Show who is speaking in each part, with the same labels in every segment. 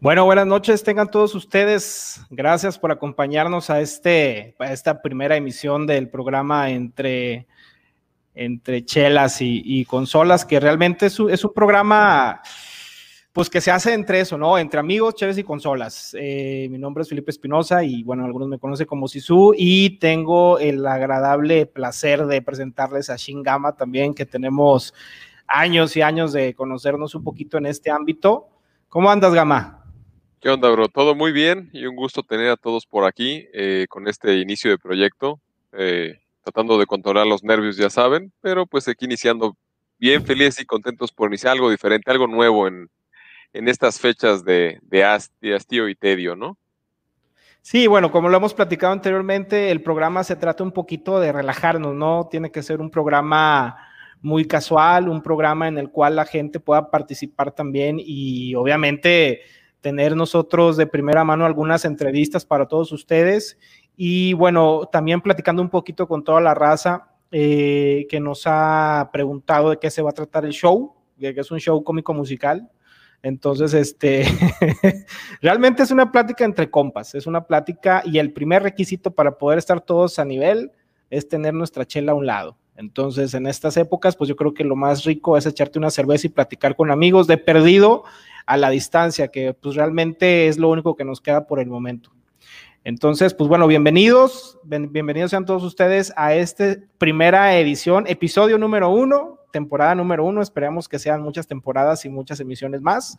Speaker 1: Bueno, buenas noches, tengan todos ustedes. Gracias por acompañarnos a, este, a esta primera emisión del programa entre, entre chelas y, consolas, que realmente es un, programa pues que se hace entre eso, ¿no? Entre amigos, cheves y consolas. Eh, mi nombre es Felipe Espinosa y bueno, algunos me conocen como Sisu y tengo el agradable placer de presentarles a Shingama también, que tenemos años y años de conocernos un poquito en este ámbito. ¿Cómo andas, Gama?
Speaker 2: ¿Qué onda, bro? Todo muy bien y un gusto tener a todos por aquí eh, con este inicio de proyecto, eh, tratando de controlar los nervios, ya saben, pero pues aquí iniciando bien felices y contentos por iniciar algo diferente, algo nuevo en, estas fechas de, de, hastío y tedio, ¿no?
Speaker 1: Sí, bueno, como lo hemos platicado anteriormente, el programa se trata un poquito de relajarnos, ¿no? Tiene que ser un programa muy casual, un programa en el cual la gente pueda participar también y obviamente tener nosotros de primera mano algunas entrevistas para todos ustedes y bueno, también platicando un poquito con toda la raza eh, que nos ha preguntado de qué se va a tratar el show, que es un show cómico musical. Entonces, este, realmente es una plática entre compas, es una plática y el primer requisito para poder estar todos a nivel es tener nuestra chela a un lado. Entonces, en estas épocas, pues yo creo que lo más rico es echarte una cerveza y platicar con amigos de perdido a la distancia, que pues realmente es lo único que nos queda por el momento. Entonces, pues bueno, bienvenidos, bienvenidos sean todos ustedes a esta primera edición, episodio número uno, temporada número uno. Esperamos que sean muchas temporadas y muchas emisiones más.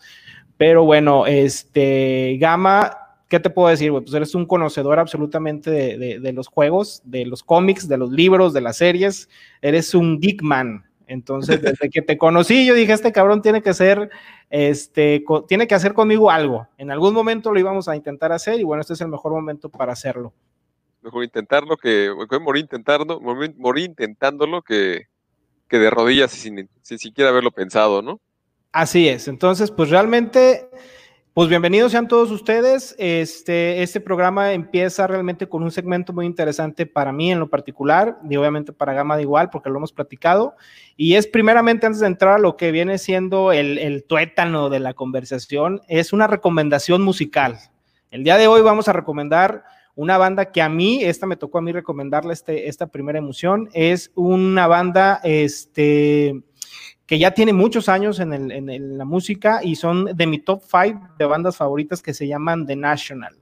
Speaker 1: Pero bueno, este Gama, ¿qué te puedo decir? Pues eres un conocedor absolutamente de, de los juegos, de los cómics, de los libros, de las series. Eres un geekman. Entonces, desde que te conocí, yo dije, este cabrón tiene que ser, este, tiene que hacer conmigo algo. En algún momento lo íbamos a intentar hacer y bueno, este es el mejor momento para hacerlo.
Speaker 2: Mejor intentarlo que, morir intentando, morir, intentándolo que, que de rodillas sin, sin siquiera haberlo pensado, ¿no?
Speaker 1: Así es. Entonces, pues realmente pues bienvenidos sean todos ustedes. Este, este programa empieza realmente con un segmento muy interesante para mí en lo particular y obviamente para Gama de igual porque lo hemos platicado. Y es primeramente antes de entrar a lo que viene siendo el, el tuétano de la conversación, es una recomendación musical. El día de hoy vamos a recomendar una banda que a mí, esta me tocó a mí recomendarle este, esta primera emoción, es una banda, este, que ya tiene muchos años en, la música y son de mi top five de bandas favoritas que se llaman The National.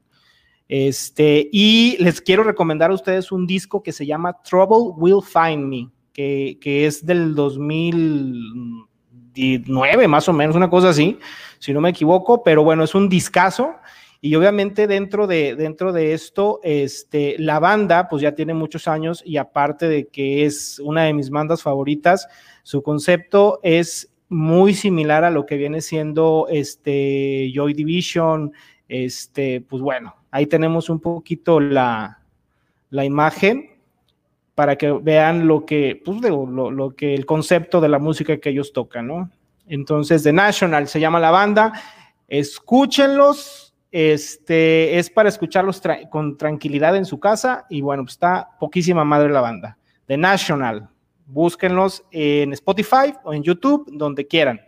Speaker 1: Este, y les quiero recomendar a ustedes un disco que se llama Trouble Will Find Me, que, es del 2009, más o menos, una cosa así, si no me equivoco, pero bueno, es un discazo. Y obviamente dentro de, dentro de esto, este, la banda pues ya tiene muchos años y aparte de que es una de mis bandas favoritas, su concepto es muy similar a lo que viene siendo este Joy Division. Este, pues bueno, ahí tenemos un poquito la, imagen para que vean lo que, pues lo, que el concepto de la música que ellos tocan, ¿no? Entonces, The National se llama la banda. Escúchenlos. Este es para escucharlos con tranquilidad en su casa. Y bueno, pues está poquísima madre la banda. The National búsquenlos en Spotify o en YouTube, donde quieran.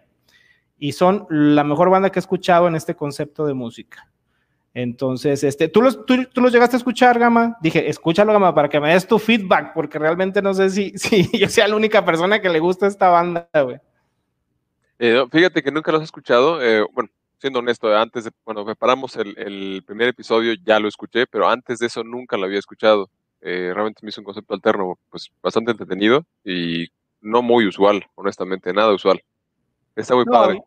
Speaker 1: Y son la mejor banda que he escuchado en este concepto de música. Entonces, este, ¿tú los, tú, los llegaste a escuchar, Gama? Dije, escúchalo, Gama, para que me des tu feedback, porque realmente no sé si, si yo sea la única persona que le gusta esta banda, güey.
Speaker 2: Eh, fíjate que nunca los he escuchado. Eh, bueno, siendo honesto, antes de, cuando preparamos el, el, primer episodio ya lo escuché, pero antes de eso nunca lo había escuchado. Eh, realmente me hizo un concepto alterno, pues bastante entretenido y no muy usual, honestamente, nada usual. Está muy padre.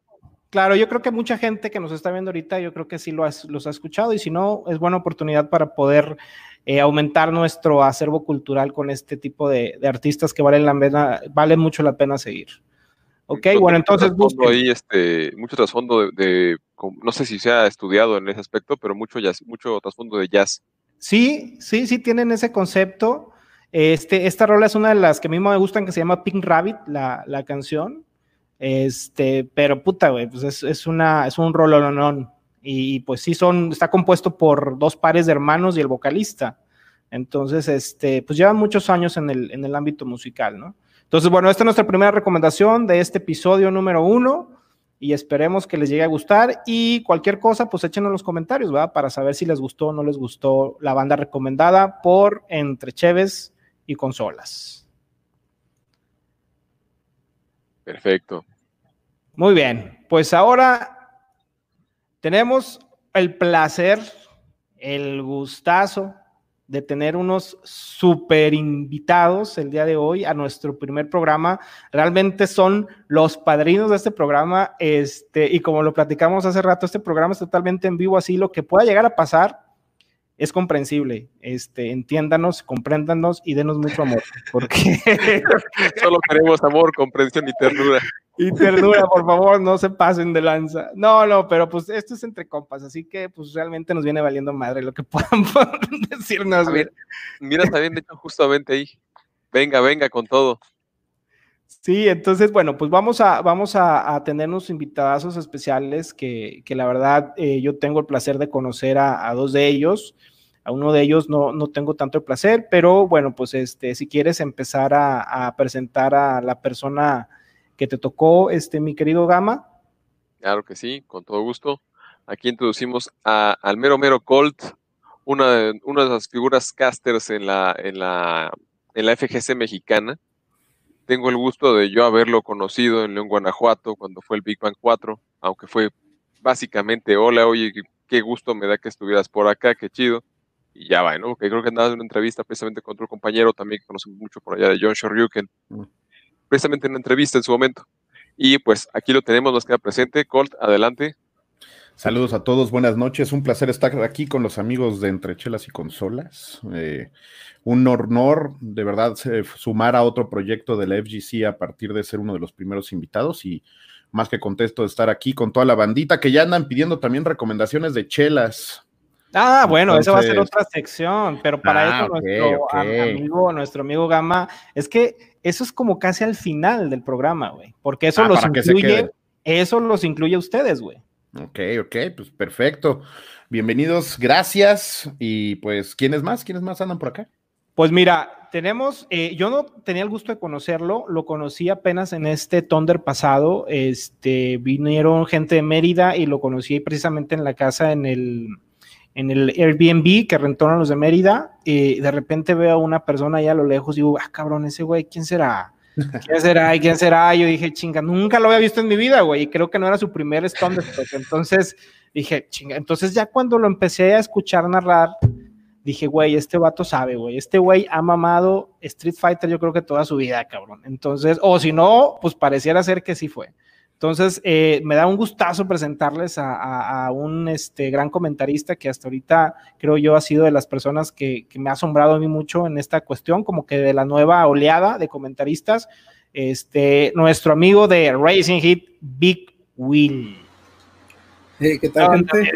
Speaker 1: Claro, yo creo que mucha gente que nos está viendo ahorita, yo creo que sí lo los ha escuchado y si no, es buena oportunidad para poder eh, aumentar nuestro acervo cultural con este tipo de, artistas que valen la pena, vale mucho la pena seguir. Ok, bueno, entonces
Speaker 2: busco ahí este mucho trasfondo de, no sé si se ha estudiado en ese aspecto, pero mucho jazz, mucho trasfondo de jazz.
Speaker 1: Sí, sí, sí tienen ese concepto. Este, esta rola es una de las que a mí me gustan, que se llama Pink Rabbit, la, la canción. Este, pero puta, güey, pues es, es, una, es un rolonón. Y, y pues sí, son, está compuesto por dos pares de hermanos y el vocalista. Entonces, este, pues llevan muchos años en el, en el ámbito musical, ¿no? Entonces, bueno, esta es nuestra primera recomendación de este episodio número uno. y esperemos que les llegue a gustar y cualquier cosa, pues échenos en los comentarios, ¿va? Para saber si les gustó o no les gustó la banda recomendada por Entre Cheves y Consolas.
Speaker 2: Perfecto.
Speaker 1: Muy bien, pues ahora tenemos el placer, el gustazo de tener unos super invitados el día de hoy a nuestro primer programa. Realmente son los padrinos de este programa, este, y como lo platicamos hace rato, este programa es totalmente en vivo, así lo que pueda llegar a pasar es comprensible. Este, entiéndanos, compréndanos y denos mucho amor, porque
Speaker 2: solo queremos amor, comprensión y ternura.
Speaker 1: Y ternura, por favor, no se pasen de lanza. No, no, pero pues esto es entre compas, así que pues realmente nos viene valiendo madre lo que puedan decirnos.
Speaker 2: Mira, mira, está bien hecho justamente ahí. Venga, venga con todo.
Speaker 1: Sí, entonces, bueno, pues vamos a, vamos a, tener unos invitadazos especiales que, que la verdad eh, yo tengo el placer de conocer a, a, dos de ellos. A uno de ellos no, no tengo tanto el placer, pero bueno, pues este, si quieres empezar a, a presentar a la persona que te tocó, este, mi querido Gama.
Speaker 2: Claro que sí, con todo gusto. Aquí introducimos a, al mero mero Colt, una de, una de las figuras casters en la, en, la, en la FGC mexicana. Tengo el gusto de yo haberlo conocido en León, Guanajuato, cuando fue el Big Bang 4, aunque fue básicamente, hola, oye, qué gusto me da que estuvieras por acá, qué chido. Y ya va, ¿no? Que creo que andaba en una entrevista precisamente con otro compañero también que conocemos mucho por allá de John Shoryuken. Mm precisamente en una entrevista en su momento. Y pues aquí lo tenemos, nos queda presente. Colt, adelante.
Speaker 3: Saludos a todos, buenas noches. Un placer estar aquí con los amigos de Entre Chelas y Consolas. Eh, un honor, de verdad, sumar a otro proyecto de la FGC a partir de ser uno de los primeros invitados y más que contesto de estar aquí con toda la bandita que ya andan pidiendo también recomendaciones de chelas.
Speaker 1: Ah, bueno, esa va a ser otra sección, pero para ah, eso nuestro amigo, nuestro amigo Gama, es que eso es como casi al final del programa, güey, porque eso ah, los incluye, eso los incluye a ustedes, güey.
Speaker 3: Ok, ok, pues perfecto. Bienvenidos, gracias. Y pues, ¿quiénes más? ¿Quiénes más andan por acá?
Speaker 1: Pues mira, tenemos, eh, yo no tenía el gusto de conocerlo, lo conocí apenas en este Thunder pasado, este, vinieron gente de Mérida y lo conocí precisamente en la casa en el, en el Airbnb que rentaron los de Mérida y de repente veo a una persona allá a lo lejos y digo, ah, cabrón, ese güey, ¿quién será? ¿Quién será? ¿Y quién será? Yo dije, chinga, nunca lo había visto en mi vida, güey, y creo que no era su primer Thunderstruck. Entonces dije, chinga, entonces ya cuando lo empecé a escuchar narrar, dije, güey, este vato sabe, güey, este güey ha mamado Street Fighter yo creo que toda su vida, cabrón. Entonces, o si no, pues pareciera ser que sí fue. Entonces, eh, me da un gustazo presentarles a, un este, gran comentarista que hasta ahorita creo yo ha sido de las personas que, me ha asombrado a mí mucho en esta cuestión, como que de la nueva oleada de comentaristas, este, nuestro amigo de Racing Hit, Big Will.
Speaker 4: ¿Qué tal, gente?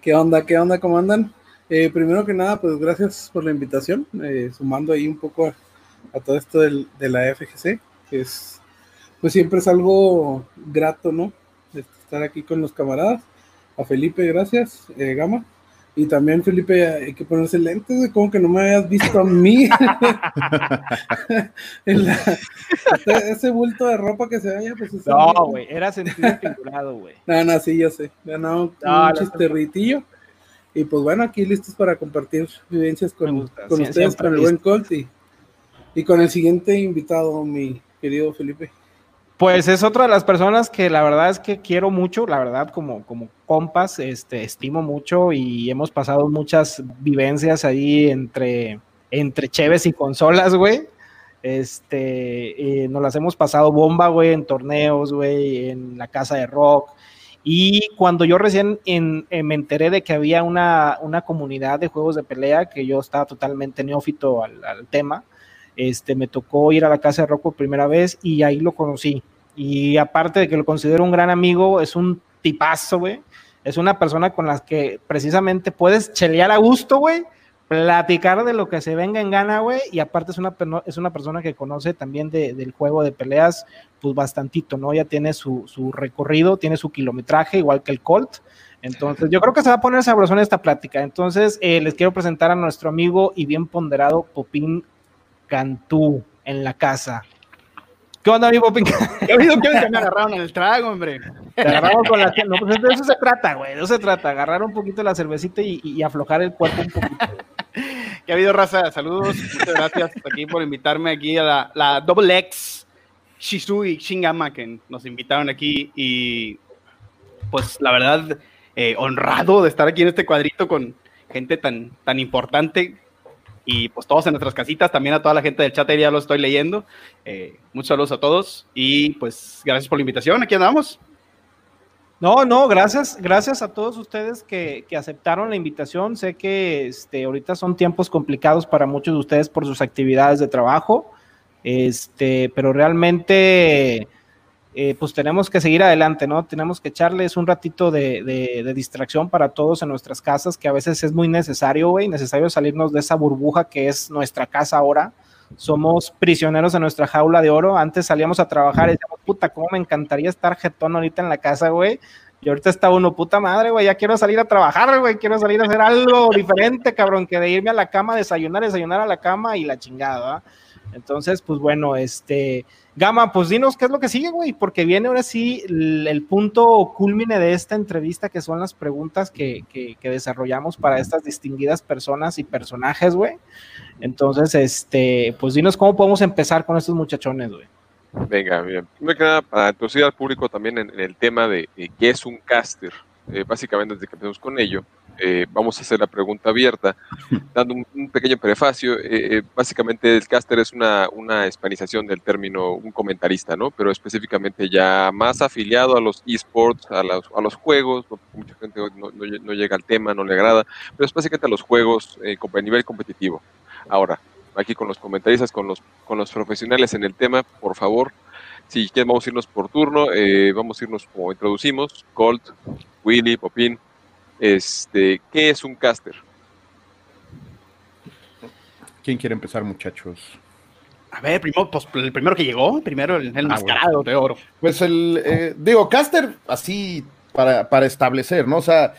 Speaker 4: ¿Qué onda? ¿Qué onda? ¿Cómo andan? Eh, primero que nada, pues gracias por la invitación, eh, sumando ahí un poco a, todo esto del, de la FGC, que es pues siempre es algo grato, ¿no? estar aquí con los camaradas. A Felipe, gracias, eh, Gama. Y también, Felipe, hay que ponerse lentes, como que no me habías visto a mí. ese, bulto de ropa que se vaya, pues
Speaker 1: No, güey, era sentido figurado, güey.
Speaker 4: No, no, sí, yo sé. no, un chisterritillo. Y pues bueno, aquí listos para compartir vivencias con, con ustedes, con el buen Colt y, y con el siguiente invitado, mi querido Felipe.
Speaker 1: Pues es otra de las personas que la verdad es que quiero mucho, la verdad, como, como compas, este, estimo mucho y hemos pasado muchas vivencias ahí entre, entre cheves y consolas, güey. Este, eh, nos las hemos pasado bomba, güey, en torneos, güey, en la casa de rock. Y cuando yo recién en, eh, me enteré de que había una, una, comunidad de juegos de pelea, que yo estaba totalmente neófito al, al tema, este, me tocó ir a la casa de Rock por primera vez y ahí lo conocí. Y aparte de que lo considero un gran amigo, es un tipazo, güey. Es una persona con la que precisamente puedes chelear a gusto, güey. Platicar de lo que se venga en gana, güey. Y aparte es una, es una persona que conoce también del juego de peleas, pues bastantito, ¿no? Ya tiene su, recorrido, tiene su kilometraje, igual que el Colt. Entonces, yo creo que se va a poner sabroso en esta plática. Entonces, eh, les quiero presentar a nuestro amigo y bien ponderado Popín Cantú en la casa. ¿Qué onda, mi Popín?
Speaker 5: ¿Qué oído que me agarraron el trago, hombre?
Speaker 1: Te agarramos con la No, pues de eso se trata, güey. De eso se trata. Agarrar un poquito la cervecita y, aflojar el cuerpo un poquito.
Speaker 5: ¿Qué ha habido, raza? Saludos. Muchas gracias aquí por invitarme aquí a la, la Double X Shisui Shingama que nos invitaron aquí. Y pues la verdad, eh, honrado de estar aquí en este cuadrito con gente tan, tan importante y pues todos en nuestras casitas, también a toda la gente del chat, ya lo estoy leyendo. Eh, muchos saludos a todos y pues gracias por la invitación, aquí andamos.
Speaker 1: No, no, gracias, gracias a todos ustedes que, que, aceptaron la invitación. Sé que este, ahorita son tiempos complicados para muchos de ustedes por sus actividades de trabajo, este, pero realmente eh, pues tenemos que seguir adelante, ¿no? Tenemos que echarles un ratito de, distracción para todos en nuestras casas, que a veces es muy necesario, güey, necesario salirnos de esa burbuja que es nuestra casa ahora. Somos prisioneros de nuestra jaula de oro. Antes salíamos a trabajar y decíamos, puta, cómo me encantaría estar jetón ahorita en la casa, güey. Y ahorita está uno, puta madre, güey, ya quiero salir a trabajar, güey, quiero salir a hacer algo diferente, cabrón, que de irme a la cama, desayunar, desayunar a la cama y la chingada, Entonces, pues bueno, este, Gama, pues dinos qué es lo que sigue, güey, porque viene ahora sí el, punto culmine de esta entrevista, que son las preguntas que, desarrollamos para estas distinguidas personas y personajes, güey. Entonces, este, pues dinos cómo podemos empezar con estos muchachones, güey.
Speaker 2: Venga, bien. Primero que para introducir al público también en, el tema de, qué es un caster. Eh, básicamente, desde que empezamos con ello, eh, vamos a hacer la pregunta abierta, dando un, pequeño prefacio. Eh, eh, básicamente, el caster es una, una hispanización del término un comentarista, ¿no? Pero específicamente ya más afiliado a los esports, a los, a los juegos, mucha gente no, no, llega al tema, no le agrada, pero es básicamente a los juegos a nivel competitivo. Ahora, aquí con los comentaristas, con los, con los profesionales en el tema, por favor, si quieren vamos a irnos por turno, vamos a irnos como introducimos, Colt, Willy, Popín, este, ¿Qué es un caster?
Speaker 3: ¿Quién quiere empezar, muchachos?
Speaker 5: A ver, primero, pues, el primero que llegó, primero el, el ah, mascarado de oro.
Speaker 3: Pues el, eh, digo, caster, así para, para, establecer, ¿no? O sea,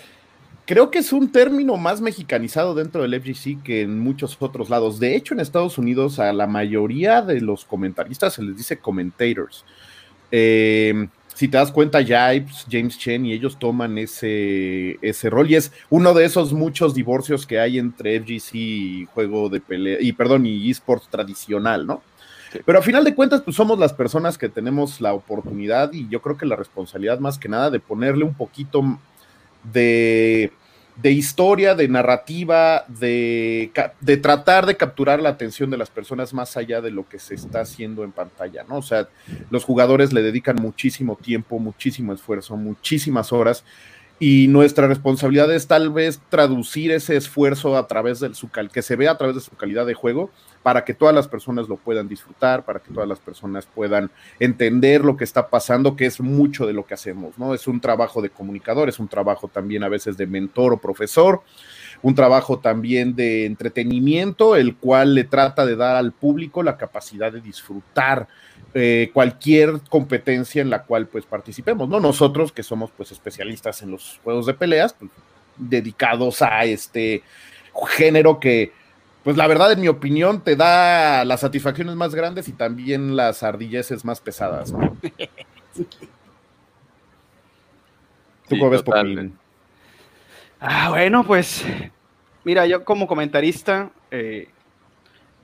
Speaker 3: creo que es un término más mexicanizado dentro del FGC que en muchos otros lados. De hecho, en Estados Unidos a la mayoría de los comentaristas se les dice commentators. Eh, si te das cuenta, Jibes, James Chen y ellos toman ese, ese rol y es uno de esos muchos divorcios que hay entre FGC y juego de pelea, y perdón, y esports tradicional, ¿no? Pero a final de cuentas, pues somos las personas que tenemos la oportunidad y yo creo que la responsabilidad más que nada de ponerle un poquito de de historia, de narrativa, de, de, tratar de capturar la atención de las personas más allá de lo que se está haciendo en pantalla, ¿no? O sea, los jugadores le dedican muchísimo tiempo, muchísimo esfuerzo, muchísimas horas y nuestra responsabilidad es tal vez traducir ese esfuerzo a través de su que se vea a través de su calidad de juego para que todas las personas lo puedan disfrutar, para que todas las personas puedan entender lo que está pasando, que es mucho de lo que hacemos, ¿no? Es un trabajo de comunicador, es un trabajo también a veces de mentor o profesor, un trabajo también de entretenimiento, el cual le trata de dar al público la capacidad de disfrutar eh, cualquier competencia en la cual pues participemos, ¿no? Nosotros que somos pues especialistas en los juegos de peleas, pues, dedicados a este género que pues la verdad en mi opinión te da las satisfacciones más grandes y también las ardilleces más pesadas, ¿no?
Speaker 5: ¿Tú cómo ves? Ah, bueno, pues mira, yo como comentarista, eh,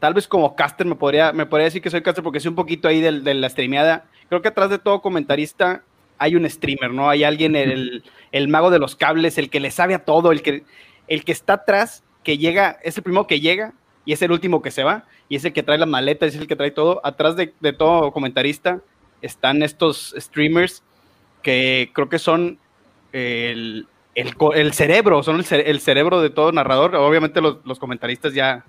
Speaker 5: tal vez como caster me podría, me podría decir que soy caster porque soy un poquito ahí de, la streameada. Creo que atrás de todo comentarista hay un streamer, ¿no? Hay alguien, el, el, mago de los cables, el que le sabe a todo, el que, el que está atrás, que llega, es el primero que llega y es el último que se va, y es el que trae la maleta, es el que trae todo. Atrás de, todo comentarista están estos streamers que creo que son el, el, cerebro, son el, cerebro de todo narrador. Obviamente los comentaristas ya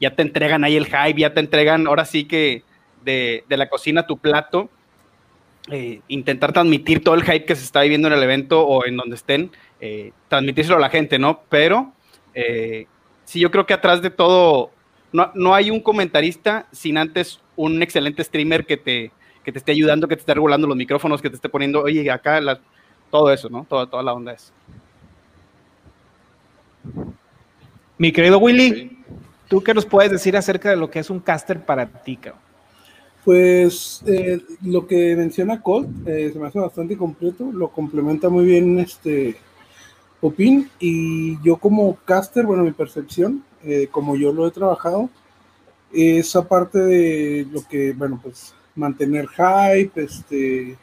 Speaker 5: ya te entregan ahí el hype, ya te entregan, ahora sí que de, la cocina a tu plato, eh, intentar transmitir todo el hype que se está viviendo en el evento o en donde estén, eh, transmitírselo a la gente, ¿no? Pero eh, sí, yo creo que atrás de todo, no, hay un comentarista sin antes un excelente streamer que te, que te esté ayudando, que te esté regulando los micrófonos, que te esté poniendo, oye, acá todo eso, ¿no? Toda, toda la onda es.
Speaker 1: Mi querido Willy, ¿Tú qué nos puedes decir acerca de lo que es un caster para ti, cabrón?
Speaker 4: Pues eh, lo que menciona Colt eh, se me hace bastante completo, lo complementa muy bien este Popin y yo como caster, bueno, mi percepción, eh, como yo lo he trabajado, esa parte de lo que, bueno, pues mantener hype, este,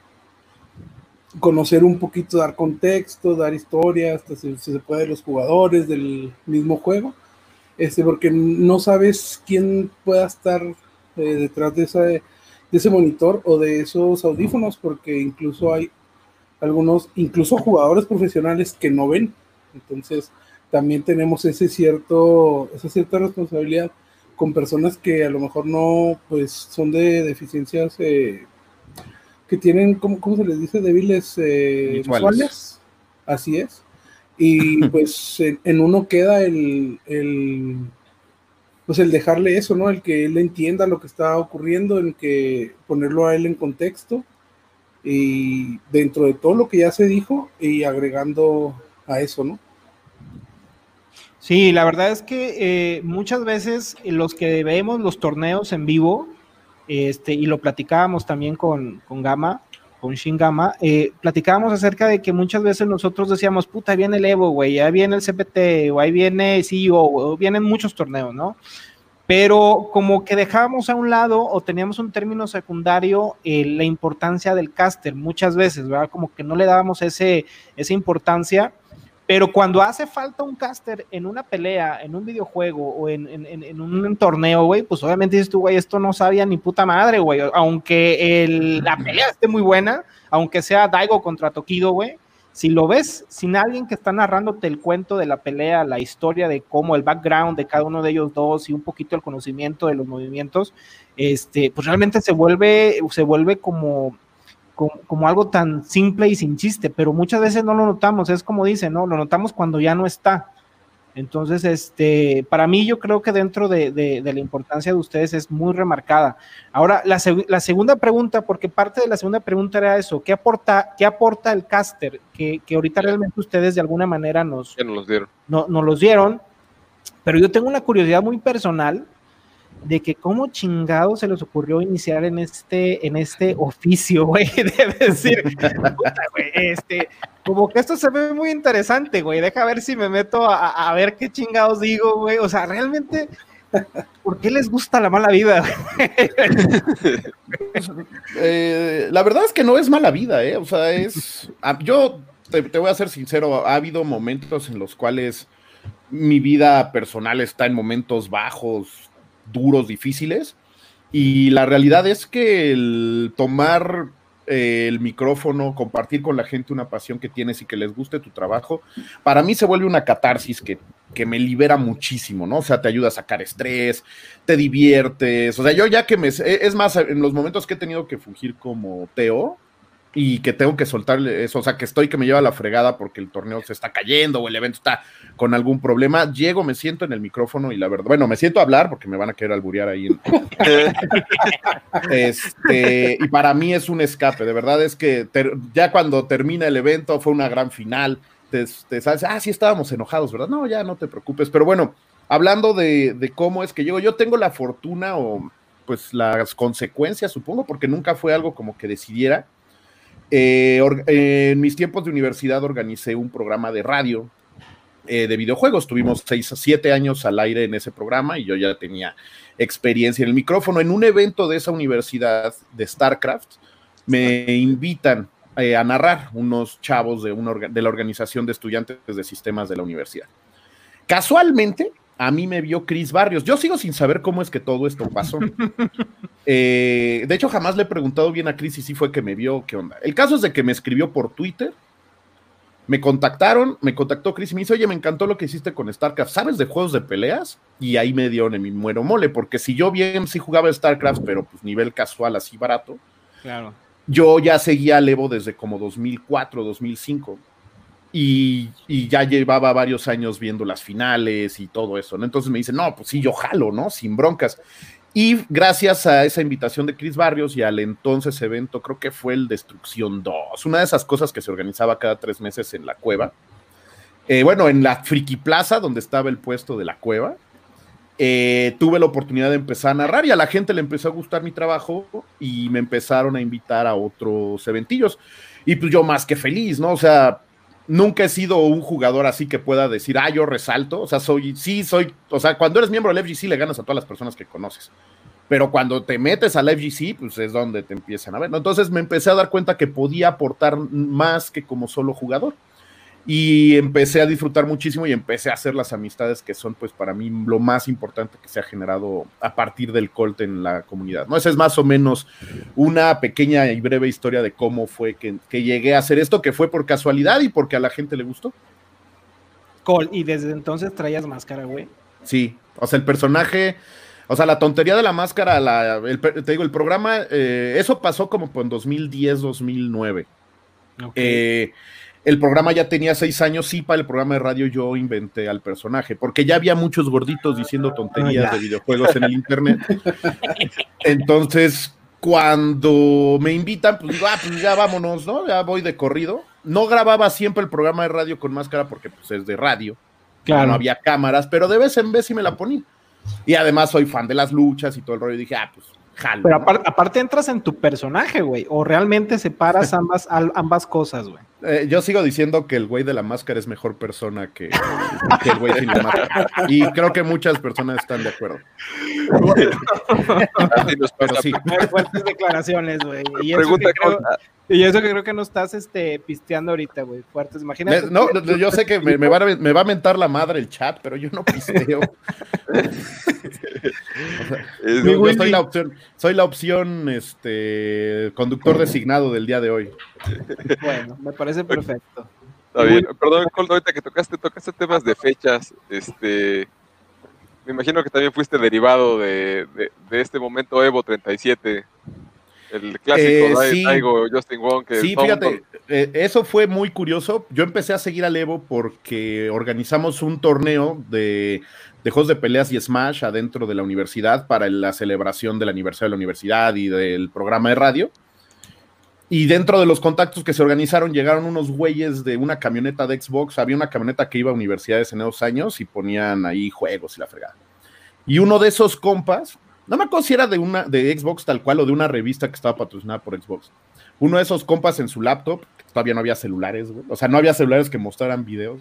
Speaker 4: conocer un poquito, dar contexto, dar historias, si, se puede, de los jugadores del mismo juego, este, porque no sabes quién pueda estar eh, detrás de, de ese monitor o de esos audífonos, porque incluso hay algunos, incluso jugadores profesionales que no ven. Entonces, también tenemos ese cierto, esa cierta responsabilidad con personas que a lo mejor no, pues, son de deficiencias eh, que tienen, ¿cómo, ¿cómo, se les dice? Débiles eh, visuales. Así es. Y pues en, uno queda el, el, pues el dejarle eso, ¿no? El que él entienda lo que está ocurriendo, el que ponerlo a él en contexto y dentro de todo lo que ya se dijo y agregando a eso, ¿no?
Speaker 1: Sí, la verdad es que eh, muchas veces los que vemos los torneos en vivo, este, y lo platicábamos también con, con Gama, con Shin Gama, eh, platicábamos acerca de que muchas veces nosotros decíamos, puta, ahí viene el Evo, güey, ya viene el CPT, o ahí viene CEO, o vienen muchos torneos, ¿no? Pero como que dejábamos a un lado o teníamos un término secundario eh, la importancia del caster muchas veces, ¿verdad? Como que no le dábamos ese, esa importancia pero cuando hace falta un caster en una pelea, en un videojuego o en, un torneo, güey, pues obviamente dices tú, güey, esto no sabía ni puta madre, güey. Aunque la pelea esté muy buena, aunque sea Daigo contra Tokido, güey, si lo ves sin alguien que está narrándote el cuento de la pelea, la historia de cómo el background de cada uno de ellos dos y un poquito el conocimiento de los movimientos, este, pues realmente se vuelve, se vuelve como como, algo tan simple y sin chiste, pero muchas veces no lo notamos, es como dice, ¿no? Lo notamos cuando ya no está. Entonces, este, para mí yo creo que dentro de, la importancia de ustedes es muy remarcada. Ahora, la, segunda pregunta, porque parte de la segunda pregunta era eso, ¿qué aporta, qué aporta el caster? Que, que ahorita realmente ustedes de alguna manera nos,
Speaker 2: nos los dieron.
Speaker 1: No, nos los dieron, pero yo tengo una curiosidad muy personal de que cómo chingado se les ocurrió iniciar en este, en este oficio, güey, de decir, puta, güey, este, como que esto se ve muy interesante, güey, deja ver si me meto a, ver qué chingados digo, güey, o sea, realmente, ¿por qué les gusta la mala vida?
Speaker 3: Eh, la verdad es que no es mala vida, ¿eh? O sea, es, yo te, te voy a ser sincero, ha habido momentos en los cuales mi vida personal está en momentos bajos, duros, difíciles. Y la realidad es que el tomar eh, el micrófono, compartir con la gente una pasión que tienes y que les guste tu trabajo, para mí se vuelve una catarsis que, que me libera muchísimo, ¿no? O sea, te ayuda a sacar estrés, te diviertes, o sea, yo ya que me... Es más, en los momentos que he tenido que fungir como Teo, y que tengo que soltarle eso, o sea, que estoy que me lleva la fregada porque el torneo se está cayendo o el evento está con algún problema, llego, me siento en el micrófono y la verdad, bueno, me siento a hablar porque me van a querer alburear ahí. este, y para mí es un escape, de verdad es que ya cuando termina el evento fue una gran final, te, sabes, ah, sí estábamos enojados, ¿verdad? No, ya no te preocupes, pero bueno, hablando de, de cómo es que llego, yo tengo la fortuna o pues las consecuencias, supongo, porque nunca fue algo como que decidiera eh, en mis tiempos de universidad organicé un programa de radio eh, de videojuegos. Tuvimos seis a siete años al aire en ese programa y yo ya tenía experiencia en el micrófono. En un evento de esa universidad de StarCraft, me invitan eh, a narrar unos chavos de, de la organización de estudiantes de sistemas de la universidad. Casualmente, a mí me vio Chris Barrios. Yo sigo sin saber cómo es que todo esto pasó. Eh, de hecho, jamás le he preguntado bien a Chris si sí fue que me vio, qué onda. El caso es de que me escribió por Twitter, me contactaron, me contactó Chris y me dice, oye, me encantó lo que hiciste con StarCraft. ¿Sabes de juegos de peleas? Y ahí me dio en mi muero mole, porque si yo bien sí jugaba StarCraft, pero pues nivel casual, así barato,
Speaker 1: claro.
Speaker 3: yo ya seguía a Evo desde como 2004, 2005 y, ya llevaba varios años viendo las finales y todo eso, ¿no? Entonces me dice, no, pues sí, yo jalo, ¿no? Sin broncas. Y gracias a esa invitación de Chris Barrios y al entonces evento, creo que fue el Destrucción 2, una de esas cosas que se organizaba cada tres meses en la cueva. Eh, bueno, en la Friki Plaza, donde estaba el puesto de la cueva. eh, tuve la oportunidad de empezar a narrar y a la gente le empezó a gustar mi trabajo y me empezaron a invitar a otros eventillos. Y pues yo más que feliz, ¿no? O sea, nunca he sido un jugador así que pueda decir, ah, yo resalto. O sea, soy, sí, soy, o sea, cuando eres miembro del FGC le ganas a todas las personas que conoces. Pero cuando te metes al FGC, pues es donde te empiezan a ver. Entonces me empecé a dar cuenta que podía aportar más que como solo jugador y empecé a disfrutar muchísimo y empecé a hacer las amistades que son pues para mí lo más importante que se ha generado a partir del Colt en la comunidad. ¿no? Esa es más o menos una pequeña y breve historia de cómo fue que, llegué a hacer esto, que fue por casualidad y porque a la gente le gustó.
Speaker 1: Colt, y desde entonces traías máscara, güey.
Speaker 3: Sí, o sea, el personaje... O sea, la tontería de la máscara, la, te digo, el programa, eh, eso pasó como en 2010, 2009. Eh, el programa ya tenía seis años, sí, para el programa de radio yo inventé al personaje, porque ya había muchos gorditos diciendo tonterías de videojuegos en el internet. Entonces, cuando me invitan, pues digo, ah, pues ya vámonos, ¿no? Ya voy de corrido. No grababa siempre el programa de radio con máscara porque pues es de radio. Claro. No había cámaras, pero de vez en vez sí me la ponía. Y además soy fan de las luchas y todo el rollo. Y dije, ah, pues jalo.
Speaker 1: Pero aparte, entras en tu personaje, güey. O realmente separas ambas, ambas cosas, güey.
Speaker 3: Eh, yo sigo diciendo que el güey de la máscara es mejor persona que, el güey sin la máscara. Y creo que muchas personas están de acuerdo.
Speaker 1: Pero sí. Fuertes declaraciones, güey. Y, eso que creo, y eso que creo que no estás este, pisteando ahorita, güey. Fuertes, imagínate.
Speaker 3: no, yo sé que me, va a, me, va a, mentar la madre el chat, pero yo no pisteo. yo soy la opción, soy la opción este, conductor designado del día de hoy.
Speaker 1: Bueno, me parece perfecto.
Speaker 2: Está bien. Perdón, Coldo, ahorita que tocaste, tocaste temas de fechas, este, me imagino que también fuiste derivado de, de, este momento Evo 37, el clásico eh, sí. Justin Wong. Que
Speaker 3: sí, fíjate, eh, eso fue muy curioso. Yo empecé a seguir al Evo porque organizamos un torneo de, de juegos de peleas y Smash adentro de la universidad para la celebración del aniversario de la universidad y del programa de radio. Y dentro de los contactos que se organizaron, llegaron unos güeyes de una camioneta de Xbox. Había una camioneta que iba a universidades en esos años y ponían ahí juegos y la fregada. Y uno de esos compas, no me acuerdo si era de una de Xbox tal cual o de una revista que estaba patrocinada por Xbox. Uno de esos compas en su laptop, todavía no había celulares, güey. O sea, no había celulares que mostraran videos.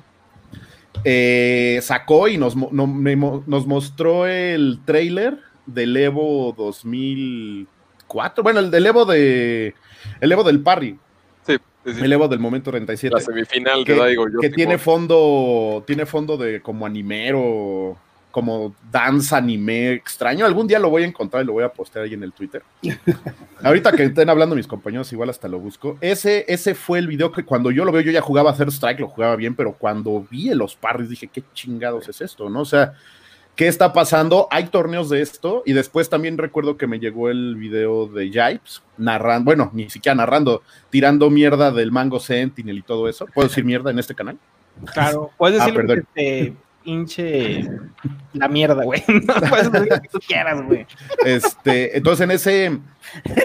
Speaker 3: Eh, sacó y nos, nos mostró el trailer del Evo 2004. Bueno, el del Evo de el Evo del Parry.
Speaker 2: Sí,
Speaker 3: El Evo del momento 37.
Speaker 2: La semifinal
Speaker 3: que, Daigo. Que tiene fondo, tiene fondo de como animero, como danza anime extraño. Algún día lo voy a encontrar y lo voy a postear ahí en el Twitter. Ahorita que estén hablando mis compañeros, igual hasta lo busco. Ese, ese fue el video que cuando yo lo veo, yo ya jugaba a hacer strike, lo jugaba bien, pero cuando vi los parries dije, ¿qué chingados es esto? ¿No? O sea, qué está pasando. Hay torneos de esto y después también recuerdo que me llegó el video de Jipes narrando, bueno, ni siquiera narrando, tirando mierda del Mango Sentinel y todo eso. ¿Puedo decir mierda en este canal?
Speaker 1: Claro, puedes ah, decir que te hinche la mierda, güey. No puedes decir lo que tú quieras, güey.
Speaker 3: Este, entonces en ese,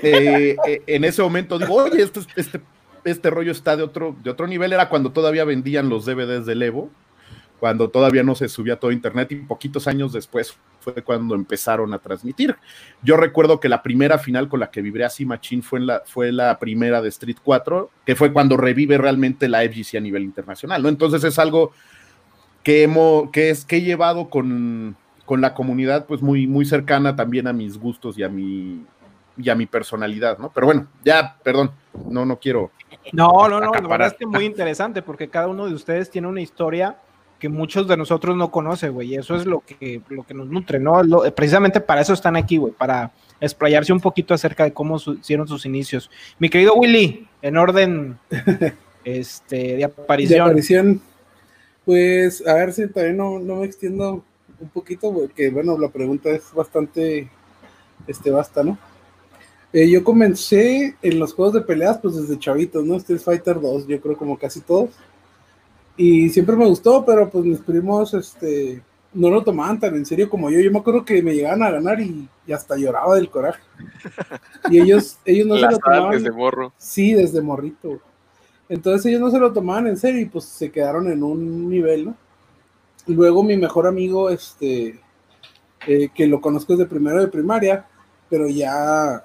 Speaker 3: eh, eh, en ese momento digo, oye, este, este, este rollo está de otro, de otro nivel. Era cuando todavía vendían los DVDs del Evo cuando todavía no se subía todo internet y poquitos años después fue cuando empezaron a transmitir. Yo recuerdo que la primera final con la que vibré así machín fue, en la, fue la primera de Street 4, que fue cuando revive realmente la FGC a nivel internacional, ¿no? Entonces es algo que, hemos, que, es, que he llevado con, con la comunidad pues muy, muy cercana también a mis gustos y a mi, y a mi personalidad, ¿no? Pero bueno, ya, perdón, no, no quiero.
Speaker 1: No, no, no, la verdad es que muy interesante porque cada uno de ustedes tiene una historia que muchos de nosotros no conocen, güey. Y eso es lo que, lo que nos nutre, ¿no? precisamente para eso están aquí, güey, para explayarse un poquito acerca de cómo hicieron sus inicios. Mi querido Willy, en orden este, de aparición. De
Speaker 4: aparición, pues, a ver si también no, me extiendo un poquito, porque, bueno, la pregunta es bastante, este, basta, ¿no? Eh, yo comencé en los juegos de peleas, pues desde chavitos, ¿no? Street Fighter 2, yo creo como casi todos. Y siempre me gustó, pero pues mis primos este, no lo tomaban tan en serio como yo. Yo me acuerdo que me llegaban a ganar y, hasta lloraba del coraje. Y ellos, ellos no se lo tomaban.
Speaker 2: Desde morro.
Speaker 4: Sí, desde morrito. Entonces ellos no se lo tomaban en serio y pues se quedaron en un nivel, ¿no? Luego mi mejor amigo, este, eh, que lo conozco desde primero de primaria, pero ya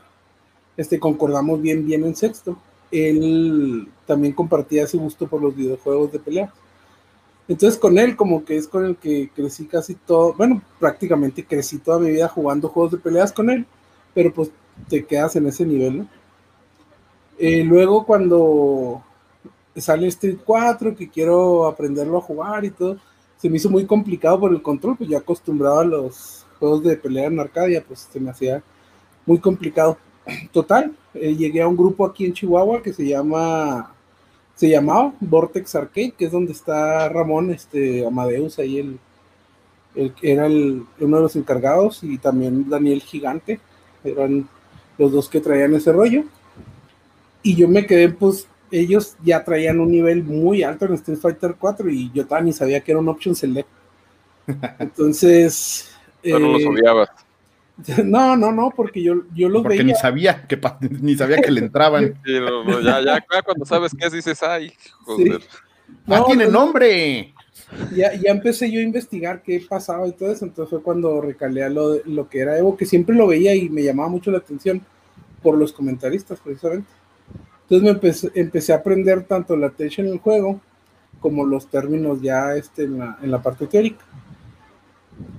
Speaker 4: este, concordamos bien, bien en sexto. Él también compartía ese gusto por los videojuegos de pelea. Entonces con él como que es con el que crecí casi todo, bueno, prácticamente crecí toda mi vida jugando juegos de peleas con él, pero pues te quedas en ese nivel, ¿no? Eh, luego cuando sale Street 4, que quiero aprenderlo a jugar y todo, se me hizo muy complicado por el control, pues ya acostumbrado a los juegos de pelea en Arcadia, pues se me hacía muy complicado. Total, eh, llegué a un grupo aquí en Chihuahua que se llama se llamaba Vortex Arcade, que es donde está Ramón este, Amadeus, ahí el, el era el, uno de los encargados, y también Daniel Gigante, eran los dos que traían ese rollo. Y yo me quedé, pues, ellos ya traían un nivel muy alto en Street Fighter 4 y yo también sabía que era un Option Select. Entonces...
Speaker 2: no los eh, odiabas.
Speaker 4: No, no, no, porque yo, yo los
Speaker 3: porque ni sabía que ni sabía que le entraban.
Speaker 2: ya, ya, cuando sabes qué es, dices, ay, joder.
Speaker 3: No, tiene nombre.
Speaker 4: Ya, ya empecé yo a investigar qué pasaba y todo eso, entonces fue cuando recalé a lo, lo que era Evo, que siempre lo veía y me llamaba mucho la atención por los comentaristas, precisamente. Entonces me empecé, empecé a aprender tanto la tech en el juego como los términos ya este, en, la, en la parte teórica.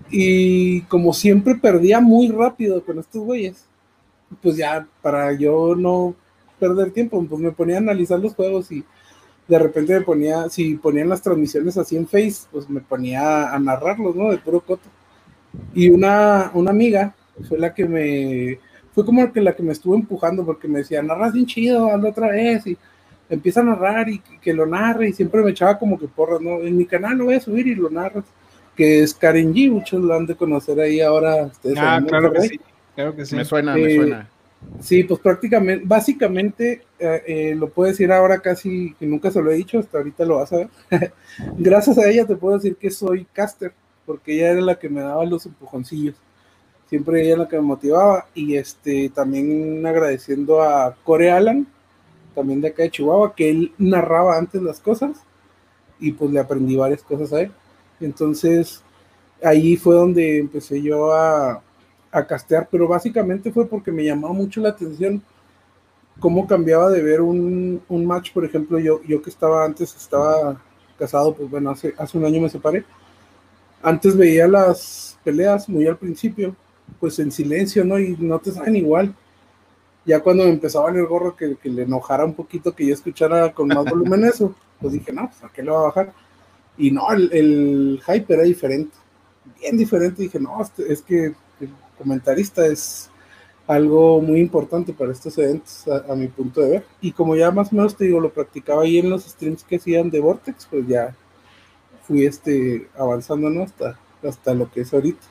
Speaker 4: Y como siempre perdía muy rápido con estos güeyes, pues ya para yo no perder tiempo, pues me ponía a analizar los juegos y de repente me ponía, si ponían las transmisiones así en Face, pues me ponía a narrarlos, ¿no? De puro coto. Y una, una amiga fue la que me, fue como que la que me estuvo empujando porque me decía, narras bien chido, hazlo otra vez y empieza a narrar y que, lo narre y siempre me echaba como que porras, ¿no? En mi canal lo voy a subir y lo narras que es Karen G, muchos lo han de conocer ahí ahora.
Speaker 1: ah, claro que sí, claro que sí.
Speaker 3: Me suena, me eh, suena.
Speaker 4: Sí, pues prácticamente, básicamente, eh, eh, lo puedo decir ahora casi, que nunca se lo he dicho, hasta ahorita lo vas a ver. Gracias a ella te puedo decir que soy caster, porque ella era la que me daba los empujoncillos. Siempre ella era la que me motivaba. Y este también agradeciendo a Core Alan, también de acá de Chihuahua, que él narraba antes las cosas y pues le aprendí varias cosas a él. Entonces, ahí fue donde empecé yo a, a castear, pero básicamente fue porque me llamaba mucho la atención cómo cambiaba de ver un, un, match, por ejemplo, yo, yo que estaba antes, estaba casado, pues bueno, hace, hace un año me separé. Antes veía las peleas muy al principio, pues en silencio, ¿no? Y no te saben igual. Ya cuando me empezaba el gorro que, que, le enojara un poquito que yo escuchara con más volumen eso, pues dije, no, pues a qué le va a bajar. Y no, el, el hype era diferente, bien diferente. Dije, no, este, es que el comentarista es algo muy importante para estos eventos, a, mi punto de ver. Y como ya más o menos te digo, lo practicaba ahí en los streams que hacían de Vortex, pues ya fui este, avanzando ¿no? hasta, hasta lo que es ahorita.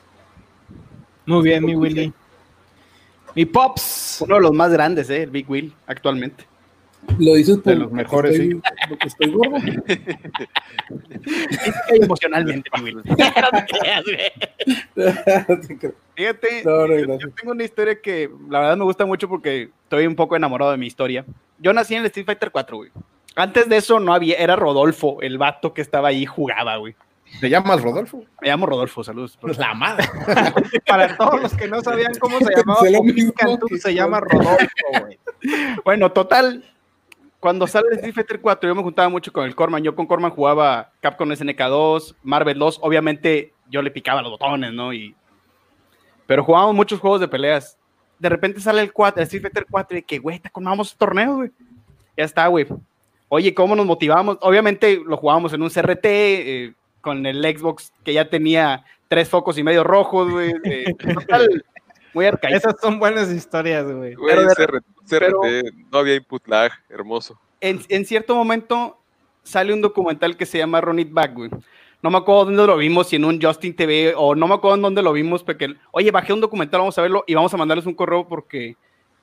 Speaker 1: Muy bien, mi Willy. Mi Pops.
Speaker 5: Uno de los más grandes, ¿eh? el Big Will, actualmente.
Speaker 4: Lo dices
Speaker 3: por de los mejores,
Speaker 4: estoy, sí. Porque estoy gordo.
Speaker 5: emocionalmente, Fíjate, yo, tengo una historia que la verdad me gusta mucho porque estoy un poco enamorado de mi historia. Yo nací en el Street Fighter 4, güey. Antes de eso no había, era Rodolfo, el vato que estaba ahí jugaba, güey.
Speaker 3: ¿Te llamas Rodolfo?
Speaker 5: Me llamo Rodolfo, saludos.
Speaker 1: La madre. Para todos los que no sabían cómo se llamaba, se llama Rodolfo, güey.
Speaker 5: Bueno, total, cuando sale Street Fighter 4, yo me juntaba mucho con el Corman. Yo con Corman jugaba Capcom SNK 2, Marvel 2. Obviamente yo le picaba los botones, ¿no? Y... Pero jugábamos muchos juegos de peleas. De repente sale el 4, Street Fighter 4 y que, güey, te vamos torneo, güey. Ya está, güey. Oye, ¿cómo nos motivamos? Obviamente lo jugábamos en un CRT, eh, con el Xbox que ya tenía tres focos y medio rojos, güey.
Speaker 1: muy arcaico. Esas son buenas historias, güey.
Speaker 2: CRT, no había input lag, hermoso.
Speaker 5: En, cierto momento sale un documental que se llama Run It Back, güey. No me acuerdo dónde lo vimos, si en un Justin TV o no me acuerdo en dónde lo vimos, porque, oye, bajé un documental, vamos a verlo y vamos a mandarles un correo porque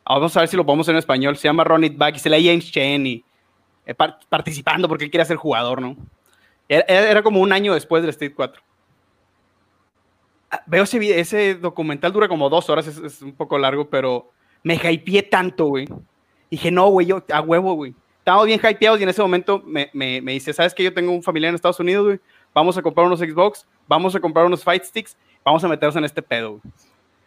Speaker 5: ah, vamos a ver si lo podemos en español. Se llama Run It Back y se lee James Chen y eh, participando porque él quiere ser jugador, ¿no? Era, como un año después del State 4. Ah, veo ese, ese documental, dura como dos horas, es un poco largo, pero me hypeé tanto, güey. Dije, no, güey, yo a huevo, güey. Estábamos bien hypeados y en ese momento me, me, me dice, ¿sabes que yo tengo un familiar en Estados Unidos, güey? Vamos a comprar unos Xbox, vamos a comprar unos Fight Sticks. vamos a meternos en este pedo.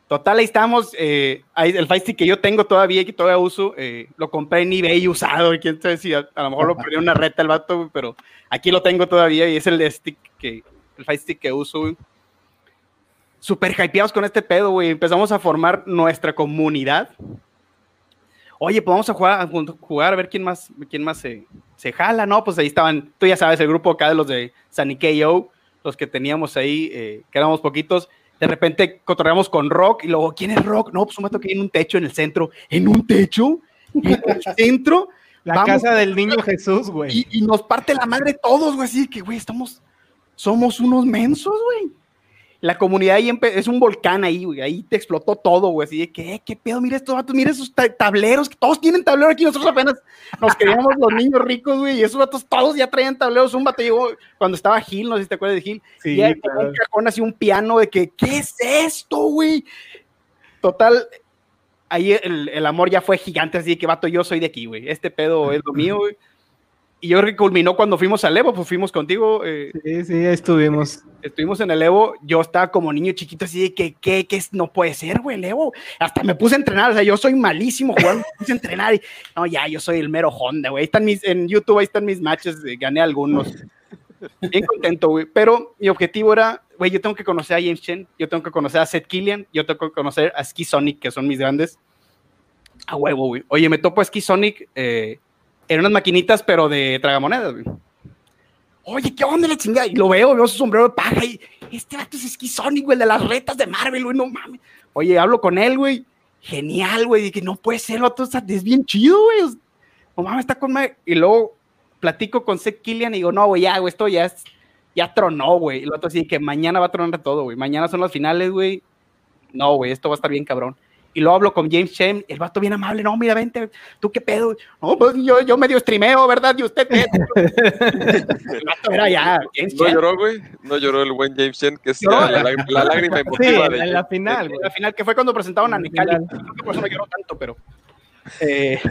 Speaker 5: Total, ahí estamos. Eh, el Fire que yo tengo todavía que todavía uso, eh, lo compré en eBay usado. Y quién sabe si a, lo mejor lo perdió una reta el vato, pero aquí lo tengo todavía y es el stick que, el Fire Stick que uso. Super hypeados con este pedo, güey. Empezamos a formar nuestra comunidad. Oye, pues vamos a jugar, a jugar a ver quién más, quién más se, se jala, ¿no? Pues ahí estaban, tú ya sabes, el grupo acá de los de los que teníamos ahí, eh, que éramos poquitos de repente cotorreamos con Rock y luego, ¿quién es Rock? No, pues un vato que en un techo en el centro. ¿En un techo? ¿En el centro?
Speaker 1: La casa del niño Jesús, güey.
Speaker 5: Y, nos parte la madre todos, güey, así que, güey, estamos, somos unos mensos, güey la comunidad ahí es un volcán ahí, güey. Ahí te explotó todo, güey. Así de que, ¿qué pedo? Mira estos vatos, mira esos tableros, que todos tienen tableros aquí. Nosotros apenas nos queríamos los niños ricos, güey. Y esos vatos todos ya traían tableros. Un vato llegó cuando estaba Gil, no sé si te acuerdas de Gil. Sí, y un cajón así, un piano de que, ¿qué es esto, güey? Total, ahí el, el, amor ya fue gigante, así de que vato, yo soy de aquí, güey. Este pedo es lo mío, güey y yo creo que culminó cuando fuimos al Evo, pues fuimos contigo.
Speaker 1: Eh, sí, sí, estuvimos.
Speaker 5: Estuvimos en el Evo, yo estaba como niño chiquito así de que, ¿qué, qué no puede ser, güey, el Evo? Hasta me puse a entrenar, o sea, yo soy malísimo jugando, me puse a entrenar y, no, ya, yo soy el mero Honda, güey. están mis, en YouTube, ahí están mis matches, gané algunos. Bien contento, güey. Pero mi objetivo era, güey, yo tengo que conocer a James Chen, yo tengo que conocer a Seth Killian, yo tengo que conocer a Ski Sonic, que son mis grandes. A huevo, güey. Oye, me topo a Ski Sonic, eh, en unas maquinitas, pero de tragamonedas, güey. Oye, ¿qué onda la chingada? Y lo veo, veo su sombrero de paja y este vato es esquizónico, güey, de las retas de Marvel, güey, no mames. Oye, hablo con él, güey. Genial, güey. Dije, no puede ser, vato, es bien chido, güey. No mames, está con Y luego platico con Seth Killian y digo, no, güey, ya, güey, esto ya ya tronó, güey. Y el otro así que mañana va a tronar todo, güey. Mañana son las finales, güey. No, güey, esto va a estar bien cabrón y lo hablo con James Chen, el vato bien amable, no, mira, vente, ¿tú qué pedo? No, pues yo, yo medio streameo, ¿verdad? ¿Y usted qué? el
Speaker 2: vato era ya, James No lloró, güey, no lloró el buen James Chen, que es la, la, lágrima emotiva
Speaker 1: sí, en la final,
Speaker 5: En la final, que fue cuando presentaron a Nicali, por eso no lloró tanto, pero... Eh,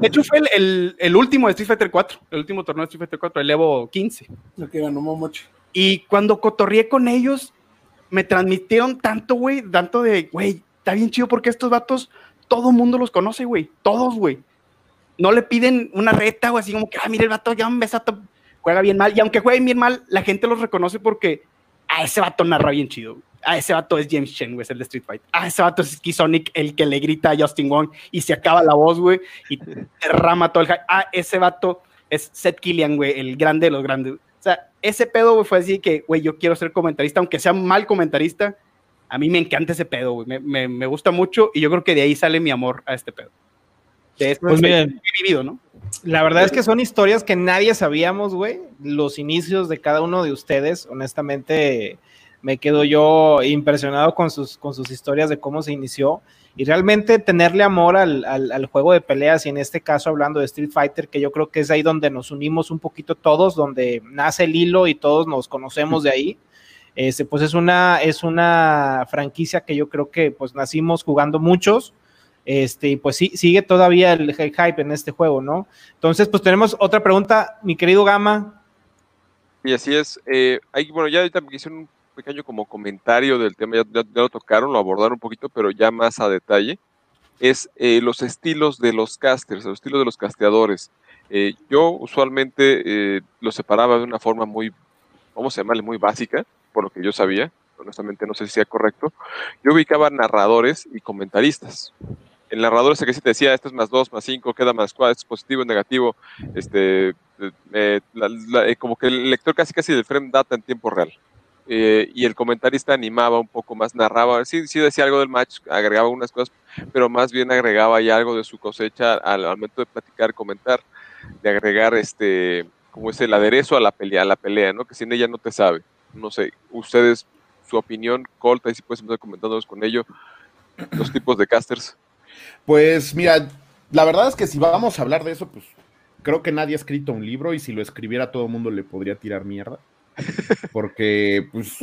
Speaker 5: de hecho, fue el, el, último de Street Fighter 4, el último torneo de Street Fighter 4, el Evo 15.
Speaker 4: Lo que ganó Momochi.
Speaker 5: Y cuando cotorrié con ellos, me transmitieron tanto, güey, tanto de, güey, está bien chido porque estos vatos, todo mundo los conoce, güey. Todos, güey. No le piden una reta o así como que, ah, mire el vato, ya un besato, juega bien mal. Y aunque juegue bien mal, la gente los reconoce porque a ese vato narra bien chido. A ese vato es James Chen, güey, es el de Street Fight. A ese vato es Sonic, el que le grita a Justin Wong y se acaba la voz, güey, y derrama todo el hype. Ah, ese vato es Seth Killian, güey, el grande de los grandes. O sea, ese pedo, güey, fue así que, güey, yo quiero ser comentarista, aunque sea mal comentarista, a mí me encanta ese pedo, güey. Me, me, gusta mucho y yo creo que de ahí sale mi amor a este pedo.
Speaker 1: De esto pues he vivido, ¿no? La verdad es que son historias que nadie sabíamos, güey. Los inicios de cada uno de ustedes, honestamente, me quedo yo impresionado con sus, con sus historias de cómo se inició. Y realmente tenerle amor al, al, al, juego de peleas, y en este caso hablando de Street Fighter, que yo creo que es ahí donde nos unimos un poquito todos, donde nace el hilo y todos nos conocemos de ahí. Este, pues es una, es una franquicia que yo creo que pues nacimos jugando muchos. Este, y pues sí, sigue todavía el, hype en este juego, ¿no? Entonces, pues tenemos otra pregunta, mi querido Gama.
Speaker 2: Y así es. Eh, bueno, ya ahorita me hicieron un pequeño como comentario del tema, ya, lo tocaron, lo abordaron un poquito, pero ya más a detalle. Es eh, los estilos de los casters, los estilos de los casteadores. Eh, yo usualmente los separaba de una forma muy, vamos a llamarle, muy básica por lo que yo sabía, honestamente no sé si sea correcto, yo ubicaba narradores y comentaristas. El narrador es que sí te decía, esto es más 2, más 5, queda más 4, esto es positivo, negativo, este, eh, eh, como que el lector casi casi del frame data en tiempo real. Eh, y el comentarista animaba un poco más, narraba, sí, sí decía algo del match, agregaba unas cosas, pero más bien agregaba ya algo de su cosecha al, momento de platicar, comentar, de agregar este, como es el aderezo a la pelea, a la pelea, ¿no? Que sin ella no te sabe no sé, ustedes, su opinión, Colta, y si puedes empezar comentándonos con ello, los tipos de casters.
Speaker 3: Pues mira, la verdad es que si vamos a hablar de eso, pues creo que nadie ha escrito un libro y si lo escribiera todo el mundo le podría tirar mierda. Porque, pues,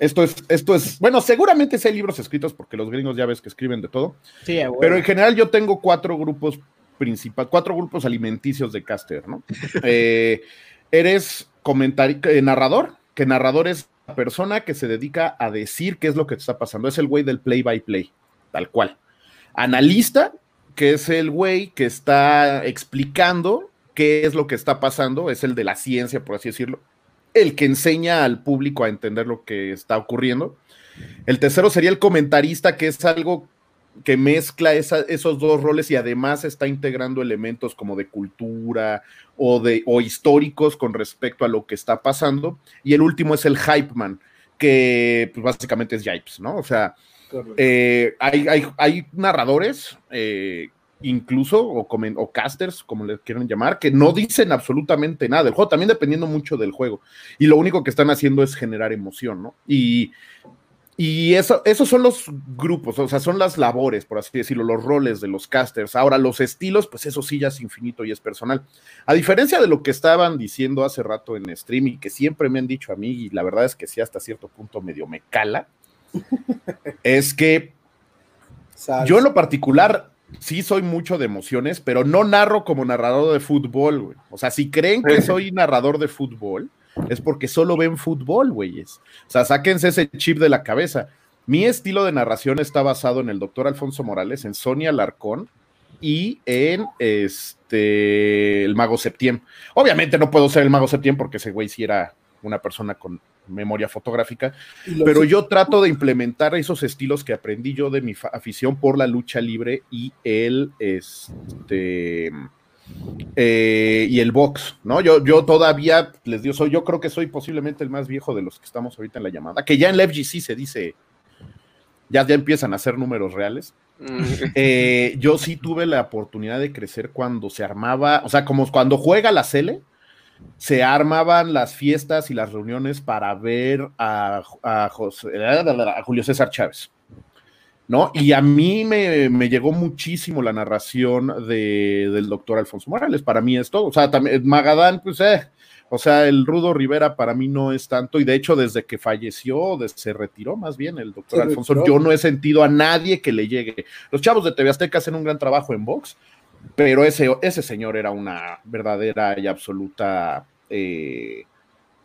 Speaker 3: esto es, esto es, bueno, seguramente hay libros escritos porque los gringos ya ves que escriben de todo. Sí, Pero en general yo tengo cuatro grupos principales, cuatro grupos alimenticios de caster, ¿no? Eh, eres comentar eh, narrador, que narrador es persona que se dedica a decir qué es lo que está pasando, es el güey del play by play, tal cual. Analista, que es el güey que está explicando qué es lo que está pasando, es el de la ciencia, por así decirlo, el que enseña al público a entender lo que está ocurriendo. El tercero sería el comentarista, que es algo que mezcla esos dos roles y además está integrando elementos como de cultura o, de, o históricos con respecto a lo que está pasando. Y el último es el Hype Man, que pues, básicamente es Yipes, ¿no? O sea, eh, hay, hay, narradores, eh, incluso, o, o casters, como les quieran llamar, que no dicen absolutamente nada del juego, también dependiendo mucho del juego. Y lo único que están haciendo es generar emoción, ¿no? Y y eso, esos son los grupos, o sea, son las labores, por así decirlo, los roles de los casters. Ahora, los estilos, pues eso sí ya es infinito y es personal. A diferencia de lo que estaban diciendo hace rato en stream y que siempre me han dicho a mí, y la verdad es que sí, hasta cierto punto medio me cala, es que yo en lo particular sí soy mucho de emociones, pero no narro como narrador de fútbol, güey. O sea, si creen que soy narrador de fútbol, es porque solo ven fútbol, güeyes. O sea, sáquense ese chip de la cabeza. Mi estilo de narración está basado en el doctor Alfonso Morales, en Sonia Larcón y en este el Mago Septiembre. Obviamente no puedo ser el Mago Septiembre porque ese güey sí era una persona con memoria fotográfica, pero yo trato de implementar esos estilos que aprendí yo de mi afición por la lucha libre y el este eh, y el box, ¿no? Yo, yo todavía les digo, soy, yo creo que soy posiblemente el más viejo de los que estamos ahorita en la llamada, que ya en la FGC se dice, ya, ya empiezan a ser números reales. Mm. Eh, yo sí tuve la oportunidad de crecer cuando se armaba, o sea, como cuando juega la Cele, se armaban las fiestas y las reuniones para ver a, a Julio César Chávez. ¿No? Y a mí me, llegó muchísimo la narración de, del doctor Alfonso Morales, para mí es todo, o sea, también Magadán, pues, eh, o sea, el Rudo Rivera para mí no es tanto, y de hecho desde que falleció, se retiró más bien el doctor Alfonso, yo no he sentido a nadie que le llegue. Los chavos de TV Azteca hacen un gran trabajo en box, pero ese, ese señor era una verdadera y absoluta... Eh,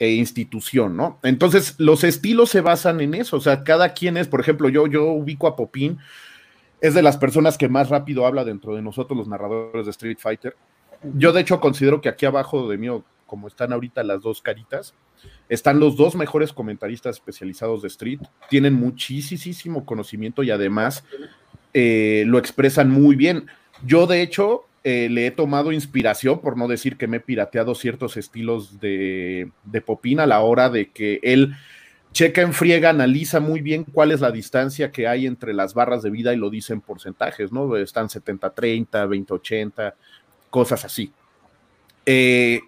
Speaker 3: e institución, ¿no? Entonces, los estilos se basan en eso, o sea, cada quien es, por ejemplo, yo, yo ubico a Popín, es de las personas que más rápido habla dentro de nosotros, los narradores de Street Fighter. Yo, de hecho, considero que aquí abajo de mí, como están ahorita las dos caritas, están los dos mejores comentaristas especializados de Street, tienen muchísimo conocimiento y además eh, lo expresan muy bien. Yo, de hecho, eh, le he tomado inspiración, por no decir que me he pirateado ciertos estilos de, de Popín a la hora de que él checa en friega, analiza muy bien cuál es la distancia que hay entre las barras de vida y lo dice en porcentajes, ¿no? Están 70-30, 20-80, cosas así. Eh,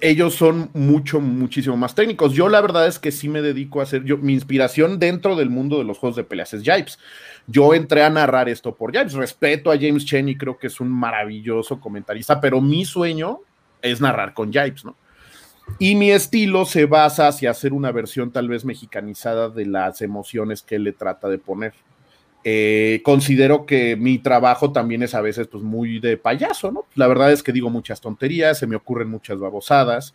Speaker 3: ellos son mucho, muchísimo más técnicos. Yo la verdad es que sí me dedico a hacer, yo, mi inspiración dentro del mundo de los juegos de peleas es Jipes. Yo entré a narrar esto por Jipes. Respeto a James Cheney, creo que es un maravilloso comentarista, pero mi sueño es narrar con Jipes, ¿no? Y mi estilo se basa hacia hacer una versión tal vez mexicanizada de las emociones que él le trata de poner. Eh, considero que mi trabajo también es a veces pues muy de payaso, ¿no? La verdad es que digo muchas tonterías, se me ocurren muchas babosadas,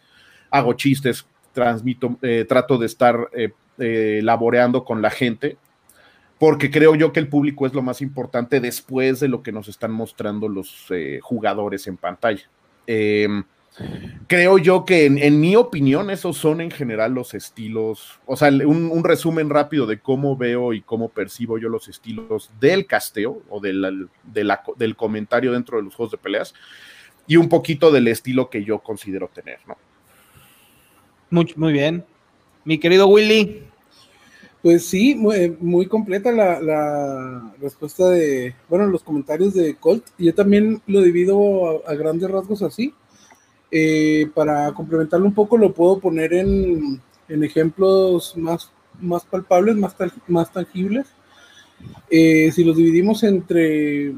Speaker 3: hago chistes, transmito, eh, trato de estar eh, laboreando con la gente, porque creo yo que el público es lo más importante después de lo que nos están mostrando los jugadores en pantalla. Creo yo que en, mi opinión esos son en general los estilos, o sea, un, resumen rápido de cómo veo y cómo percibo yo los estilos del casteo o del, del comentario dentro de los juegos de peleas y un poquito del estilo que yo considero tener, ¿no?
Speaker 1: Muy, muy bien. Mi querido Willy.
Speaker 4: Pues sí, muy, completa la, respuesta de, bueno, los comentarios de Colt. Yo también lo divido a grandes rasgos así eh, para complementarlo un poco, lo puedo poner en, ejemplos más, palpables, más, tangibles. Eh, si los dividimos entre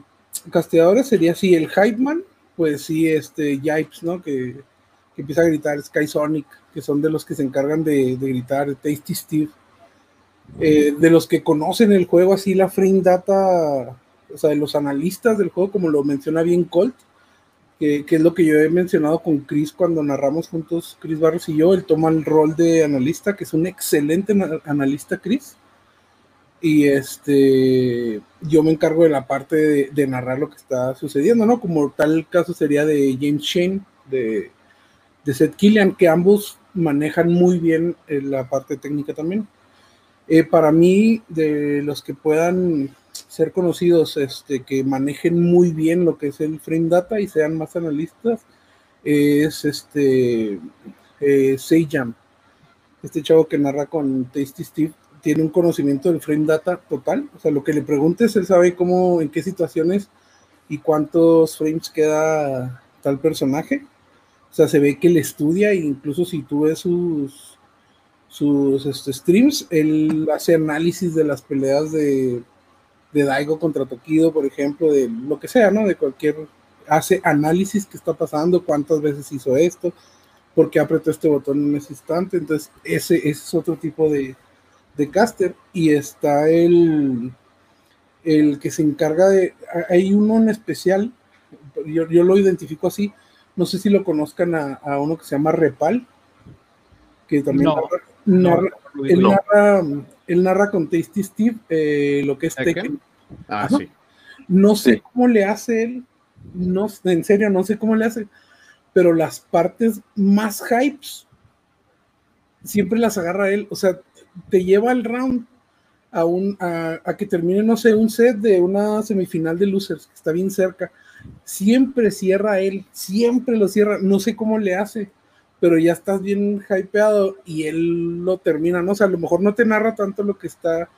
Speaker 4: casteadores, sería así el Hype Man, pues sí, este Yipes, ¿no? Que, empieza a gritar Sky Sonic, que son de los que se encargan de, gritar Tasty Steve. Eh, de los que conocen el juego así, la frame data, o sea, de los analistas del juego, como lo menciona bien Colt, que, es lo que yo he mencionado con Chris cuando narramos juntos, Chris Barros y yo, él toma el rol de analista, que es un excelente analista, Chris. Y este, yo me encargo de la parte de, narrar lo que está sucediendo, ¿no? Como tal caso sería de James Shane, de, de Seth Killian, que ambos manejan muy bien eh, la parte técnica también. Eh, para mí, de los que puedan ser conocidos, este, que manejen muy bien lo que es el frame data y sean más analistas, es este eh, Seyam. Este chavo que narra con Tasty Steve tiene un conocimiento del frame data total. O sea, lo que le preguntes, él sabe cómo, en qué situaciones y cuántos frames queda tal personaje. O sea, se ve que él estudia, e incluso si tú ves sus, sus este, streams, él hace análisis de las peleas de de Daigo contra Tokido, por ejemplo, de lo que sea, ¿no? De cualquier, hace análisis que está pasando, cuántas veces hizo esto, por qué apretó este botón en ese instante, entonces ese, es otro tipo de, de caster. Y está el, el que se encarga de, hay uno en especial, yo, yo lo identifico así, no sé si lo conozcan a, uno que se llama Repal, que también narra, él, narra, él narra con Tasty Steve eh, lo que es Tekken.
Speaker 3: Ah, sí.
Speaker 4: No sé cómo le hace él, no, en serio, no sé cómo le hace, pero las partes más hypes siempre las agarra él, o sea, te lleva el round a, un, a, a, que termine, no sé, un set de una semifinal de losers, que está bien cerca. Siempre cierra él, siempre lo cierra, no sé cómo le hace, pero ya estás bien hypeado y él lo termina, ¿no? O sea, a lo mejor no te narra tanto lo que está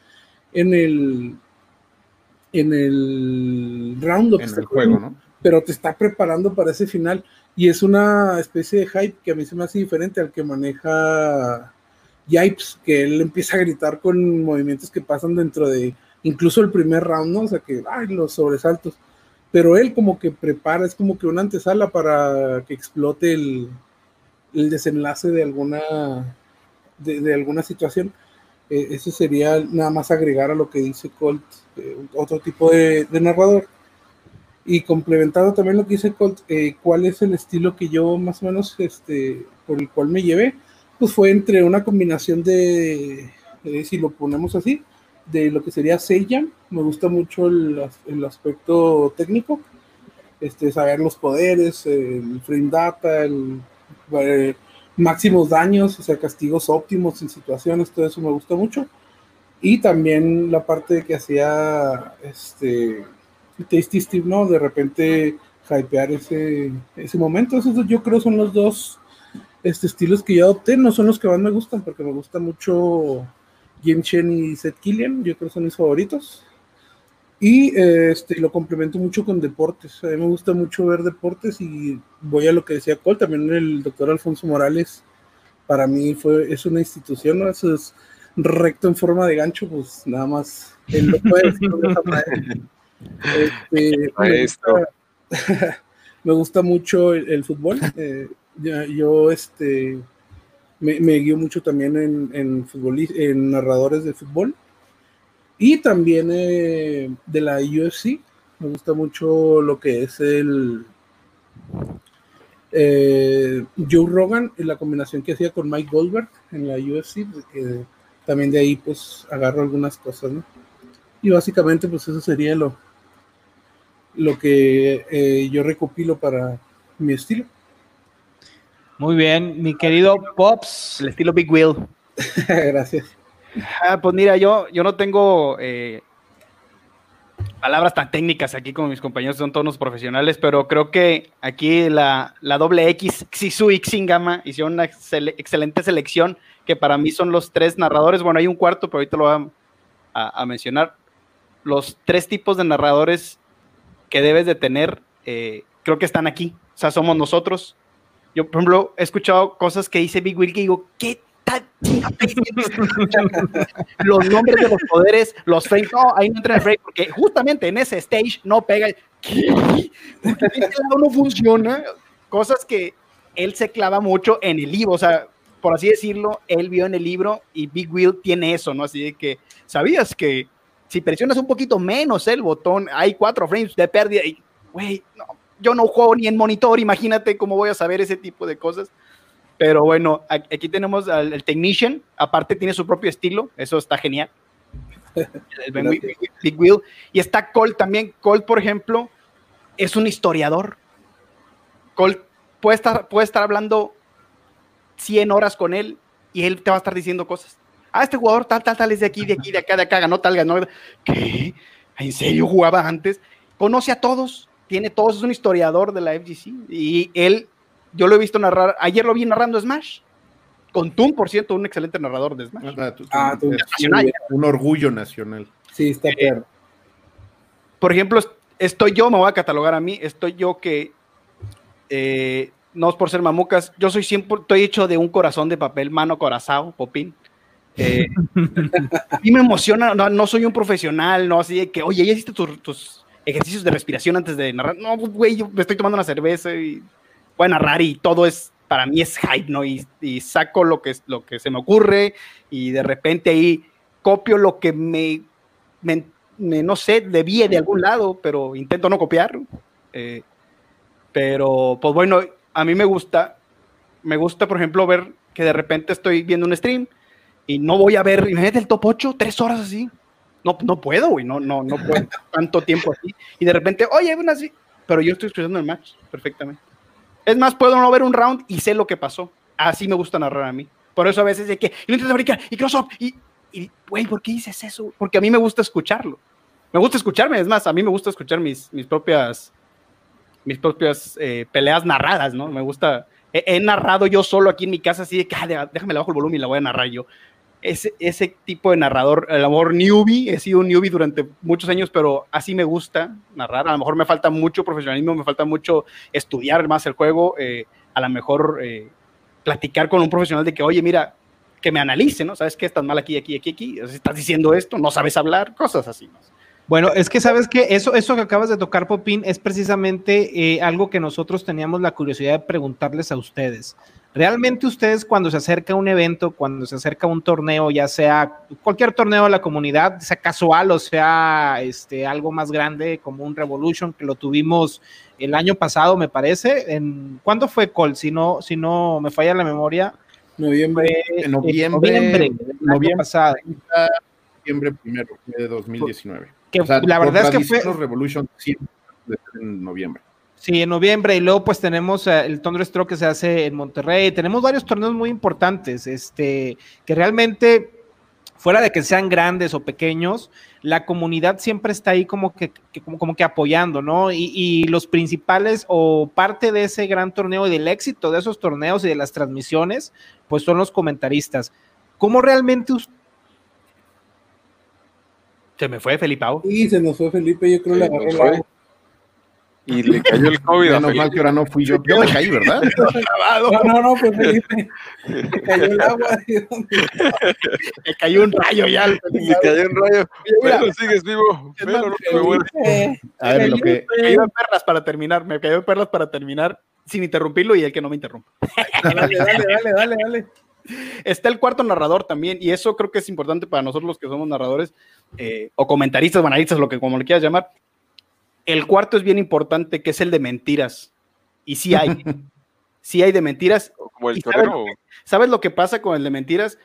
Speaker 4: en el en el round
Speaker 3: en el juego, ¿no?
Speaker 4: Pero te está preparando para ese final y es una especie de hype que a mí se me hace diferente al que maneja Yipes, que él empieza a gritar con movimientos que pasan dentro de incluso el primer round, ¿no? O sea, que, ay, los sobresaltos. Pero él como que prepara, es como que una antesala para que explote el, el desenlace de alguna, de, alguna situación. Eh, eso sería nada más agregar a lo que dice Colt, eh, otro tipo de, narrador. Y complementando también lo que dice Colt, eh, ¿cuál es el estilo que yo más o menos, este, por el cual me llevé? Pues fue entre una combinación de, si lo ponemos así, de lo que sería Seiyan, me gusta mucho el, el aspecto técnico, este, saber los poderes, el frame data, el eh, máximos daños, o sea, castigos óptimos en situaciones, todo eso me gusta mucho. Y también la parte que hacía este Tasty Steve, ¿no? De repente hypear ese, ese momento. Esos yo creo son los dos este, estilos que yo adopté, no son los que más me gustan, porque me gusta mucho Jim Chen y Seth Killian, yo creo son mis favoritos. Y este, lo complemento mucho con deportes. A mí me gusta mucho ver deportes y voy a lo que decía Cole, también el doctor Alfonso Morales, para mí fue, es una institución, ¿no? Eso es recto en forma de gancho, pues nada más él lo puede decir este, me, gusta, me, gusta, mucho el, fútbol. Eh, yo este, me, me, guío mucho también en, en, en narradores de fútbol y también eh, de la UFC, me gusta mucho lo que es el eh, Joe Rogan, la combinación que hacía con Mike Goldberg en la UFC, pues, que también de ahí pues agarro algunas cosas, ¿no? Y básicamente pues eso sería lo, lo que eh, yo recopilo para mi estilo.
Speaker 1: Muy bien, mi querido Pops.
Speaker 5: El estilo Big Wheel.
Speaker 4: Gracias.
Speaker 5: Ah, pues mira, yo, yo no tengo eh, palabras tan técnicas aquí como mis compañeros, son todos profesionales, pero creo que aquí la, doble X, Xisu y Xingama hicieron una excelente selección, que para mí son los tres narradores, bueno, hay un cuarto, pero ahorita lo voy a, mencionar. Los tres tipos de narradores que debes de tener, eh, creo que están aquí, o sea, somos nosotros. Yo, por ejemplo, he escuchado cosas que dice Big Will que digo, ¿qué los nombres de los poderes, los frames, no, ahí no entra el frame, porque justamente en ese stage no pega. ¿Qué? Porque no funciona. Cosas que él se clava mucho en el libro, o sea, por así decirlo, él vio en el libro y Big Wheel tiene eso, ¿no? Así de que, ¿sabías que si presionas un poquito menos el botón, hay cuatro frames de pérdida y, güey, no, yo no juego ni en monitor, imagínate cómo voy a saber ese tipo de cosas. Pero bueno, aquí tenemos al Technician, aparte tiene su propio estilo, eso está genial. Big Wheel. Y está Colt también. Colt, por ejemplo, es un historiador. Colt puede estar, puede estar hablando 100 horas con él y él te va a estar diciendo cosas. Ah, este jugador tal, tal, tal es de aquí, de aquí, de acá, de acá, ganó tal, ganó. ¿Qué? ¿En serio jugaba antes? Conoce a todos, tiene todos, es un historiador de la FGC. Y él, yo lo he visto narrar, ayer lo vi narrando Smash. Con Toon, por cierto, un excelente narrador de Smash.
Speaker 3: Ah, un orgullo nacional.
Speaker 4: Sí, está claro.
Speaker 5: Por ejemplo, estoy yo, me voy a catalogar a mí, estoy yo que eh, no es por ser mamucas, yo soy siempre, estoy hecho de un corazón de papel, mano corazado, popín. Eh, y me emociona, no, soy un profesional, no así de que, oye, ya hiciste tus, ejercicios de respiración antes de narrar. No, güey, yo me estoy tomando una cerveza y voy a narrar y todo es, para mí es hype, ¿no? Y, saco lo que, lo que se me ocurre y de repente ahí copio lo que me, me, no sé, debía de algún lado, pero intento no copiar. Eh, pero, pues bueno, a mí me gusta, me gusta, por ejemplo, ver que de repente estoy viendo un stream y no voy a ver, imagínate el top 8, tres horas así. No, no puedo, güey, no, no, no puedo tanto tiempo así. Y de repente, oye, bueno, así, pero yo estoy escuchando el match perfectamente. Es más, puedo no ver un round y sé lo que pasó. Así me gusta narrar a mí. Por eso a veces de que, y no brincar, y cross up, y, y, güey, ¿por qué dices eso? Porque a mí me gusta escucharlo. Me gusta escucharme, es más, a mí me gusta escuchar mis, mis propias mis propias eh, peleas narradas, ¿no? Me gusta, he, narrado yo solo aquí en mi casa, así de que, ah, déjame le bajo el volumen y la voy a narrar yo. Ese, ese tipo de narrador, el amor newbie, he sido un newbie durante muchos años, pero así me gusta narrar. A lo mejor me falta mucho profesionalismo, me falta mucho estudiar más el juego, eh, a lo mejor eh, platicar con un profesional de que, oye, mira, que me analice, ¿no? ¿Sabes qué? Estás mal aquí, aquí, aquí, aquí. Estás diciendo esto, no sabes hablar, cosas así. ¿no?
Speaker 1: Bueno, es que sabes que eso, eso que acabas de tocar, Popín, es precisamente eh, algo que nosotros teníamos la curiosidad de preguntarles a ustedes. ¿Realmente ustedes cuando se acerca un evento, cuando se acerca un torneo, ya sea cualquier torneo de la comunidad, sea casual o sea este, algo más grande como un Revolution, que lo tuvimos el año pasado, me parece. En, ¿Cuándo fue Col? Si no, si no me falla la memoria.
Speaker 3: Noviembre. En noviembre. noviembre, noviembre pasado. Noviembre primero de 2019
Speaker 1: la verdad es que fue.
Speaker 3: Revolution en noviembre.
Speaker 1: Sí, en noviembre y luego pues tenemos eh, el Thunderstroke que se hace en Monterrey. Tenemos varios torneos muy importantes, este, que realmente fuera de que sean grandes o pequeños, la comunidad siempre está ahí como que, como, como, que apoyando, ¿no? Y, y, los principales o parte de ese gran torneo y del éxito de esos torneos y de las transmisiones, pues son los comentaristas. ¿Cómo realmente
Speaker 5: se me fue Felipe.
Speaker 4: Sí, se nos fue Felipe, yo creo que agarró
Speaker 2: Y le cayó el COVID.
Speaker 3: Menos mal que ahora no fui yo. Yo me caí, ¿verdad?
Speaker 4: no, no, no, pues Felipe. Le cayó el agua.
Speaker 5: Le cayó un rayo ya.
Speaker 2: Le cayó un rayo. Pero sigues vivo. Pero no me
Speaker 5: muere. A ver, lo que. Me cayó en perlas para terminar. Me cayó en perlas para terminar sin interrumpirlo y el que no me interrumpa.
Speaker 4: dale, dale, dale, dale, dale.
Speaker 5: Está el cuarto narrador también, y eso creo que es importante para nosotros los que somos narradores eh, o comentaristas, analistas, lo que como le quieras llamar. El cuarto es bien importante, que es el de mentiras. Y sí hay. sí hay de mentiras.
Speaker 2: Como el
Speaker 5: sabes, lo que pasa con el de mentiras?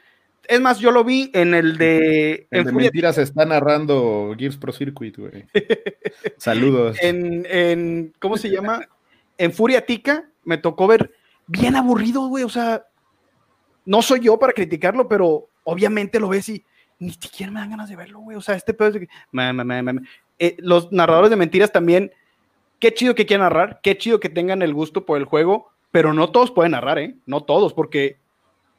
Speaker 5: Es más, yo lo vi en el de.
Speaker 3: El de mentiras está narrando Gears Pro Circuit, güey. Saludos.
Speaker 5: En, en, ¿Cómo se llama? En Furia Tica me tocó ver bien aburrido, güey. O sea, no soy yo para criticarlo, pero obviamente lo ves y ni siquiera me dan ganas de verlo, güey. O sea, este pedo es de que... Eh, los narradores de mentiras también, qué chido que quieran narrar, qué chido que tengan el gusto por el juego, pero no todos pueden narrar, ¿eh? No todos, porque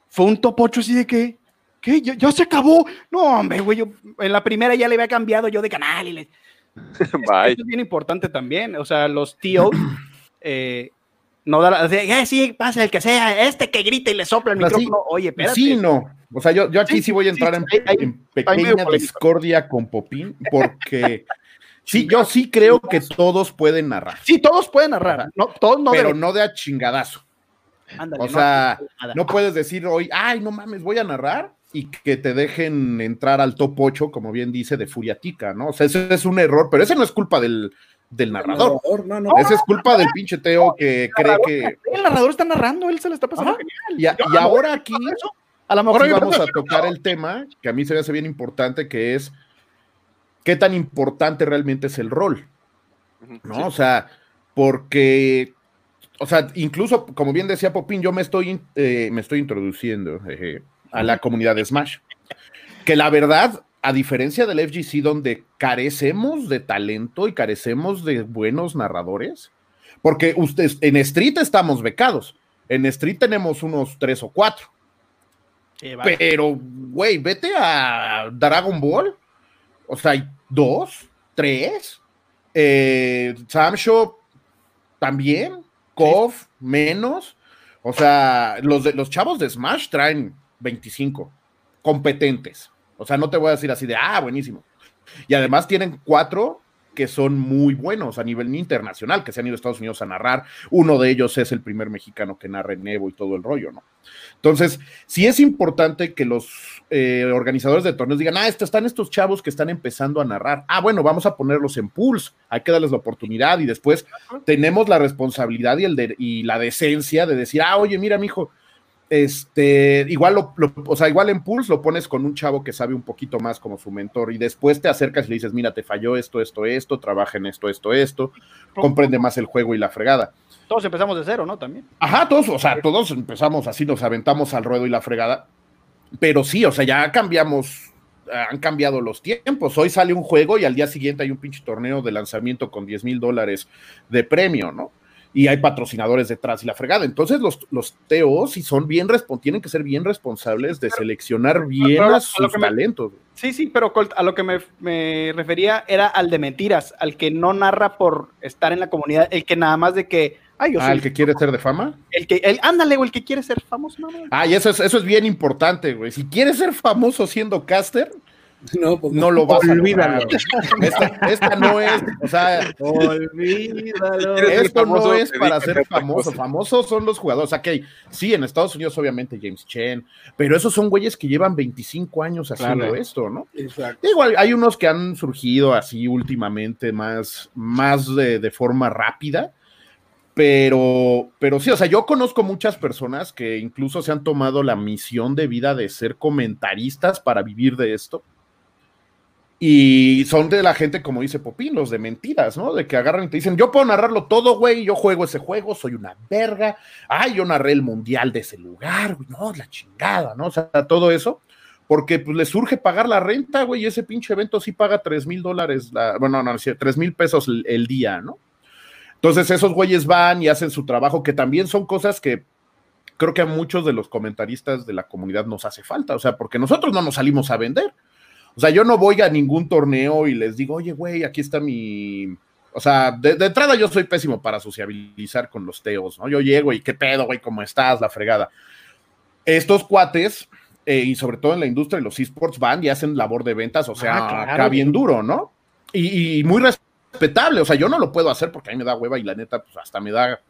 Speaker 5: fue un top 8 así de que, ¿qué? ¿Ya, se acabó. No, hombre, güey, yo en la primera ya le había cambiado yo de canal y le... Bye. Eso es bien importante también, o sea, los tíos eh, no dar, eh, sí, pasa el que sea, este que grita y le sopla el micrófono, oye, espérate.
Speaker 3: Sí, no. O sea, yo, yo aquí sí, voy a entrar en, pequeña discordia con Popín, porque sí, yo sí creo que todos pueden narrar.
Speaker 5: Sí, todos pueden narrar, no, todos no
Speaker 3: pero no de a chingadazo. o sea, no, puedes decir hoy, ay, no mames, voy a narrar y que te dejen entrar al top 8, como bien dice, de Furiatica, ¿no? O sea, ese es un error, pero ese no es culpa del, del narrador. No, no, Esa es culpa del pinche Teo que cree que.
Speaker 5: El narrador está narrando, él se le está pasando
Speaker 3: genial. Y, ahora aquí, a lo mejor vamos a tocar el tema que a mí se me hace bien importante, que es qué tan importante realmente es el rol. ¿No? O sea, porque. O sea, incluso, como bien decía Popín, yo me estoy, eh, me estoy introduciendo a la comunidad de Smash. Que la verdad, a diferencia del FGC, donde carecemos de talento y carecemos de buenos narradores, porque ustedes en Street estamos becados. En Street tenemos unos tres o cuatro. Pero, güey, vete a Dragon Ball. O sea, dos, tres. Eh, Samsho también. KOF, menos. O sea, los, de, los chavos de Smash traen 25 competentes. O sea, no te voy a decir así de, ah, buenísimo. Y además tienen cuatro que son muy buenos a nivel internacional, que se han ido a Estados Unidos a narrar. Uno de ellos es el primer mexicano que narra en Evo y todo el rollo, ¿no? Entonces, sí es importante que los eh, organizadores de torneos digan, ah, están estos chavos que están empezando a narrar. Ah, bueno, vamos a ponerlos en pools, hay que darles la oportunidad y después tenemos la responsabilidad y, el y la decencia de decir, ah, oye, mira, mijo, este, igual lo, o sea, igual en Pulse lo pones con un chavo que sabe un poquito más como su mentor y después te acercas y le dices, mira, te falló esto, esto, esto, trabaja en esto, esto, esto, comprende más el juego y la fregada.
Speaker 5: Todos empezamos de cero, ¿no? También.
Speaker 3: Ajá, todos, o sea, todos empezamos así, nos aventamos al ruedo y la fregada, pero sí, o sea, ya cambiamos, han cambiado los tiempos. Hoy sale un juego y al día siguiente hay un pinche torneo de lanzamiento con 10 mil dólares de premio, ¿no? Y hay patrocinadores detrás y la fregada. Entonces los, los TOs si son bien tienen que ser bien responsables de seleccionar bien a sus talentos.
Speaker 5: sí, sí, pero a lo que me, refería era al de mentiras, al que no narra por estar en la comunidad, el que nada más de que
Speaker 3: Ah, ¿el que quiere ser de fama?
Speaker 5: El que, el, ándale, o el que quiere ser famoso. No,
Speaker 3: Ah, y eso es, eso es bien importante, güey. Si quieres ser famoso siendo caster, no, pues no, lo vas a olvidar. Esta, no es, o sea, olvídalo. Esto no es para ser famoso. Famosos son los jugadores. O sea, sí, en Estados Unidos, obviamente, James Chen, pero esos son güeyes que llevan 25 años haciendo esto, ¿no? Exacto. Igual hay unos que han surgido así últimamente más, más de, de forma rápida. Pero, pero sí, o sea, yo conozco muchas personas que incluso se han tomado la misión de vida de ser comentaristas para vivir de esto y son de la gente, como dice Popín, los de mentiras, ¿no? De que agarran y te dicen, yo puedo narrarlo todo, güey, yo juego ese juego, soy una verga, ay, yo narré el mundial de ese lugar, güey, no, la chingada, ¿no? O sea, todo eso, porque pues les surge pagar la renta, güey, y ese pinche evento sí paga tres mil dólares, bueno, no, tres mil pesos el, día, ¿no? Entonces esos güeyes van y hacen su trabajo, que también son cosas que creo que a muchos de los comentaristas de la comunidad nos hace falta, o sea, porque nosotros no nos salimos a vender o sea, yo no voy a ningún torneo y les digo, oye, güey, aquí está mi. O sea, de, entrada yo soy pésimo para sociabilizar con los teos, ¿no? Yo llego y qué pedo, güey, ¿cómo estás? La fregada. Estos cuates, eh, y sobre todo en la industria de los esports, van y hacen labor de ventas, o sea, ah, acá bien duro, ¿no? Y, muy respetable, o sea, yo no lo puedo hacer porque a mí me da hueva y la neta, pues hasta me da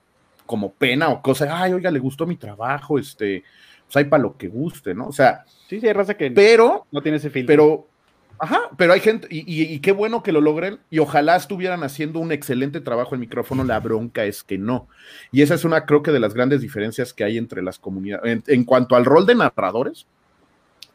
Speaker 3: como pena o cosa, ay, oiga, le gustó mi trabajo, este, pues hay para lo que guste, ¿no? O sea,
Speaker 5: sí, sí, hay raza que
Speaker 3: pero,
Speaker 5: no tiene ese filtro.
Speaker 3: Pero Ajá, pero hay gente, y, qué bueno que lo logren, y ojalá estuvieran haciendo un excelente trabajo en micrófono, la bronca es que no. Y esa es una, creo que de las grandes diferencias que hay entre las comunidades, en, cuanto al rol de narradores,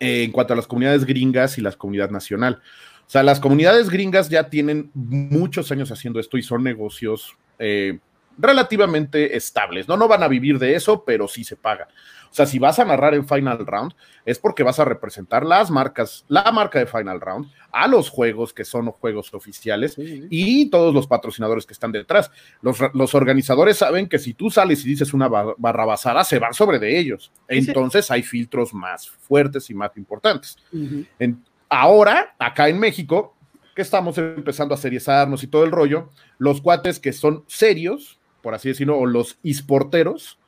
Speaker 3: eh, en cuanto a las comunidades gringas y las comunidades nacional. O sea, las comunidades gringas ya tienen muchos años haciendo esto y son negocios eh, relativamente estables, ¿no? No van a vivir de eso, pero sí se paga. O sea, si vas a narrar en Final Round, es porque vas a representar las marcas, la marca de Final Round, a los juegos que son juegos oficiales y todos los patrocinadores que están detrás. Los, organizadores saben que si tú sales y dices una barrabasada, se van sobre de ellos. Entonces hay filtros más fuertes y más importantes. ahora, acá en México, que estamos empezando a seriezarnos y todo el rollo, los cuates que son serios, por así decirlo, o los esporteros,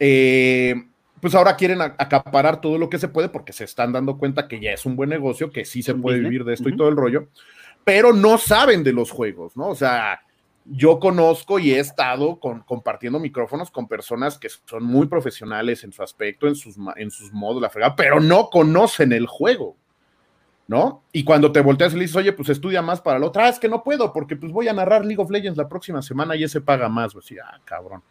Speaker 3: eh, pues ahora quieren acaparar todo lo que se puede porque se están dando cuenta que ya es un buen negocio, que sí se puede vivir de esto y todo el rollo, pero no saben de los juegos, ¿no? O sea, yo conozco y he estado con, compartiendo micrófonos con personas que son muy profesionales en su aspecto, en sus, en sus modos, la fregada, pero no conocen el juego. ¿No? Y cuando te volteas y le dices, oye, pues estudia más para la otra, ah, es que no puedo, porque pues voy a narrar League of Legends la próxima semana y ese paga más, pues, ah, cabrón.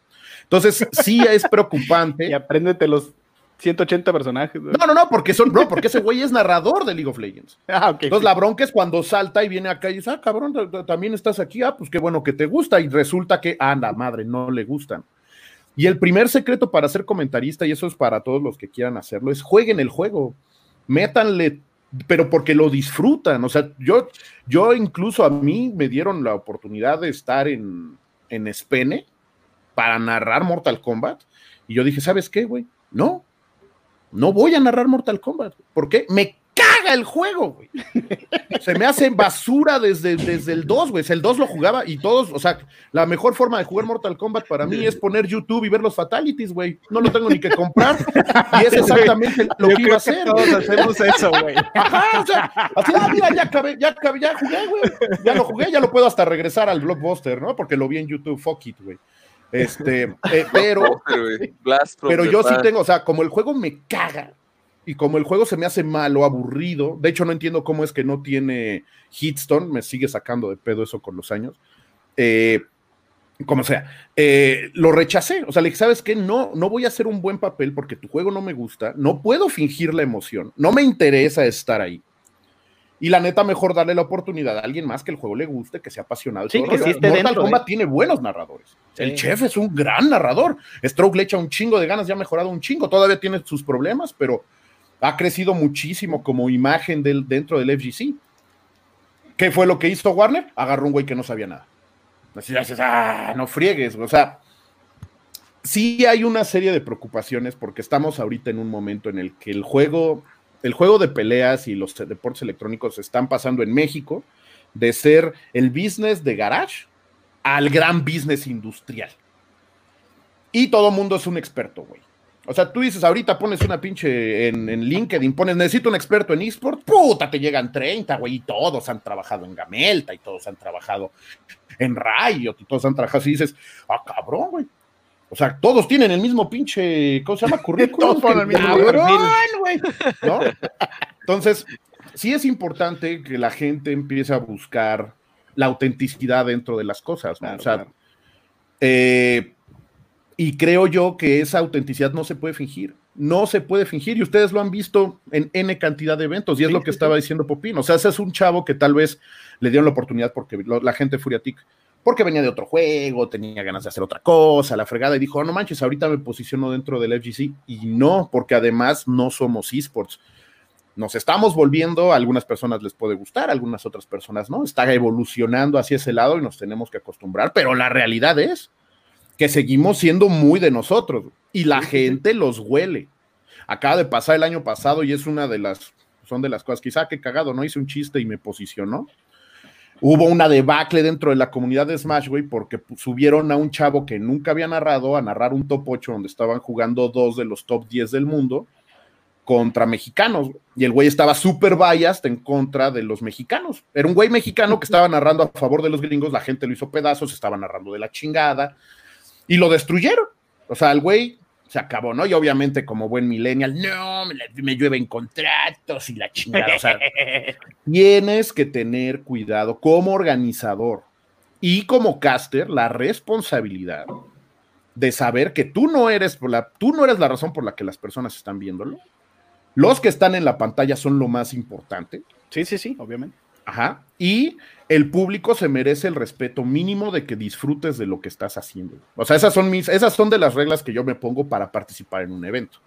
Speaker 3: Entonces, sí es preocupante.
Speaker 5: y apréndete los 180 personajes.
Speaker 3: No, no, no, porque son, no, porque ese güey es narrador de League of Legends. Ah, okay, Entonces la bronca es cuando salta y viene acá y dice, ah, cabrón, también estás aquí, ah, pues qué bueno que te gusta. Y resulta que, ah, la madre, no le gustan. Y el primer secreto para ser comentarista, y eso es para todos los que quieran hacerlo, es jueguen el juego. Métanle, pero porque lo disfrutan. O sea, yo, yo incluso a mí me dieron la oportunidad de estar en, en Spene para narrar Mortal Kombat. Y yo dije, ¿sabes qué, güey? No, no voy a narrar Mortal Kombat. ¿Por qué? Me caga el juego, güey. Se me hace basura desde, desde el 2, güey. El 2 lo jugaba y todos, o sea, la mejor forma de jugar Mortal Kombat para mí es poner YouTube y ver los fatalities, güey. No lo tengo ni que comprar. Y es exactamente lo que iba a hacer.
Speaker 5: Todos hacemos eso, güey.
Speaker 3: Ajá, o sea, así, ah, mira, ya acabé, ya acabé, ya jugué, güey. Ya lo jugué, ya lo puedo hasta regresar al blockbuster, ¿no? Porque lo vi en YouTube, fuck it, güey. Este, eh, pero, pero yo sí tengo, o sea, como el juego me caga y como el juego se me hace malo, aburrido, de hecho no entiendo cómo es que no tiene Hitstone, me sigue sacando de pedo eso con los años. Eh, como sea, eh, lo rechacé. O sea, le dije, ¿sabes qué? No, no voy a hacer un buen papel porque tu juego no me gusta, no puedo fingir la emoción, no me interesa estar ahí. Y la neta, mejor darle la oportunidad a alguien más que el juego le guste, que sea apasionado.
Speaker 5: Sí, que
Speaker 3: Mortal Kombat tiene buenos narradores. El chef es un gran narrador. Stroke le echa un chingo de ganas, ya ha mejorado un chingo. Todavía tiene sus problemas, pero ha crecido muchísimo como imagen del, dentro del FGC. ¿Qué fue lo que hizo Warner? Agarró un güey que no sabía nada. Así dices, ah, no friegues. O sea, sí hay una serie de preocupaciones porque estamos ahorita en un momento en el que el juego el juego de peleas y los deportes electrónicos están pasando en México de ser el business de garage al gran business industrial. Y todo mundo es un experto, güey. O sea, tú dices, ahorita pones una pinche en, LinkedIn, pones, necesito un experto en eSport, puta, te llegan 30, güey, y todos han trabajado en Gamelta, y todos han trabajado en Riot, y todos han trabajado, y dices, ah, cabrón, güey, o sea, todos tienen el mismo pinche, ¿cómo se llama? Currículum. todos el mismo güey. ¿No? Entonces, sí es importante que la gente empiece a buscar la autenticidad dentro de las cosas, ¿no? o sea, eh, y creo yo que esa autenticidad no se puede fingir. No se puede fingir, y ustedes lo han visto en N cantidad de eventos, y es lo que estaba diciendo Popín. O sea, ese es un chavo que tal vez le dieron la oportunidad porque la gente Furiatic porque venía de otro juego, tenía ganas de hacer otra cosa, la fregada, y dijo, no manches, ahorita me posiciono dentro del FGC, y no, porque además no somos esports. Nos estamos volviendo, a algunas personas les puede gustar, a algunas otras personas no, está evolucionando hacia ese lado y nos tenemos que acostumbrar, pero la realidad es que seguimos siendo muy de nosotros y la gente los huele. Acaba de pasar el año pasado y es una de las, son de las cosas, quizá que cagado, ¿no? Hice un chiste y me posicionó Hubo una debacle dentro de la comunidad de Smash, güey, porque subieron a un chavo que nunca había narrado a narrar un top 8 donde estaban jugando dos de los top 10 del mundo contra mexicanos. Y el güey estaba súper biased en contra de los mexicanos. Era un güey mexicano que estaba narrando a favor de los gringos, la gente lo hizo pedazos, estaba narrando de la chingada y lo destruyeron. O sea, el güey se acabó, ¿no? Y obviamente como buen millennial, no, me, me llueven contratos y la chingada. O sea, tienes que tener cuidado como organizador y como caster la responsabilidad de saber que tú no eres la, tú no eres la razón por la que las personas están viéndolo. Los que están en la pantalla son lo más importante.
Speaker 5: Sí, sí, sí, obviamente.
Speaker 3: Ajá. Y el público se merece el respeto mínimo de que disfrutes de lo que estás haciendo. O sea, esas son mis, esas son de las reglas que yo me pongo para participar en un evento.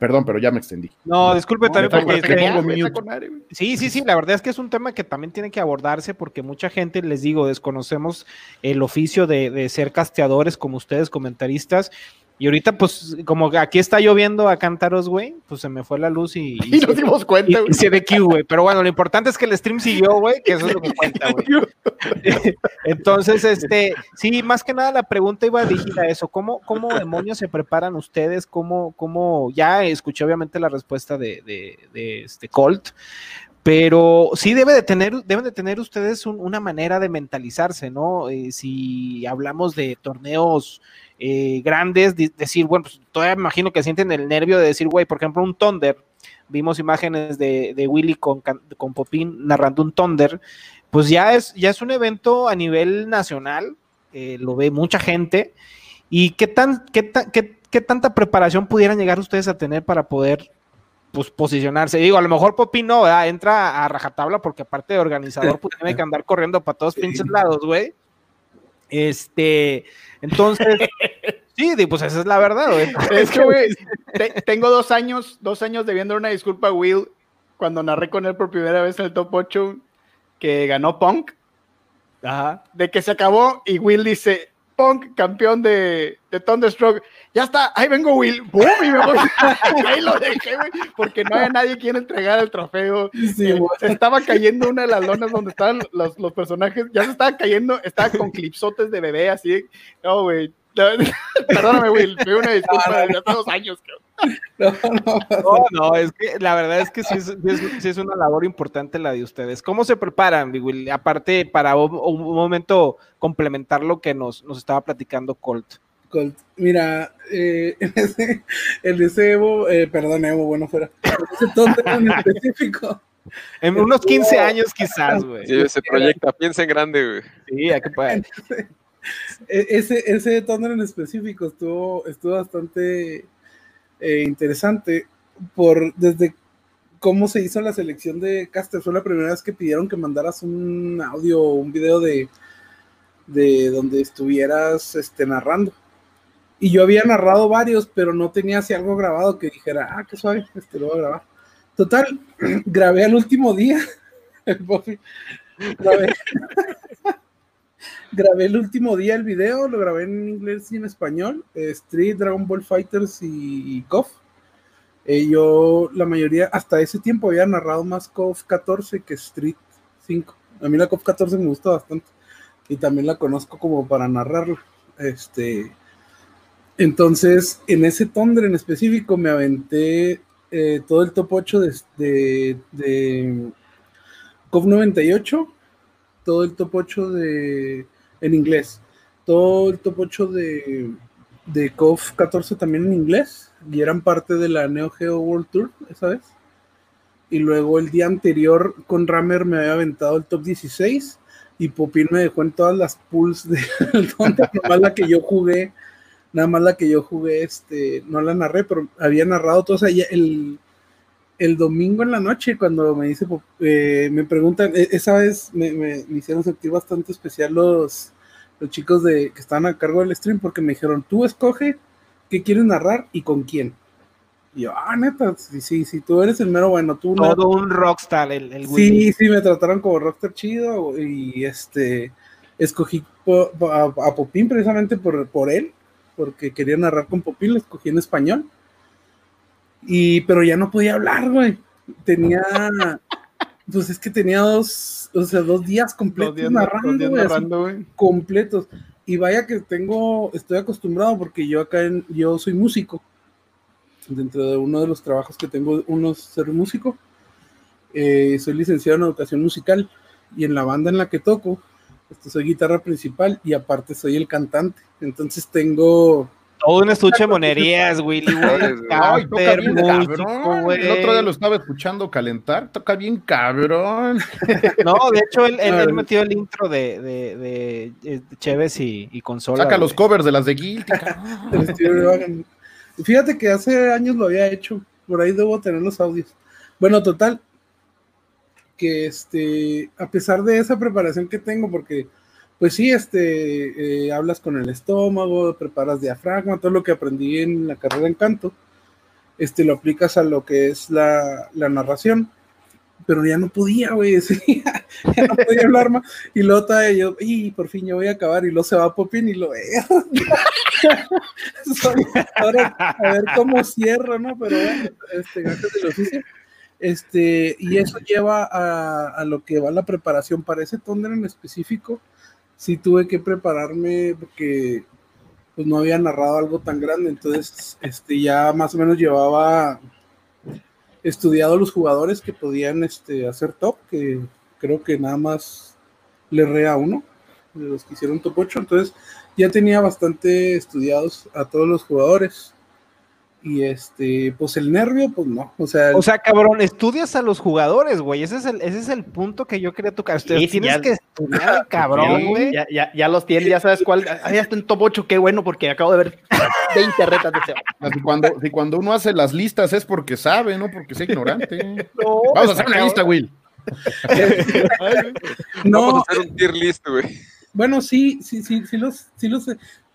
Speaker 3: Perdón, pero ya me extendí.
Speaker 1: No, disculpe también porque Sí, sí, sí, la verdad es que es un tema que también tiene que abordarse porque mucha gente, les digo, desconocemos el oficio de, de ser casteadores como ustedes, comentaristas, y ahorita, pues, como aquí está lloviendo a cántaros, güey, pues se me fue la luz y.
Speaker 3: Y, nos dimos cuenta,
Speaker 1: güey. Y, de güey. Pero bueno, lo importante es que el stream siguió, güey, que eso es lo que cuenta, güey. Entonces, este, sí, más que nada la pregunta iba dirigida a eso. ¿Cómo, cómo demonios se preparan ustedes? ¿Cómo, cómo, ya escuché obviamente la respuesta de, de, de este Colt, pero sí debe de tener, deben de tener ustedes una manera de mentalizarse, ¿no? Eh, si hablamos de torneos eh, grandes, decir, bueno, pues todavía me imagino que sienten el nervio de decir, güey, por ejemplo, un Thunder vimos imágenes de, de Willy con, con Popín narrando un Thunder, pues ya es, ya es un evento a nivel nacional, eh, lo ve mucha gente. ¿Y qué, tan, qué, qué, tanta preparación pudieran llegar ustedes a tener para poder pues, posicionarse? Digo, a lo mejor Popín no, entra a rajatabla porque aparte de organizador, pues tiene que andar corriendo para todos pinches lados, güey. Este, entonces, sí, pues esa es la verdad, güey.
Speaker 5: Es que, güey, tengo dos años, dos años debiendo una disculpa a Will cuando narré con él por primera vez en el top 8 que ganó Punk. Ajá. De que se acabó y Will dice, Punk, campeón de, de Thunderstruck. Ya está, ahí vengo Will. ¡Bum! Y me voy. ahí lo dejé, porque no había nadie quien entregar el trofeo. se estaba cayendo una de las lonas donde estaban los, los personajes. Ya se estaba cayendo, estaba con clipsotes de bebé, así. No, güey, Perdóname, Will, fue una disculpa de hace dos años.
Speaker 1: No, no, no, es que la verdad es que sí es, una labor importante la de ustedes. ¿Cómo se preparan, Will? Aparte, para un, momento complementar lo que nos, nos estaba platicando Colt.
Speaker 4: Colt, mira, eh, en, ese, en ese Evo, eh, perdón, Evo, bueno, fuera, ese tonto en específico.
Speaker 1: En unos 15 años quizás, güey.
Speaker 2: Sí, se proyecta, piensa en grande, güey.
Speaker 1: Sí, hay que poder.
Speaker 4: E-, ese, ese en específico estuvo, estuvo bastante eh, interesante por desde cómo se hizo la selección de Caster. Fue la primera vez que pidieron que mandaras un audio o un video de, de donde estuvieras este, narrando. Y yo había narrado varios, pero no tenía así algo grabado que dijera, ah, qué suave, este lo voy a grabar. Total, grabé al último día el Grabé, grabé el último día el video, lo grabé en inglés y en español, Street, Dragon Ball Fighters y, KOF. Eh, yo, la mayoría, hasta ese tiempo había narrado más KOF 14 que Street 5. A mí la KOF 14 me gusta bastante y también la conozco como para narrarla. Este, entonces, en ese Thunder en específico me aventé eh, todo el top 8 de, de, de KOF 98 todo el top 8 de, en inglés, todo el top 8 de, de KOF 14 también en inglés, y eran parte de la Neo Geo World Tour esa vez. Y luego el día anterior con Rammer me había aventado el top 16 y Popín me dejó en todas las pools de nada más la que yo jugué, nada más la que yo jugué, este, no la narré, pero había narrado todo, o el, el domingo en la noche, cuando me dice, eh, me preguntan, e, esa vez me, hicieron sentir bastante especial los, los chicos de, que estaban a cargo del stream, porque me dijeron, tú escoge qué quieres narrar y con quién. Y yo, ah, neta, sí, sí, sí, tú eres el mero bueno, tú
Speaker 1: Todo un rockstar, el, el
Speaker 4: Sí, sí, me trataron como rockstar chido y este, escogí a, Popín precisamente por, por él, porque quería narrar con Popín, lo escogí en español y, pero ya no podía hablar, güey. Tenía, pues es que tenía dos, o sea, dos días completos narrando, güey, completos. Y vaya que tengo, estoy acostumbrado porque yo acá, en, yo soy músico. Dentro de uno de los trabajos que tengo, uno es ser músico. Eh, soy licenciado en educación musical y en la banda en la que toco, este, soy guitarra principal y aparte soy el cantante. Entonces tengo
Speaker 1: todo un estuche de monerías, Willy,
Speaker 3: Ay, güey. El otro día lo estaba escuchando calentar, toca bien cabrón.
Speaker 1: No, de hecho, él, metió el intro de, de, de, Cheves y, y, consola.
Speaker 3: Saca los covers de las de Guilty.
Speaker 4: Fíjate que hace años lo había hecho, por ahí debo tener los audios. Bueno, total, que este, a pesar de esa preparación que tengo, porque pues sí, este, eh, hablas con el estómago, preparas diafragma, todo lo que aprendí en la carrera en canto, este, lo aplicas a lo que es la, narración, pero ya no podía, güey, ya, no podía hablar más, y luego yo, y por fin ya voy a acabar, y luego se va Popín y lo veo. ahora, a ver cómo cierro, ¿no? Pero bueno, este, gracias del oficio. Este, y eso lleva a, lo que va la preparación para ese tóner en específico sí tuve que prepararme porque pues no había narrado algo tan grande, entonces este ya más o menos llevaba estudiado los jugadores que podían este, hacer top, que creo que nada más le re a uno de los que hicieron top 8, entonces ya tenía bastante estudiados a todos los jugadores. Y este, pues el nervio, pues no. O sea,
Speaker 1: o sea, cabrón, estudias a los jugadores, güey. Ese es el, ese es el punto que yo quería tocar. Ustedes tienes que estudiar, cabrón, güey.
Speaker 5: Ya, ya, ya, los tienes, ya sabes cuál. Ahí está en top 8, qué bueno, porque acabo de ver 20 retas de ese.
Speaker 3: Si cuando, si cuando uno hace las listas es porque sabe, no porque es ignorante. Vamos a hacer una lista, Will.
Speaker 2: no, Vamos a hacer un tier list, güey.
Speaker 4: Bueno, sí, sí, sí, sí los, sí los,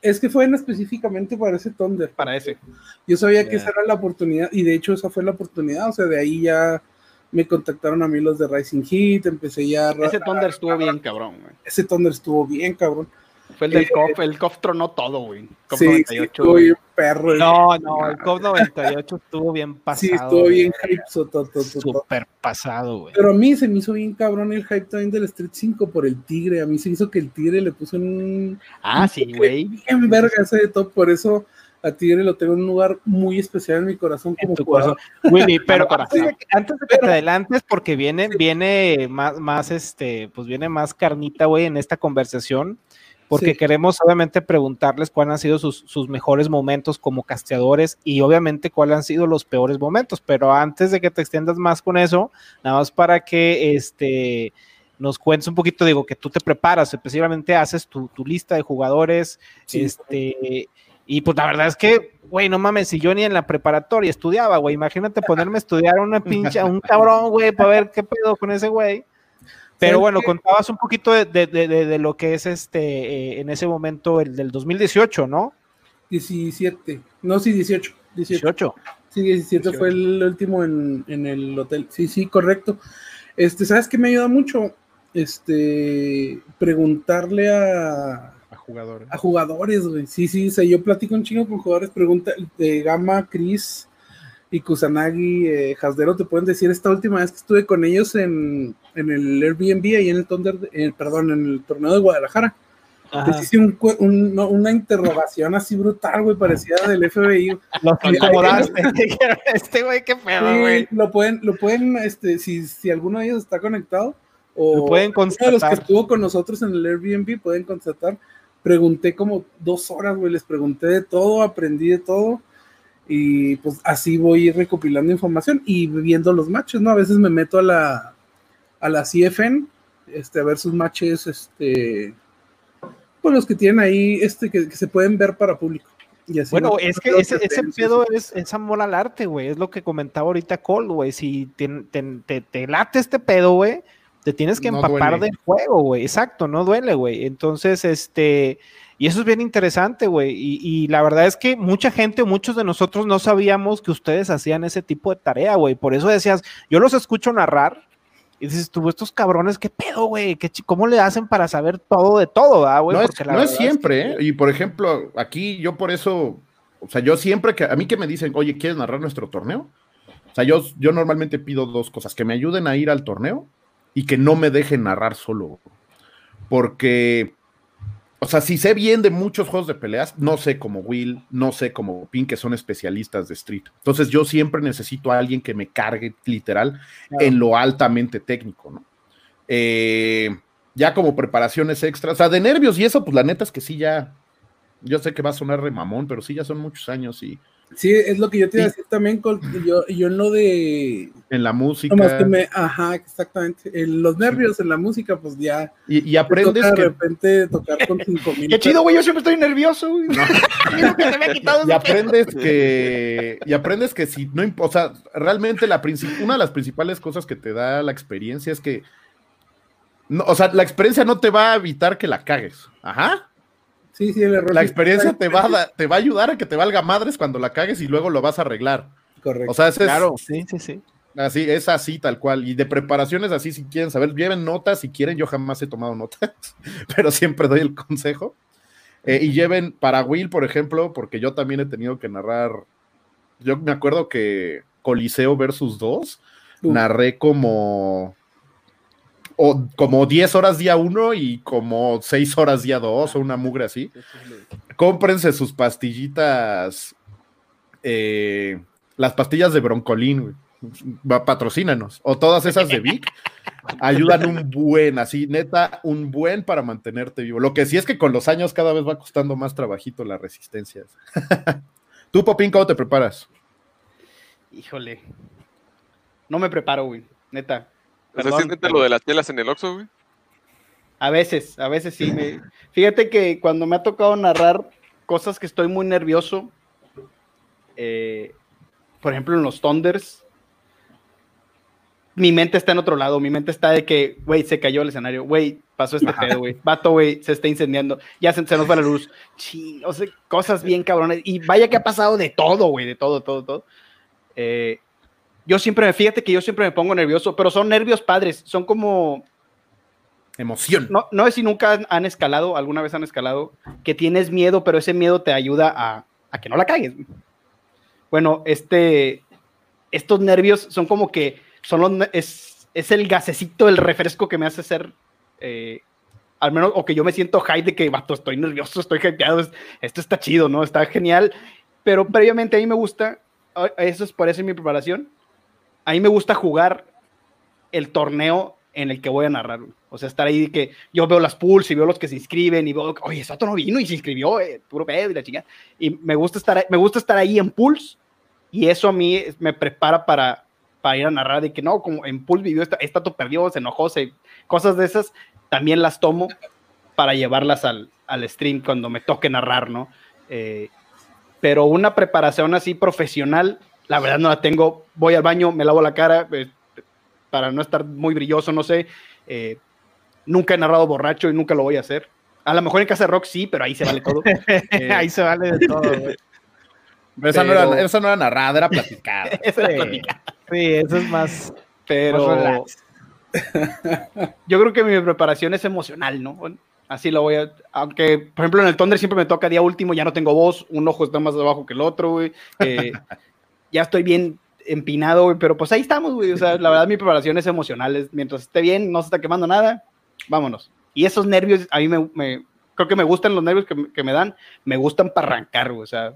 Speaker 4: es que fue específicamente para ese Thunder.
Speaker 5: Para ese.
Speaker 4: Yo sabía que esa era la oportunidad, y de hecho esa fue la oportunidad, o sea, de ahí ya me contactaron a mí los de Rising Heat, empecé ya...
Speaker 5: Ese Thunder estuvo bien cabrón, güey.
Speaker 4: Ese Thunder estuvo bien cabrón.
Speaker 5: Fue el del COF, el COF tronó todo, güey.
Speaker 4: sí, 98, estuvo bien perro.
Speaker 1: No, no, el COF 98 estuvo bien pasado.
Speaker 4: Sí, estuvo bien hype.
Speaker 1: Súper pasado, güey.
Speaker 4: Pero a mí se me hizo bien cabrón el hype también del Street 5 por el Tigre. A mí se hizo que el Tigre le puso un...
Speaker 5: Ah, sí, güey.
Speaker 4: Bien verga ese de top, por eso a Tigre lo tengo en un lugar muy especial en mi corazón como
Speaker 1: jugador. Willy, pero antes de, antes de, que te adelantes, porque viene, viene más, más, este, pues viene más carnita, güey, en esta conversación porque queremos obviamente preguntarles cuáles han sido sus, mejores momentos como casteadores y obviamente cuáles han sido los peores momentos, pero antes de que te extiendas más con eso, nada más para que este nos cuentes un poquito, digo, que tú te preparas, especialmente haces tu, lista de jugadores, este, y pues la verdad es que, güey, no mames, si yo ni en la preparatoria estudiaba, güey, imagínate ponerme a estudiar una pinche, un cabrón, güey, para ver qué pedo con ese güey. Pero bueno, contabas un poquito de, lo que es este eh, en ese momento el del 2018, ¿no?
Speaker 4: 17, no, sí, 18. 18. Sí, 17 fue el último en, el hotel. Sí, sí, correcto. Este, ¿sabes qué me ayuda mucho? Este, preguntarle a,
Speaker 5: a jugadores.
Speaker 4: A jugadores, güey. Sí, sí, o sea, yo platico un chingo con jugadores, pregunta de Gama, Chris, y Kusanagi, eh, Hasdero te pueden decir esta última vez que estuve con ellos en, el Airbnb ahí en el Thunder, eh, perdón, en el torneo de Guadalajara. Les hice una interrogación así brutal, güey, parecida del FBI.
Speaker 1: Lo incomodaste. este güey, qué pedo, güey.
Speaker 4: lo pueden, lo pueden, este, si, si alguno de ellos está conectado, o
Speaker 1: lo pueden constatar.
Speaker 4: Uno de los que estuvo con nosotros en el Airbnb pueden constatar. Pregunté como dos horas, güey, les pregunté de todo, aprendí de todo y pues así voy recopilando información y viendo los matches, ¿no? A veces me meto a la, a la CFN, este, a ver sus matches, este, pues los que tienen ahí, este, que, se pueden ver para público.
Speaker 1: Y así bueno, es que ese, ese pedo es, es, amor al arte, güey, es lo que comentaba ahorita Cole, güey, si te, te, te, late este pedo, güey, te tienes que empapar del juego, güey, exacto, no duele, güey, entonces, este y eso es bien interesante, güey. Y, la verdad es que mucha gente, muchos de nosotros no sabíamos que ustedes hacían ese tipo de tarea, güey. Por eso decías, yo los escucho narrar y dices, tú, estos cabrones, ¿qué pedo, güey? ¿Cómo le hacen para saber todo de todo, ah, güey?
Speaker 3: No, es, no es siempre, ¿eh? Y por ejemplo, aquí yo por eso, o sea, yo siempre que, a mí que me dicen, oye, ¿quieres narrar nuestro torneo? O sea, yo, yo normalmente pido dos cosas, que me ayuden a ir al torneo y que no me dejen narrar solo. Porque o sea, si sé bien de muchos juegos de peleas, no sé como Will, no sé como Pin, que son especialistas de Street. Entonces yo siempre necesito a alguien que me cargue literal en lo altamente técnico, ¿no? Eh, ya como preparaciones extras, o sea, de nervios y eso, pues la neta es que sí ya, yo sé que va a sonar remamón, pero sí ya son muchos años y
Speaker 4: Sí, es lo que yo te iba a decir también, yo, yo no de...
Speaker 3: En la música.
Speaker 4: que me, ajá, exactamente. En los nervios en la música, pues ya...
Speaker 3: Y, aprendes
Speaker 4: que... De repente tocar con cinco mil...
Speaker 5: Qué chido, güey, yo siempre estoy nervioso, güey.
Speaker 3: y aprendes que... Y aprendes que si no... O sea, realmente la una de las principales cosas que te da la experiencia es que... No, o sea, la experiencia no te va a evitar que la cagues. Ajá.
Speaker 4: Sí, sí, el error.
Speaker 3: La experiencia te va, a, te va a ayudar a que te valga madres cuando la cagues y luego lo vas a arreglar.
Speaker 4: Correcto.
Speaker 3: O sea, es,
Speaker 1: claro, sí, sí, sí.
Speaker 3: Así, es así, tal cual. Y de preparaciones así, si quieren saber, lleven notas, si quieren, yo jamás he tomado notas, pero siempre doy el consejo. Eh, y lleven para Will, por ejemplo, porque yo también he tenido que narrar. Yo me acuerdo que Coliseo versus 2, narré como o como 10 horas día 1 y como 6 horas día 2 o una mugre así. Cómprense sus pastillitas, eh, las pastillas de broncolín, patrocínanos. O todas esas de Vic. ayudan un buen, así, neta, un buen para mantenerte vivo. Lo que sí es que con los años cada vez va costando más trabajito la resistencia. ¿Tú, Popín, cómo te preparas?
Speaker 5: Híjole. No me preparo, güey. Neta.
Speaker 2: ¿O sea, lo de las telas en el Oxxo, güey?
Speaker 5: A veces, a veces sí. Me... Fíjate que cuando me ha tocado narrar cosas que estoy muy nervioso, eh, por ejemplo en los Thunders, mi mente está en otro lado, mi mente está de que, güey, se cayó el escenario, güey, pasó este pedo, güey, vato, güey, se está incendiando, ya se, nos va la luz, sí, o sea, cosas bien cabrones, y vaya que ha pasado de todo, güey, de todo, todo, todo. Eh, yo siempre me, fíjate que yo siempre me pongo nervioso, pero son nervios padres, son como...
Speaker 3: Emoción.
Speaker 5: No, no es si nunca han, escalado, alguna vez han escalado, que tienes miedo, pero ese miedo te ayuda a, a que no la cagues. Bueno, este, estos nervios son como que son es, es el gasecito, el refresco que me hace ser, eh, al menos, o que yo me siento high de que, vato, estoy nervioso, estoy hypeado, esto está chido, ¿no? Está genial, pero previamente a mí me gusta, eso es por eso mi preparación, a mí me gusta jugar el torneo en el que voy a narrar. O sea, estar ahí que yo veo las pools y veo los que se inscriben y veo, oye, ese no vino y se inscribió, eh, puro pedo y la chingada. Y me gusta estar, me gusta estar ahí en pools y eso a mí me prepara para, para ir a narrar de que no, como en pool vivió, esta, esta perdió, se enojó, se, cosas de esas, también las tomo para llevarlas al, al stream cuando me toque narrar, ¿no? Eh, pero una preparación así profesional, la verdad no la tengo. Voy al baño, me lavo la cara eh, para no estar muy brilloso, no sé. Eh, nunca he narrado borracho y nunca lo voy a hacer. A lo mejor en casa de rock sí, pero ahí se vale todo.
Speaker 1: ahí se vale de todo,
Speaker 3: esa, no era, esa, no era, narrada, era platicada.
Speaker 1: sí, sí, eso es más.
Speaker 5: Pero. yo creo que mi preparación es emocional, ¿no? Así lo voy a. Aunque, por ejemplo, en el Thunder siempre me toca día último, ya no tengo voz, un ojo está más abajo que el otro, güey. Eh, ya estoy bien empinado, güey, pero pues ahí estamos, güey. O sea, la verdad, mi preparación es emocional. mientras esté bien, no se está quemando nada, vámonos. Y esos nervios, a mí me, creo que me gustan los nervios que, que me dan, me gustan para arrancar, güey. O sea,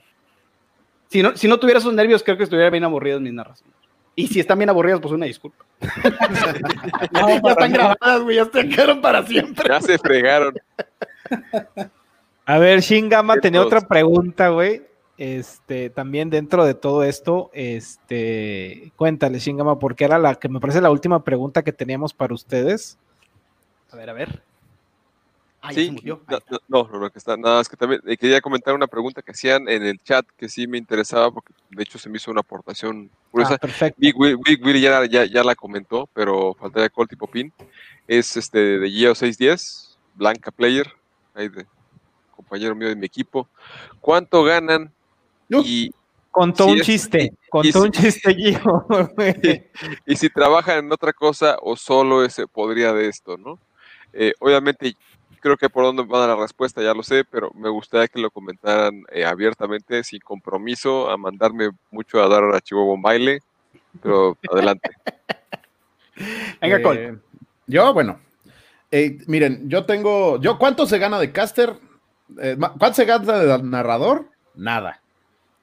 Speaker 5: si no, si no tuviera esos nervios, creo que estuviera bien aburrido en mis narraciones. Y si están bien aburridas, pues una disculpa. ya están grabadas, güey, ya se quedaron para siempre.
Speaker 2: Ya se fregaron.
Speaker 1: A ver, Shingama tenía otra pregunta, güey. Este, también dentro de todo esto, este, cuéntale, Shingama, porque era la que me parece la última pregunta que teníamos para ustedes.
Speaker 5: A ver, a ver
Speaker 2: sí, No, no, no, que está, nada más que también eh, quería comentar una pregunta que hacían en el chat que sí me interesaba porque de hecho se me hizo una aportación curiosa. Ah,
Speaker 1: perfecto.
Speaker 2: Willy ya, ya, la comentó, pero faltaría Colt y Popín. Es este de Geo 610, Blanca Player, ahí de compañero mío de mi equipo. ¿Cuánto ganan?
Speaker 1: Y Contó un chiste, contó un chiste Gio.
Speaker 2: y, y, si trabajan en otra cosa o solo ese podría de esto, ¿no? Eh, obviamente creo que por dónde va a dar la respuesta ya lo sé, pero me gustaría que lo comentaran eh, abiertamente, sin compromiso, a mandarme mucho a dar archivo bombaile, pero adelante.
Speaker 3: Venga, Col. Eh, yo, bueno, eh, miren, yo tengo, yo, ¿cuánto se gana de caster? ¿Cuánto se gana de narrador? Nada.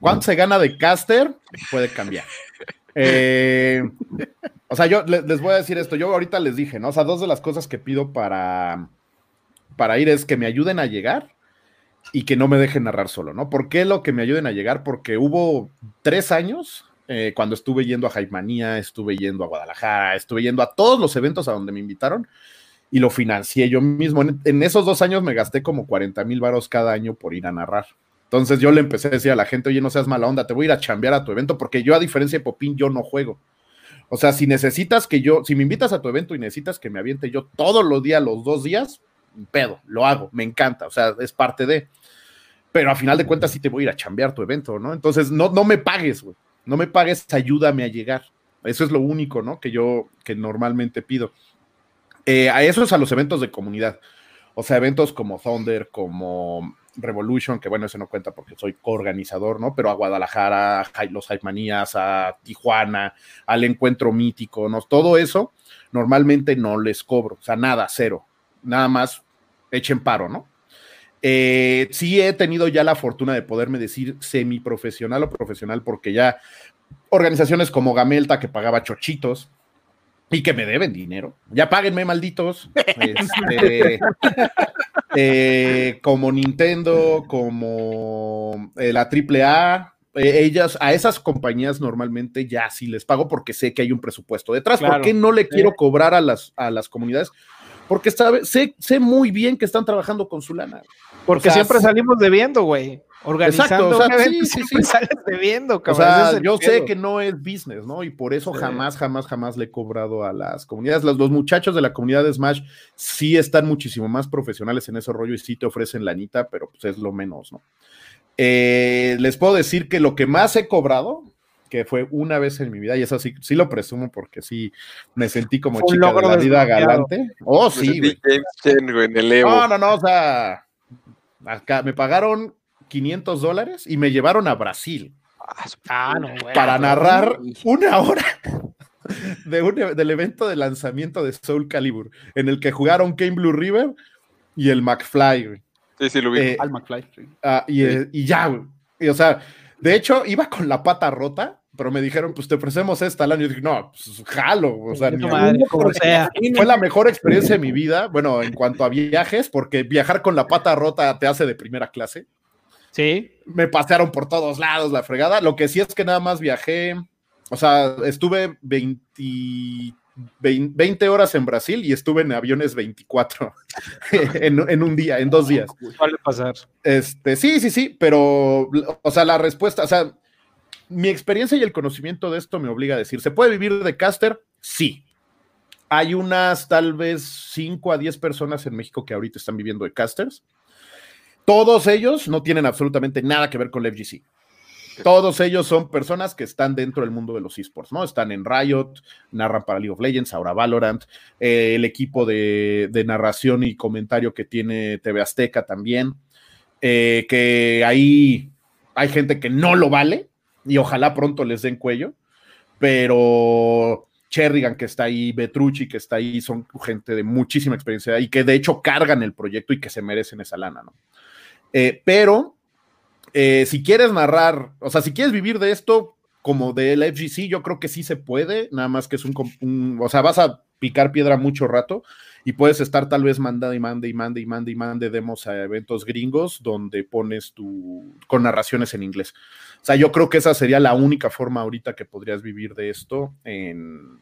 Speaker 3: ¿Cuánto se gana de caster? Puede cambiar. o sea, yo les, les, voy a decir esto. Yo ahorita les dije, ¿no? O sea, dos de las cosas que pido para, para ir es que me ayuden a llegar y que no me dejen narrar solo, ¿no? ¿Por qué lo que me ayuden a llegar? Porque hubo tres años eh, cuando estuve yendo a Jaimanía, estuve yendo a Guadalajara, estuve yendo a todos los eventos a donde me invitaron y lo financié yo mismo. En, esos dos años me gasté como 40 mil varos cada año por ir a narrar. Entonces yo le empecé a decir a la gente, oye, no seas mala onda, te voy a ir a chambear a tu evento porque yo a diferencia de Popín, yo no juego. O sea, si necesitas que yo, si me invitas a tu evento y necesitas que me aviente yo todos los días, los dos días, pedo, lo hago, me encanta, o sea, es parte de. Pero a final de cuentas sí te voy a ir a chambear tu evento, ¿no? Entonces, no, no me pagues, güey. No me pagues, ayúdame a llegar. Eso es lo único, ¿no? Que yo, que normalmente pido. Eh, a eso es a los eventos de comunidad. O sea, eventos como Thunder, como Revolution, que bueno, ese no cuenta porque soy coorganizador, ¿no? Pero a Guadalajara, a los Hype Manías, a Tijuana, al encuentro mítico, ¿no? Todo eso normalmente no les cobro, o sea, nada, cero nada más echen paro, ¿no? Eh, sí he tenido ya la fortuna de poderme decir semiprofesional o profesional porque ya organizaciones como Gamelta que pagaba chochitos y que me deben dinero, ya páguenme malditos, este, eh, como Nintendo, como eh, la AAA, eh, ellas, a esas compañías normalmente ya sí les pago porque sé que hay un presupuesto detrás. ¿Por qué no le quiero cobrar a las, a las comunidades? Porque sabe, sé, sé muy bien que están trabajando con su lana.
Speaker 1: Porque siempre salimos debiendo, güey. Organizando Exacto, o sea, sí, sí, sí. sales debiendo,
Speaker 3: cabrón. O sea, yo sé que no es business, ¿no? Y por eso jamás, jamás, jamás le he cobrado a las comunidades. Los, los, muchachos de la comunidad de Smash sí están muchísimo más profesionales en ese rollo y sí te ofrecen lanita, pero pues es lo menos, ¿no? Eh, les puedo decir que lo que más he cobrado, que fue una vez en mi vida, y eso sí, sí lo presumo porque sí me sentí como chica de la vida galante. Oh, sí. No, no, no, o sea, acá me pagaron 500 dólares y me llevaron a Brasil. Ah, no, para narrar una hora de un, del evento de lanzamiento de Soul Calibur, en el que jugaron Game Blue River y el McFly.
Speaker 2: Sí, sí, lo vi.
Speaker 3: Eh, Al McFly. Ah, eh, y, ya, güey. o sea, de hecho, iba con la pata rota, pero me dijeron, pues te ofrecemos esta al año. Y dije, no, pues jalo. O sea, fue la mejor experiencia de mi vida, bueno, en cuanto a viajes, porque viajar con la pata rota te hace de primera clase.
Speaker 1: Sí.
Speaker 3: Me pasearon por todos lados la fregada. Lo que sí es que nada más viajé, o sea, estuve 20 20 horas en Brasil y estuve en aviones 24 en, un día, en dos días.
Speaker 1: Suele pasar.
Speaker 3: Este, sí, sí, sí, pero, o sea, la respuesta, o sea, mi experiencia y el conocimiento de esto me obliga a decir, ¿se puede vivir de caster? Sí. Hay unas tal vez 5 a 10 personas en México que ahorita están viviendo de casters. Todos ellos no tienen absolutamente nada que ver con la FGC. Todos ellos son personas que están dentro del mundo de los esports, ¿no? Están en Riot, narran para League of Legends, ahora Valorant, eh, el equipo de, narración y comentario que tiene TV Azteca también, eh, que ahí hay gente que no lo vale y ojalá pronto les den cuello, pero Cherrigan que está ahí, Betrucci que está ahí, son gente de muchísima experiencia y que de hecho cargan el proyecto y que se merecen esa lana, ¿no? Eh, pero eh, si quieres narrar, o sea, si quieres vivir de esto como del FGC, yo creo que sí se puede, nada más que es un, o sea, vas a picar piedra mucho rato y puedes estar tal vez mandando y mande y mande y mande y mande demos a eventos gringos donde pones tu con narraciones en inglés. O sea, yo creo que esa sería la única forma ahorita que podrías vivir de esto en,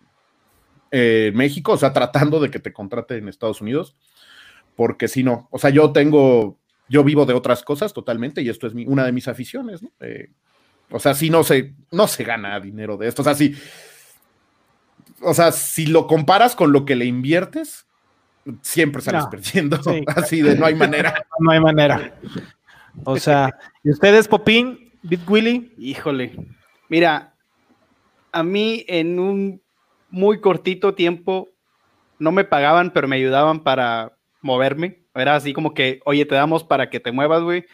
Speaker 3: en México, o sea, tratando de que te contraten en Estados Unidos, porque si no, o sea, yo tengo yo vivo de otras cosas totalmente y esto es una de mis aficiones, ¿no? Eh, o sea, si no se, no se gana dinero de esto. O sea, si, o sea, si lo comparas con lo que le inviertes, siempre sales perdiendo. Así de no hay manera.
Speaker 1: No hay manera. O sea, ¿y ustedes, Popín, Bit Willy?
Speaker 5: Híjole. Mira, a mí en un muy cortito tiempo no me pagaban, pero me ayudaban para moverme. Era así como que, oye, te damos para que te muevas, güey.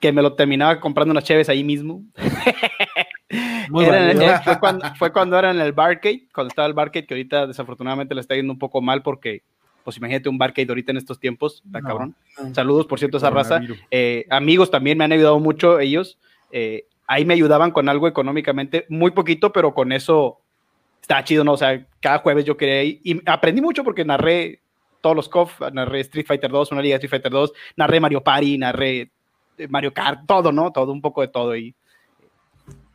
Speaker 5: Que me lo terminaba comprando unas cheves ahí mismo. fue, cuando, fue, cuando, era en el barcade, cuando estaba el barcade, que ahorita desafortunadamente le está yendo un poco mal porque, pues imagínate un barcade ahorita en estos tiempos, está cabrón. Saludos, por cierto, a esa raza. Eh, amigos también me han ayudado mucho ellos. Eh, ahí me ayudaban con algo económicamente, muy poquito, pero con eso está chido, ¿no? O sea, cada jueves yo quería ir y aprendí mucho porque narré todos los KOF, narré Street Fighter 2, una liga de Street Fighter 2, narré Mario Party, narré eh, Mario Kart, todo, ¿no? Todo, un poco de todo. Y,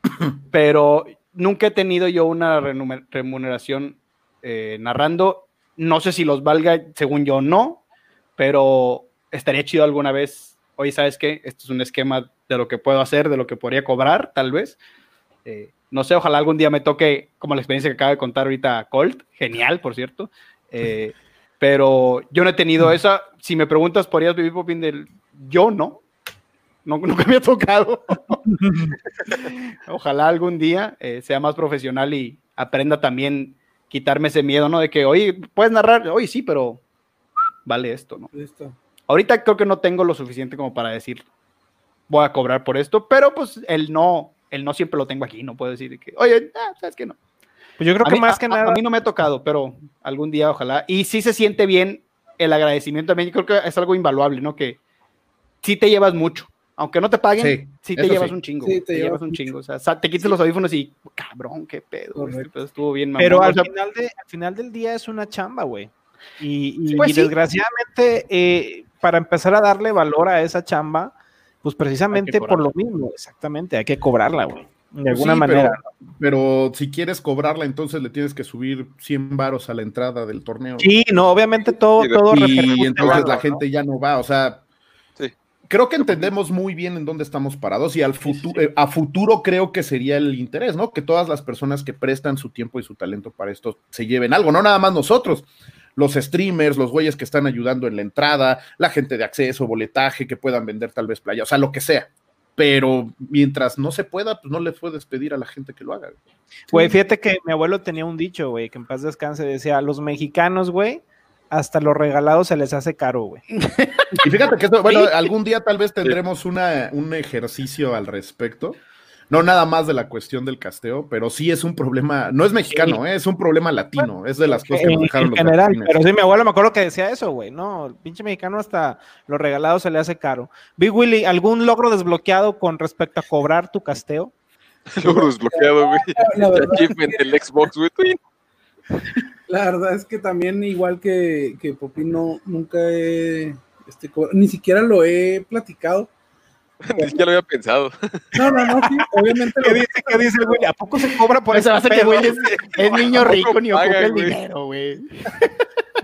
Speaker 5: pero nunca he tenido yo una remuneración eh, narrando. No sé si los valga, según yo no, pero estaría chido alguna vez. Oye, ¿sabes qué? Esto es un esquema de lo que puedo hacer, de lo que podría cobrar, tal vez. Eh, no sé, ojalá algún día me toque, como la experiencia que acaba de contar ahorita Colt, genial, por cierto. Eh, pero yo no he tenido mm. esa. Si me preguntas, ¿podrías vivir Popín del.? Yo no. no nunca me ha tocado. Ojalá algún día eh, sea más profesional y aprenda también quitarme ese miedo, ¿no? De que, oye, puedes narrar, oye, sí, pero vale esto, ¿no? Ahorita creo que no tengo lo suficiente como para decir, voy a cobrar por esto, pero pues el no, el no siempre lo tengo aquí, no puedo decir que, oye, ah, sabes que no.
Speaker 1: Pues yo creo que más que nada.
Speaker 5: A mí no me ha tocado, pero algún día ojalá. Y sí se siente bien el agradecimiento también. Yo creo que es algo invaluable, ¿no? Que sí te llevas mucho. Aunque no te paguen, sí, te llevas un chingo. Sí, te, llevas un chingo. O sea, te quites los audífonos y, cabrón, qué pedo. Este estuvo bien,
Speaker 1: Pero al, final de, al final del día es una chamba, güey. Y, y, pues desgraciadamente, eh, para empezar a darle valor a esa chamba, Pues precisamente por lo mismo, exactamente, hay que cobrarla, güey. De pues alguna manera.
Speaker 3: Pero, si quieres cobrarla, entonces le tienes que subir 100 varos a la entrada del torneo.
Speaker 1: Sí, no, obviamente todo, todo
Speaker 3: Y entonces la gente ya no va, o sea, creo que entendemos muy bien en dónde estamos parados y al futuro, eh, a futuro creo que sería el interés, ¿no? Que todas las personas que prestan su tiempo y su talento para esto se lleven algo, no nada más nosotros, los streamers, los güeyes que están ayudando en la entrada, la gente de acceso, boletaje, que puedan vender tal vez playa, o sea, lo que sea. Pero mientras no se pueda, pues no le puedes pedir a la gente que lo haga.
Speaker 1: Güey, fíjate que mi abuelo tenía un dicho, güey, que en paz descanse, decía, los mexicanos, güey, hasta los regalados se les hace caro, güey.
Speaker 3: Y fíjate que esto, bueno, algún día tal vez tendremos una, un ejercicio al respecto. No nada más de la cuestión del casteo, pero sí es un problema, no es mexicano, ¿eh? es un problema latino, es de las cosas que
Speaker 1: dejaron en general, pero sí, mi abuelo me acuerdo que decía eso, güey, no, el pinche mexicano hasta los regalados se le hace caro. Big Willy, ¿algún logro desbloqueado con respecto a cobrar tu casteo?
Speaker 2: logro desbloqueado, güey. Achievement del Xbox, güey.
Speaker 4: La verdad es que también, igual que, que Popino, nunca he, este, ni siquiera lo he platicado.
Speaker 2: Ni siquiera lo había pensado.
Speaker 4: No, no, no, sí, obviamente.
Speaker 1: ¿Qué dice, ¿Qué dice el güey? ¿A poco se cobra por eso?
Speaker 5: Va a ser que güey es, niño rico ni ocupa el dinero, güey.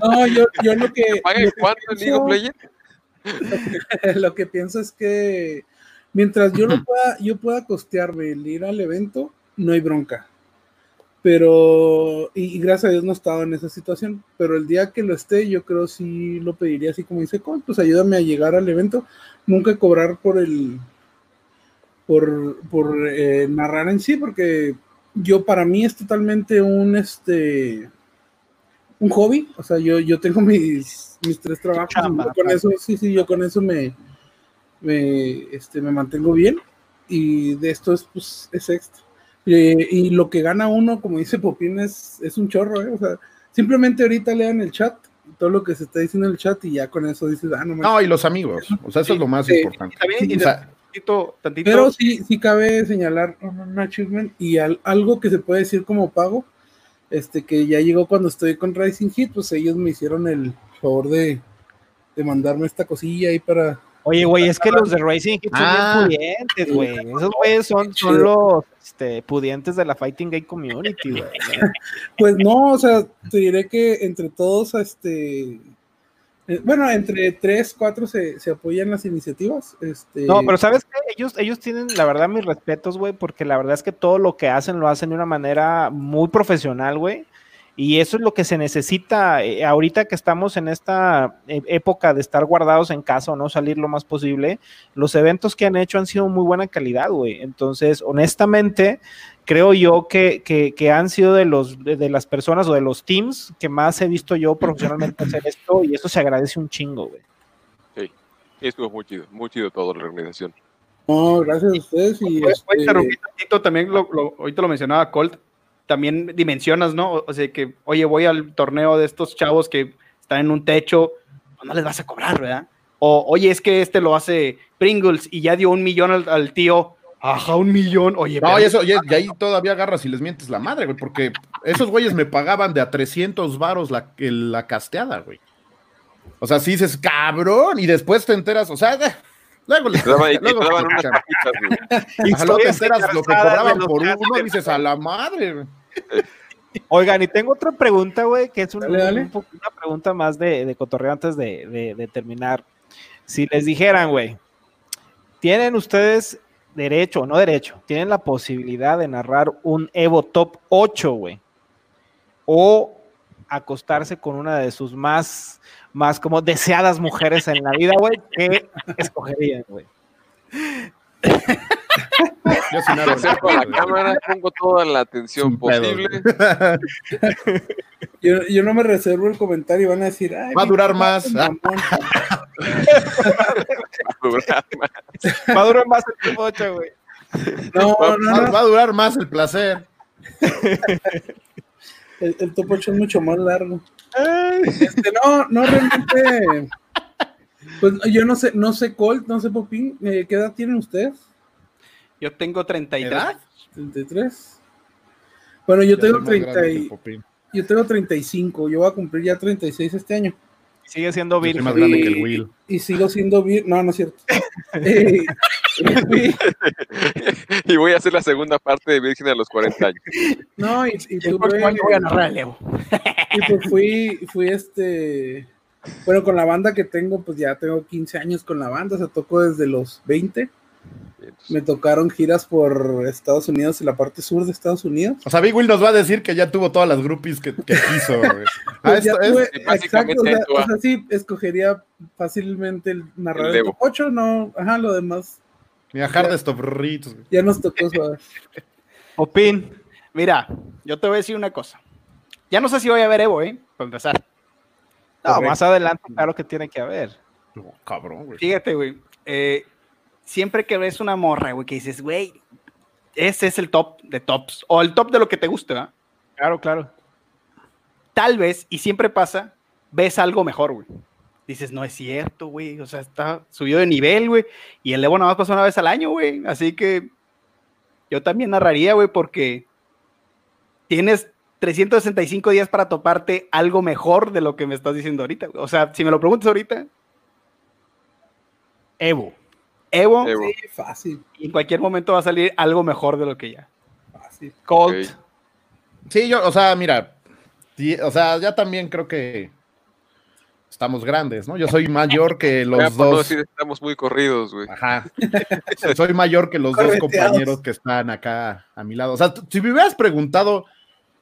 Speaker 4: No, yo, yo lo que.
Speaker 2: ¿Paga cuánto en League of Legends?
Speaker 4: Lo que pienso es que mientras yo lo pueda, yo pueda costearme el ir al evento, no hay bronca pero, y, gracias a Dios no he estado en esa situación, pero el día que lo esté, yo creo sí lo pediría así como dice Cole, pues ayúdame a llegar al evento, nunca cobrar por el, por, por eh, narrar en sí, porque yo para mí es totalmente un, este, un hobby, o sea, yo, yo tengo mis, mis tres trabajos, con eso, sí, sí, yo con eso me, me, este, me mantengo bien, y de esto es, pues, es extra. Eh, y lo que gana uno, como dice Popín, es, es un chorro, ¿eh? O sea, simplemente ahorita lean el chat, todo lo que se está diciendo en el chat y ya con eso dices, ah, no
Speaker 3: No, y los amigos, o sea, eso es lo más importante.
Speaker 4: Pero sí, sí cabe señalar un achievement y algo que se puede decir como pago, este que ya llegó cuando estoy con Rising Hit, pues ellos me hicieron el favor de, de mandarme esta cosilla ahí para,
Speaker 1: Oye, güey, es que los de Racing son ah. pudientes, güey. Esos güeyes son, son los este, pudientes de la Fighting Game Community, güey.
Speaker 4: Pues no, o sea, te diré que entre todos, este. Eh, bueno, entre tres, cuatro se, se apoyan las iniciativas. Este...
Speaker 1: No, pero sabes que ellos, ellos tienen, la verdad, mis respetos, güey, porque la verdad es que todo lo que hacen lo hacen de una manera muy profesional, güey. Y eso es lo que se necesita eh, ahorita que estamos en esta eh, época de estar guardados en casa o no salir lo más posible. Los eventos que han hecho han sido muy buena calidad, güey. Entonces, honestamente, creo yo que, que, han sido de, los, de, las personas o de los teams que más he visto yo profesionalmente hacer esto y eso se agradece un chingo, güey.
Speaker 2: Sí, estuvo muy chido, muy chido toda la organización.
Speaker 4: No, gracias a ustedes. Y
Speaker 5: este... también, lo, lo, ahorita lo mencionaba Colt, también dimensionas, ¿no? O sea, que, oye, voy al torneo de estos chavos que están en un techo, pues no les vas a cobrar, ¿verdad? O, oye, es que este lo hace Pringles y ya dio un millón al, tío. Ajá, un millón. Oye,
Speaker 3: no, y eso, y, ahí todavía agarras y les mientes la madre, güey, porque esos güeyes me pagaban de a 300 varos la, la casteada, güey. O sea, si dices, cabrón, y después te enteras, o sea, Luego le daban, y luego, unas Y luego te enteras lo que cobraban por uno y dices a la madre.
Speaker 1: Oigan, y tengo otra pregunta, güey, que es una pregunta más de, de cotorreo antes de, de, terminar. Si les dijeran, güey, ¿tienen ustedes derecho o no derecho? ¿Tienen la posibilidad de narrar un Evo Top 8, güey? O acostarse con una de sus más más como deseadas mujeres en la vida, güey, ¿qué escogerían, güey?
Speaker 2: Yo si me acerco a la cámara, pongo toda la atención posible.
Speaker 4: Yo, yo, no me reservo el comentario y van a decir,
Speaker 3: va a durar más.
Speaker 2: va a durar más.
Speaker 1: Va a durar más el pocho, güey.
Speaker 3: No, no, no, va a durar más el placer.
Speaker 4: El, el topo es mucho más largo. Este, no, no realmente. Pues yo no sé, no sé Colt, no sé Popín, eh, ¿qué edad tienen ustedes?
Speaker 5: Yo tengo 33.
Speaker 4: ¿Edad? 33. Bueno, yo tengo 30 y, yo tengo 35, yo voy a cumplir ya 36 este año.
Speaker 1: Sigue siendo virgen.
Speaker 3: más grande que el Will.
Speaker 4: Y, sigo siendo virgen. No, no es cierto.
Speaker 2: y voy a hacer la segunda parte de Virgen a los 40 años.
Speaker 4: No, y, y tuve, voy a narrar el Evo. Y pues fui, fui este. Bueno, con la banda que tengo, pues ya tengo 15 años con la banda, se tocó desde los 20. Me tocaron giras por Estados Unidos y la parte sur de Estados Unidos.
Speaker 3: O sea, Big Will nos va a decir que ya tuvo todas las groupies que, quiso.
Speaker 4: ah, exacto, o sea, sí, escogería fácilmente el narrar el, 8, no, ajá, lo demás.
Speaker 3: Mira, Hardstop Ritos.
Speaker 4: Ya nos tocó suave.
Speaker 5: Opin, mira, yo te voy a decir una cosa. Ya no sé si voy a ver Evo, ¿eh? Para empezar.
Speaker 1: No, más adelante, claro que tiene que haber.
Speaker 3: cabrón, güey.
Speaker 5: Fíjate, güey. Eh, siempre que ves una morra, güey, que dices, güey, ese es el top de tops, o el top de lo que te guste, ¿verdad?
Speaker 1: Claro, claro.
Speaker 5: Tal vez, y siempre pasa, ves algo mejor, güey. Dices, no es cierto, güey, o sea, está subido de nivel, güey, y el Evo nada más pasa una vez al año, güey, así que yo también narraría, güey, porque tienes 365 días para toparte algo mejor de lo que me estás diciendo ahorita. O sea, si me lo preguntas ahorita, Evo. Evo,
Speaker 4: Sí, fácil.
Speaker 5: Y en cualquier momento va a salir algo mejor de lo que ya.
Speaker 4: Fácil.
Speaker 5: Colt.
Speaker 3: Sí, yo, o sea, mira, o sea, ya también creo que estamos grandes, ¿no? Yo soy mayor que los dos.
Speaker 2: estamos muy corridos, güey.
Speaker 3: Ajá. soy mayor que los dos compañeros que están acá a mi lado. O sea, si me hubieras preguntado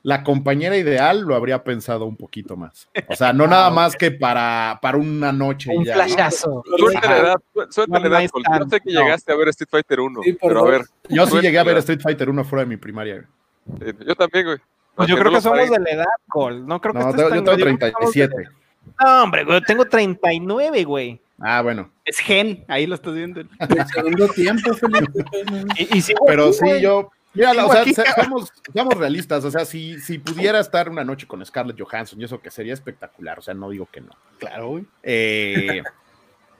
Speaker 3: la compañera ideal lo habría pensado un poquito más. O sea, no nada más que para, para una noche.
Speaker 1: Un flashazo.
Speaker 2: Suerte la edad. Yo sé que llegaste a ver Street Fighter 1, pero a ver.
Speaker 3: Yo sí llegué a ver Street Fighter 1 fuera de mi primaria.
Speaker 2: yo también, güey.
Speaker 1: Pues yo creo que somos de la edad, Cole. No creo que
Speaker 3: no, yo tengo 37.
Speaker 1: No, hombre, güey, tengo 39, güey.
Speaker 3: Ah, bueno.
Speaker 5: Es gen, ahí lo estás viendo.
Speaker 4: El segundo tiempo, Felipe.
Speaker 3: y, y pero sí, yo, Mira, o sea, seamos, realistas, o sea, si, si pudiera estar una noche con Scarlett Johansson y eso que sería espectacular, o sea, no digo que no.
Speaker 5: Claro, güey.
Speaker 3: Eh,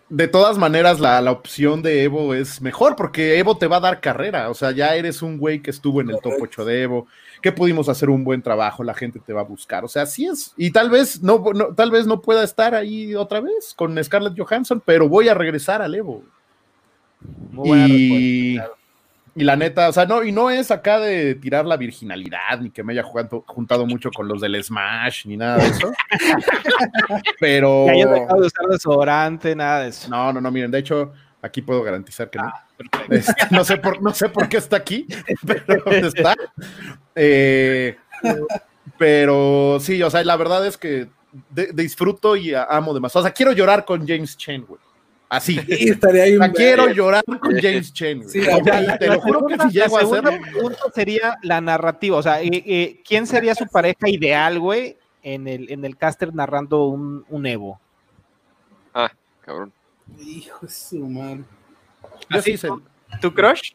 Speaker 3: de todas maneras, la, opción de Evo es mejor porque Evo te va a dar carrera, o sea, ya eres un güey que estuvo en el top 8 de Evo, que pudimos hacer un buen trabajo, la gente te va a buscar, o sea, sí es, y tal vez no, tal vez no pueda estar ahí otra vez con Scarlett Johansson, pero voy a regresar al Evo. Muy buena respuesta, y la neta, o sea, no, y no es acá de tirar la virginalidad, ni que me haya jugado, juntado mucho con los del Smash, ni nada de eso. Pero.
Speaker 1: haya dejado de usar desodorante, nada de eso.
Speaker 3: No, no, no, miren, de hecho, aquí puedo garantizar que no. Ah, este, no, sé por, no sé por qué está aquí, pero está. Eh, pero sí, o sea, la verdad es que disfruto y amo demasiado. O sea, quiero llorar con James Chen, güey. Así.
Speaker 4: estaría ahí
Speaker 3: quiero llorar con James Chen.
Speaker 1: te lo juro que si llego a hacerlo. sería la narrativa. O sea, eh, eh, ¿quién sería su pareja ideal, güey, en el, en el caster narrando un, un Evo?
Speaker 2: Ah, cabrón.
Speaker 4: Hijo de su madre.
Speaker 5: Así, ¿Tu crush?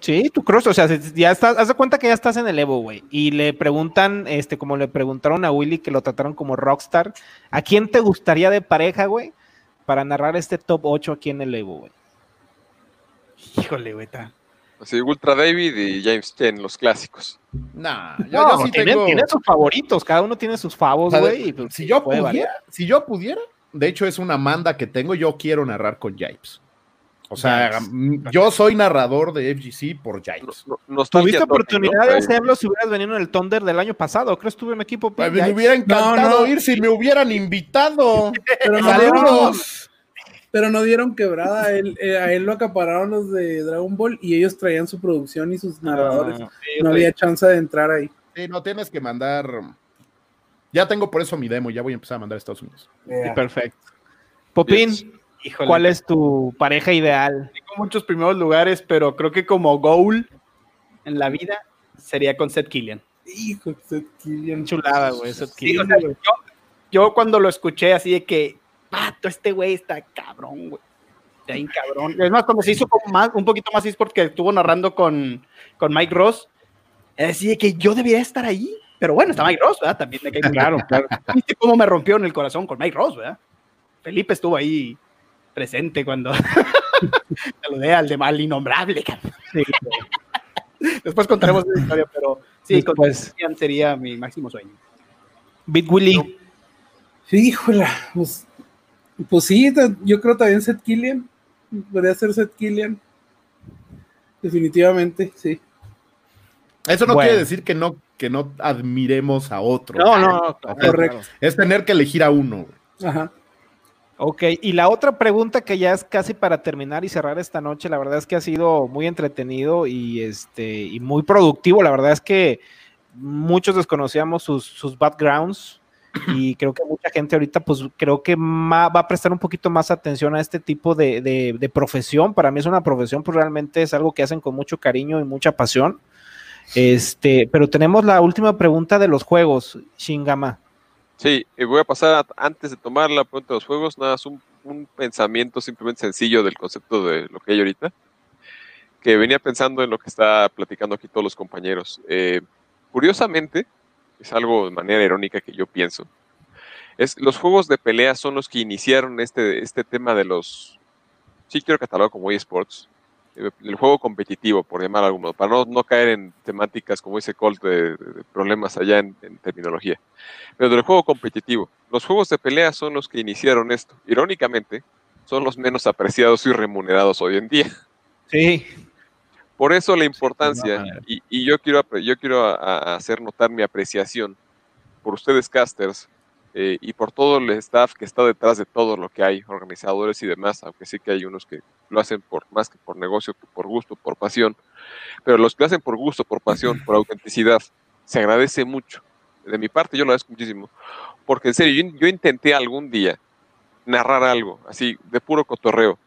Speaker 1: Sí, tu crush, o sea, ya estás, haz de cuenta que ya estás en el Evo, güey, y le preguntan, este, como le preguntaron a Willy que lo trataron como rockstar, ¿a quién te gustaría de pareja, güey? Para narrar este top 8 aquí en el Evo, güey.
Speaker 5: Híjole, güey.
Speaker 2: Así, Ultra David y James Chen, los clásicos.
Speaker 1: Nah, yo, no, sí tiene, tiene, sus favoritos, cada uno tiene sus favos, güey.
Speaker 3: Pues, si, yo pudiera, si yo pudiera, de hecho es una manda que tengo, yo quiero narrar con James. O sea, mm, yo soy narrador de FGC por Giants.
Speaker 1: No, Tuviste oportunidad de hacerlo si hubieras venido en el Thunder del año pasado. ¿Crees que estuve en equipo?
Speaker 3: me hubiera encantado ir si me hubieran invitado.
Speaker 4: Pero no, pero no dieron quebrada. A él, eh, a él lo acapararon los de Dragon Ball y ellos traían su producción y sus ah, narradores. no había chance de entrar ahí.
Speaker 3: Sí, no tienes que mandar. Ya tengo por eso mi demo. Ya voy a empezar a mandar a Estados Unidos.
Speaker 1: perfecto. Popín. ¿Cuál es tu pareja ideal?
Speaker 5: Tengo muchos primeros lugares, pero creo que como goal en la vida sería con Seth Killian.
Speaker 4: Hijo, Seth Killian.
Speaker 1: Chulada, güey. Seth Killian.
Speaker 5: yo, cuando lo escuché así de que, pato, este güey está cabrón, güey. Está bien cabrón. Es más, cuando se hizo más, un poquito más es porque estuvo narrando con, con Mike Ross, así de que yo debería estar ahí. Pero bueno, está Mike Ross, ¿verdad? También de que claro, claro. ¿Viste cómo me rompió en el corazón con Mike Ross, ¿verdad? Felipe estuvo ahí presente cuando saludé al de mal innombrable. Después contaremos la historia, pero sí, pues sería mi máximo sueño.
Speaker 1: Bit Willy.
Speaker 4: Híjole, pues, pues sí, yo creo también Seth Killian. Podría ser Seth Killian. Definitivamente, sí.
Speaker 3: Eso no quiere decir que no, que no admiremos a otro.
Speaker 1: No, no,
Speaker 3: correcto. Es tener que elegir a uno.
Speaker 1: Ajá. Ok, y la otra pregunta que ya es casi para terminar y cerrar esta noche, la verdad es que ha sido muy entretenido y, este, y muy productivo. La verdad es que muchos desconocíamos sus, sus backgrounds y creo que mucha gente ahorita, pues creo que va a prestar un poquito más atención a este tipo de, de, profesión. Para mí es una profesión, pues realmente es algo que hacen con mucho cariño y mucha pasión. Este, pero tenemos la última pregunta de los juegos, Shingama.
Speaker 2: Sí, y voy a pasar antes de tomar la pregunta de los juegos, nada, es un, pensamiento simplemente sencillo del concepto de lo que hay ahorita, que venía pensando en lo que está platicando aquí todos los compañeros. Eh, curiosamente, es algo de manera irónica que yo pienso, es los juegos de pelea son los que iniciaron este, este tema de los, sí quiero catalogar como eSports, el juego competitivo, por llamar algo modo, para no, no, caer en temáticas como dice Colt de, problemas allá en, terminología. Pero del juego competitivo, los juegos de pelea son los que iniciaron esto. Irónicamente, son los menos apreciados y remunerados hoy en día.
Speaker 1: Sí.
Speaker 2: Por eso la importancia, y, y, yo quiero, yo quiero hacer notar mi apreciación por ustedes casters, eh, y por todo el staff que está detrás de todo lo que hay, organizadores y demás, aunque sí que hay unos que lo hacen por más que por negocio, por gusto, por pasión, pero los que lo hacen por gusto, por pasión, por autenticidad, se agradece mucho. De mi parte yo lo agradezco muchísimo, porque en serio, yo intenté algún día narrar algo, así, de puro cotorreo,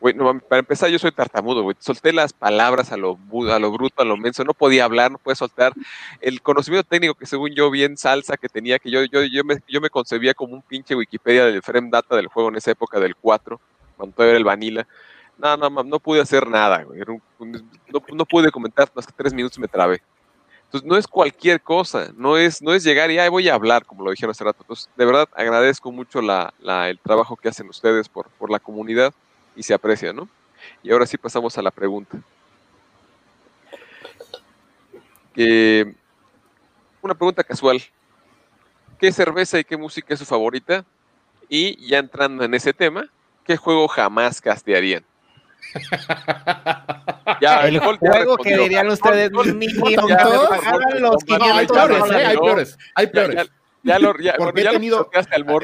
Speaker 2: para empezar, yo soy tartamudo, güey. Solté las palabras a lo, a lo bruto, a lo menso. No podía hablar, no podía soltar. El conocimiento técnico que según yo bien salsa que tenía, que yo, yo, yo, me, yo me concebía como un pinche Wikipedia del frame data del juego en esa época del 4, cuando todavía era el vanilla. No, no, no pude hacer nada, güey. no, no, pude comentar más que tres minutos y me trabé. Entonces, no es cualquier cosa, no es, no es llegar y Ay, voy a hablar, como lo dijeron hace rato. Entonces, de verdad, agradezco mucho la, la, el trabajo que hacen ustedes por, por la comunidad y se aprecia, ¿no? Y ahora sí pasamos a la pregunta. una pregunta casual. ¿Qué cerveza y qué música es su favorita? Y ya entrando en ese tema, ¿qué juego jamás castearían?
Speaker 1: ya, el juego que dirían ustedes, ni, ni,
Speaker 3: los 500 hay peores, hay peores, hay peores. Ya lo, ya, Porque he tenido,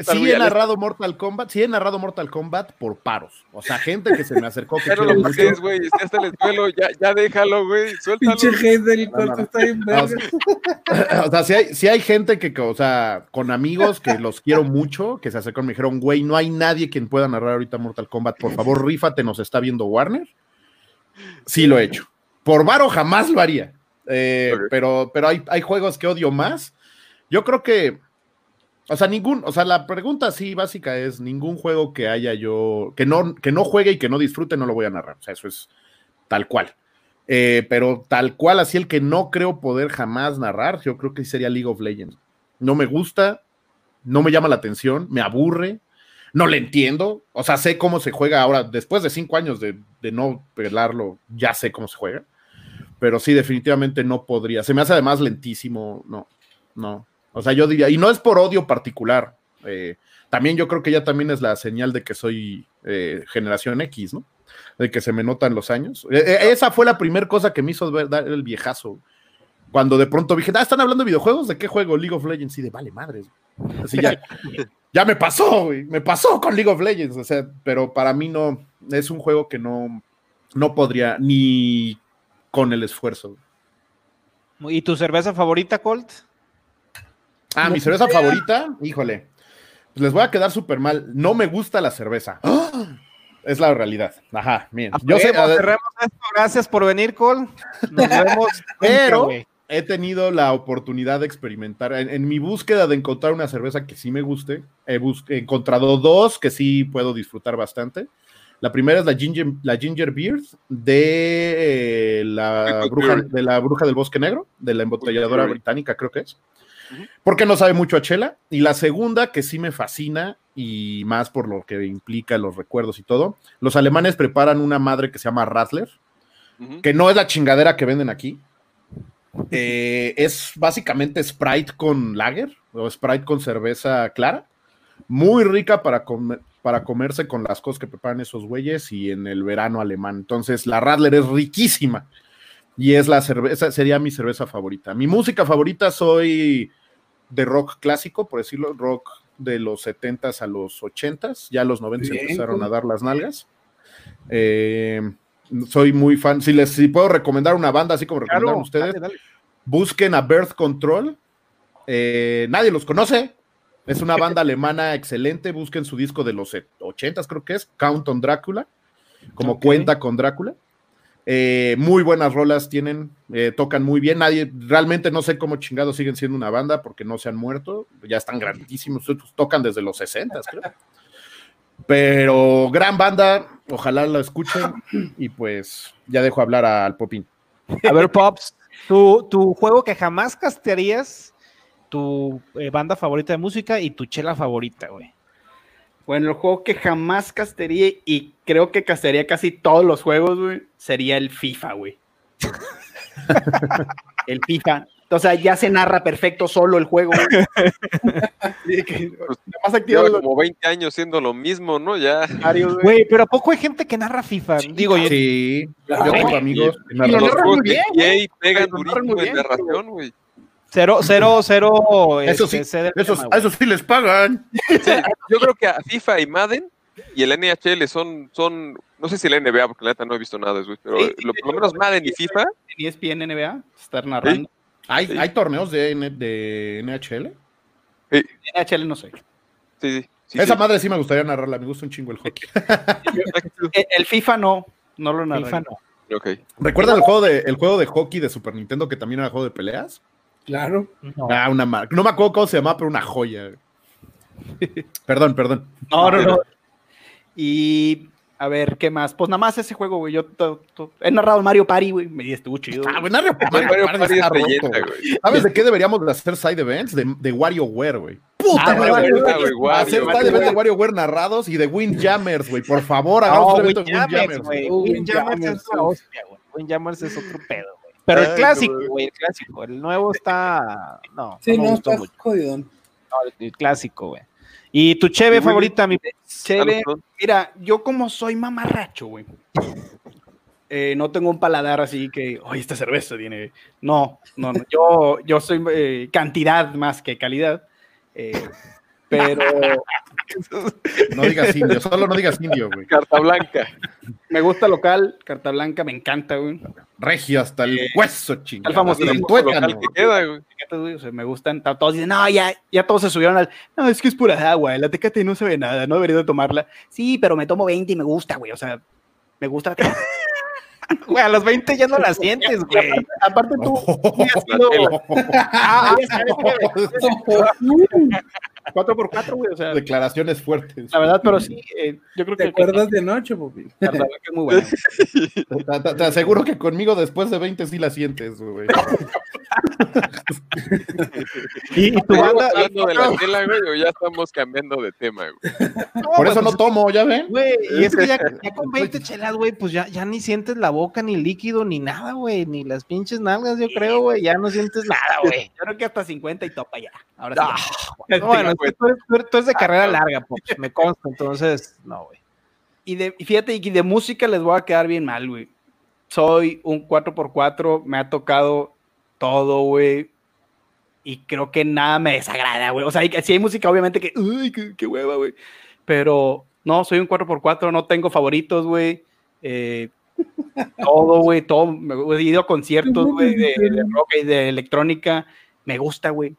Speaker 3: sí he narrado Mortal Kombat, sí he narrado Mortal Kombat por paros. O sea, gente que se me acercó que
Speaker 2: ya no lo busques, güey, ya está el duelo, ya, ya déjalo, güey, suéltalo. Pinche gente del
Speaker 4: corto está bien
Speaker 3: O sea, si hay, si hay gente que, o sea, con amigos que los quiero mucho, que se acercó y me dijeron, güey, no hay nadie quien pueda narrar ahorita Mortal Kombat, por favor, rífate, nos está viendo Warner. Sí lo he hecho. Por varo jamás lo haría. Eh, pero, pero hay, hay juegos que odio más. Yo creo que o sea, ningún, o sea, la pregunta así básica es ningún juego que haya yo, que no, que no juegue y que no disfrute, no lo voy a narrar. O sea, eso es tal cual. Eh, pero tal cual, así el que no creo poder jamás narrar, yo creo que sería League of Legends. No me gusta, no me llama la atención, me aburre, no le entiendo. O sea, sé cómo se juega ahora, después de cinco años de, de no pelarlo, ya sé cómo se juega. Pero sí, definitivamente no podría. Se me hace además lentísimo, no, no. O sea, yo diría, y no es por odio particular. Eh, también yo creo que ya también es la señal de que soy eh, generación X, ¿no? De que se me notan los años. Eh, esa fue la primera cosa que me hizo ver, dar el viejazo. Cuando de pronto dije, ah, ¿están hablando de videojuegos? ¿De qué juego? League of Legends. Y de, vale, madres. Así ya, ya me pasó, güey. Me pasó con League of Legends. O sea, pero para mí no, es un juego que no, no podría ni con el esfuerzo.
Speaker 1: ¿Y tu cerveza favorita, Colt?
Speaker 3: Ah, mi cerveza favorita, híjole. Pues les voy a quedar súper mal. No me gusta la cerveza. Es la realidad. Ajá, bien.
Speaker 1: Yo sé, Gracias por venir, Col. Nos vemos.
Speaker 3: Pero he tenido la oportunidad de experimentar. En, mi búsqueda de encontrar una cerveza que sí me guste, he, encontrado dos que sí puedo disfrutar bastante. La primera es la Ginger, la ginger Beard de, eh, la bruja, de la Bruja del Bosque Negro, de la embotelladora británica, creo que es porque no sabe mucho a Chela. Y la segunda, que sí me fascina, y más por lo que implica los recuerdos y todo, los alemanes preparan una madre que se llama Rattler, que no es la chingadera que venden aquí, Eh, es básicamente Sprite con lager o Sprite con cerveza clara. Muy rica para, para comerse con las cosas que preparan esos güeyes y en el verano alemán. Entonces, la Radler es riquísima y es la cerveza, sería mi cerveza favorita. Mi música favorita soy de rock clásico, por decirlo, rock de los 70s a los 80s, ya los 90s empezaron a dar las nalgas. Eh, soy muy fan, si les si puedo recomendar una banda, así como recomendaron ustedes, busquen a Birth Control. Eh, nadie los conoce, es una banda alemana excelente, busquen su disco de los 80s, creo que es, Count on Drácula, como cuenta con Drácula. Eh, muy buenas rolas tienen, eh, tocan muy bien. Nadie, realmente no sé cómo chingados siguen siendo una banda porque no se han muerto, ya están grandísimos, tocan desde los 60, creo. Pero gran banda, ojalá la escuchen y pues ya dejo hablar al Popín.
Speaker 1: A ver, Pops, tu, tu juego que jamás castearías, tu eh, banda favorita de música y tu chela favorita, güey.
Speaker 5: Bueno, el juego que jamás castearía y creo que castearía casi todos los juegos, güey, sería el FIFA, güey. el FIFA. O sea, ya se narra perfecto solo el juego.
Speaker 2: Pues, más activo como 20 años siendo lo mismo, ¿no? Ya.
Speaker 1: Güey, pero ¿a poco hay gente que narra FIFA? Digo yo.
Speaker 3: Sí, yo tengo amigos
Speaker 2: que narran. Y lo narran muy bien. Y pegan durísimo en narración, güey.
Speaker 1: Cero, cero, cero.
Speaker 3: Eso sí, este, eso sí les pagan.
Speaker 2: yo creo que a FIFA y Madden y el NHL son, son no sé si la NBA, porque la neta no he visto nada de eso, pero lo, por lo menos Madden y FIFA.
Speaker 5: ¿En ESPN NBA? Estar narrando.
Speaker 3: ¿Hay, ¿Hay torneos de, de NHL?
Speaker 5: Sí. NHL no sé.
Speaker 2: Sí,
Speaker 3: sí. Esa madre sí me gustaría narrarla, me gusta un chingo el hockey.
Speaker 5: el, FIFA no, no lo narra. FIFA
Speaker 2: no. Okay.
Speaker 3: ¿Recuerdan el juego, de, el juego de hockey de Super Nintendo que también era juego de peleas?
Speaker 4: Claro.
Speaker 3: Ah, una marca. No me acuerdo cómo se llamaba, pero una joya. perdón, perdón.
Speaker 5: No, no, no. Y a ver, ¿qué más? Pues nada más ese juego, güey. Yo he narrado Mario Party, güey. Me estuvo chido. Ah, güey, Mario,
Speaker 3: Mario, Party está roto, güey. ¿Sabes de qué deberíamos de hacer side events? De, de WarioWare, güey. Puta, ah, güey. Hacer side events de WarioWare narrados y de Windjammers, güey. Por favor, hagamos un evento de Windjammers.
Speaker 1: Windjammers es una hostia, güey. Windjammers es otro pedo, güey. Pero el clásico, güey, el clásico. El nuevo está. No,
Speaker 4: sí, no, me gustó está mucho. jodidón.
Speaker 1: No, el clásico, güey. ¿Y tu cheve favorita, mi
Speaker 5: cheve? Mira, yo como soy mamarracho, güey. Eh, no tengo un paladar así que, oye, esta cerveza tiene. No, no, no. Yo, yo soy eh, cantidad más que calidad. Eh, pero.
Speaker 3: No digas indio, solo no digas indio, güey.
Speaker 2: Carta blanca.
Speaker 5: Me gusta local, carta blanca, me encanta, güey.
Speaker 3: Regio hasta el hueso, chingado.
Speaker 5: El famoso local que queda, güey. O sea, me gustan, todos dicen, no, ya, ya todos se subieron al, no, es que es pura agua, la tecate no se ve nada, no debería de tomarla. Sí, pero me tomo 20 y me gusta, güey, o sea, me gusta.
Speaker 1: Güey, a los 20 ya no la sientes, güey.
Speaker 5: Aparte, tú. 4 por 4 güey. O sea,
Speaker 3: Declaraciones fuertes.
Speaker 5: La verdad, pero sí, eh, yo creo que.
Speaker 4: ¿Te acuerdas de noche, Popi?
Speaker 5: es muy buena.
Speaker 3: Te, aseguro que conmigo después de 20 sí la sientes, güey.
Speaker 2: y, tu banda. hablando de la tela, güey, o ya estamos cambiando de tema, güey.
Speaker 3: Por eso no pues, tomo, ¿ya ven?
Speaker 1: Güey, y es que ya, con 20 chelas, güey, pues ya, ya ni sientes la boca, ni líquido, ni nada, güey. Ni las pinches nalgas, yo creo, güey. Ya no sientes nada, güey.
Speaker 5: Yo creo que hasta 50 y topa ya. Ahora sí.
Speaker 1: Ah, bueno, tú, eres de carrera larga, pues, me consta, entonces, no, güey.
Speaker 5: Y, de, fíjate, y de música les voy a quedar bien mal, güey. Soy un 4x4, me ha tocado todo, güey. Y creo que nada me desagrada, güey. O sea, si hay música, obviamente que, uy, qué, hueva, güey. Pero no, soy un 4x4, no tengo favoritos, güey. Eh, todo, güey, todo. Me he ido a conciertos, güey, de, de, rock y de electrónica. Me gusta, güey.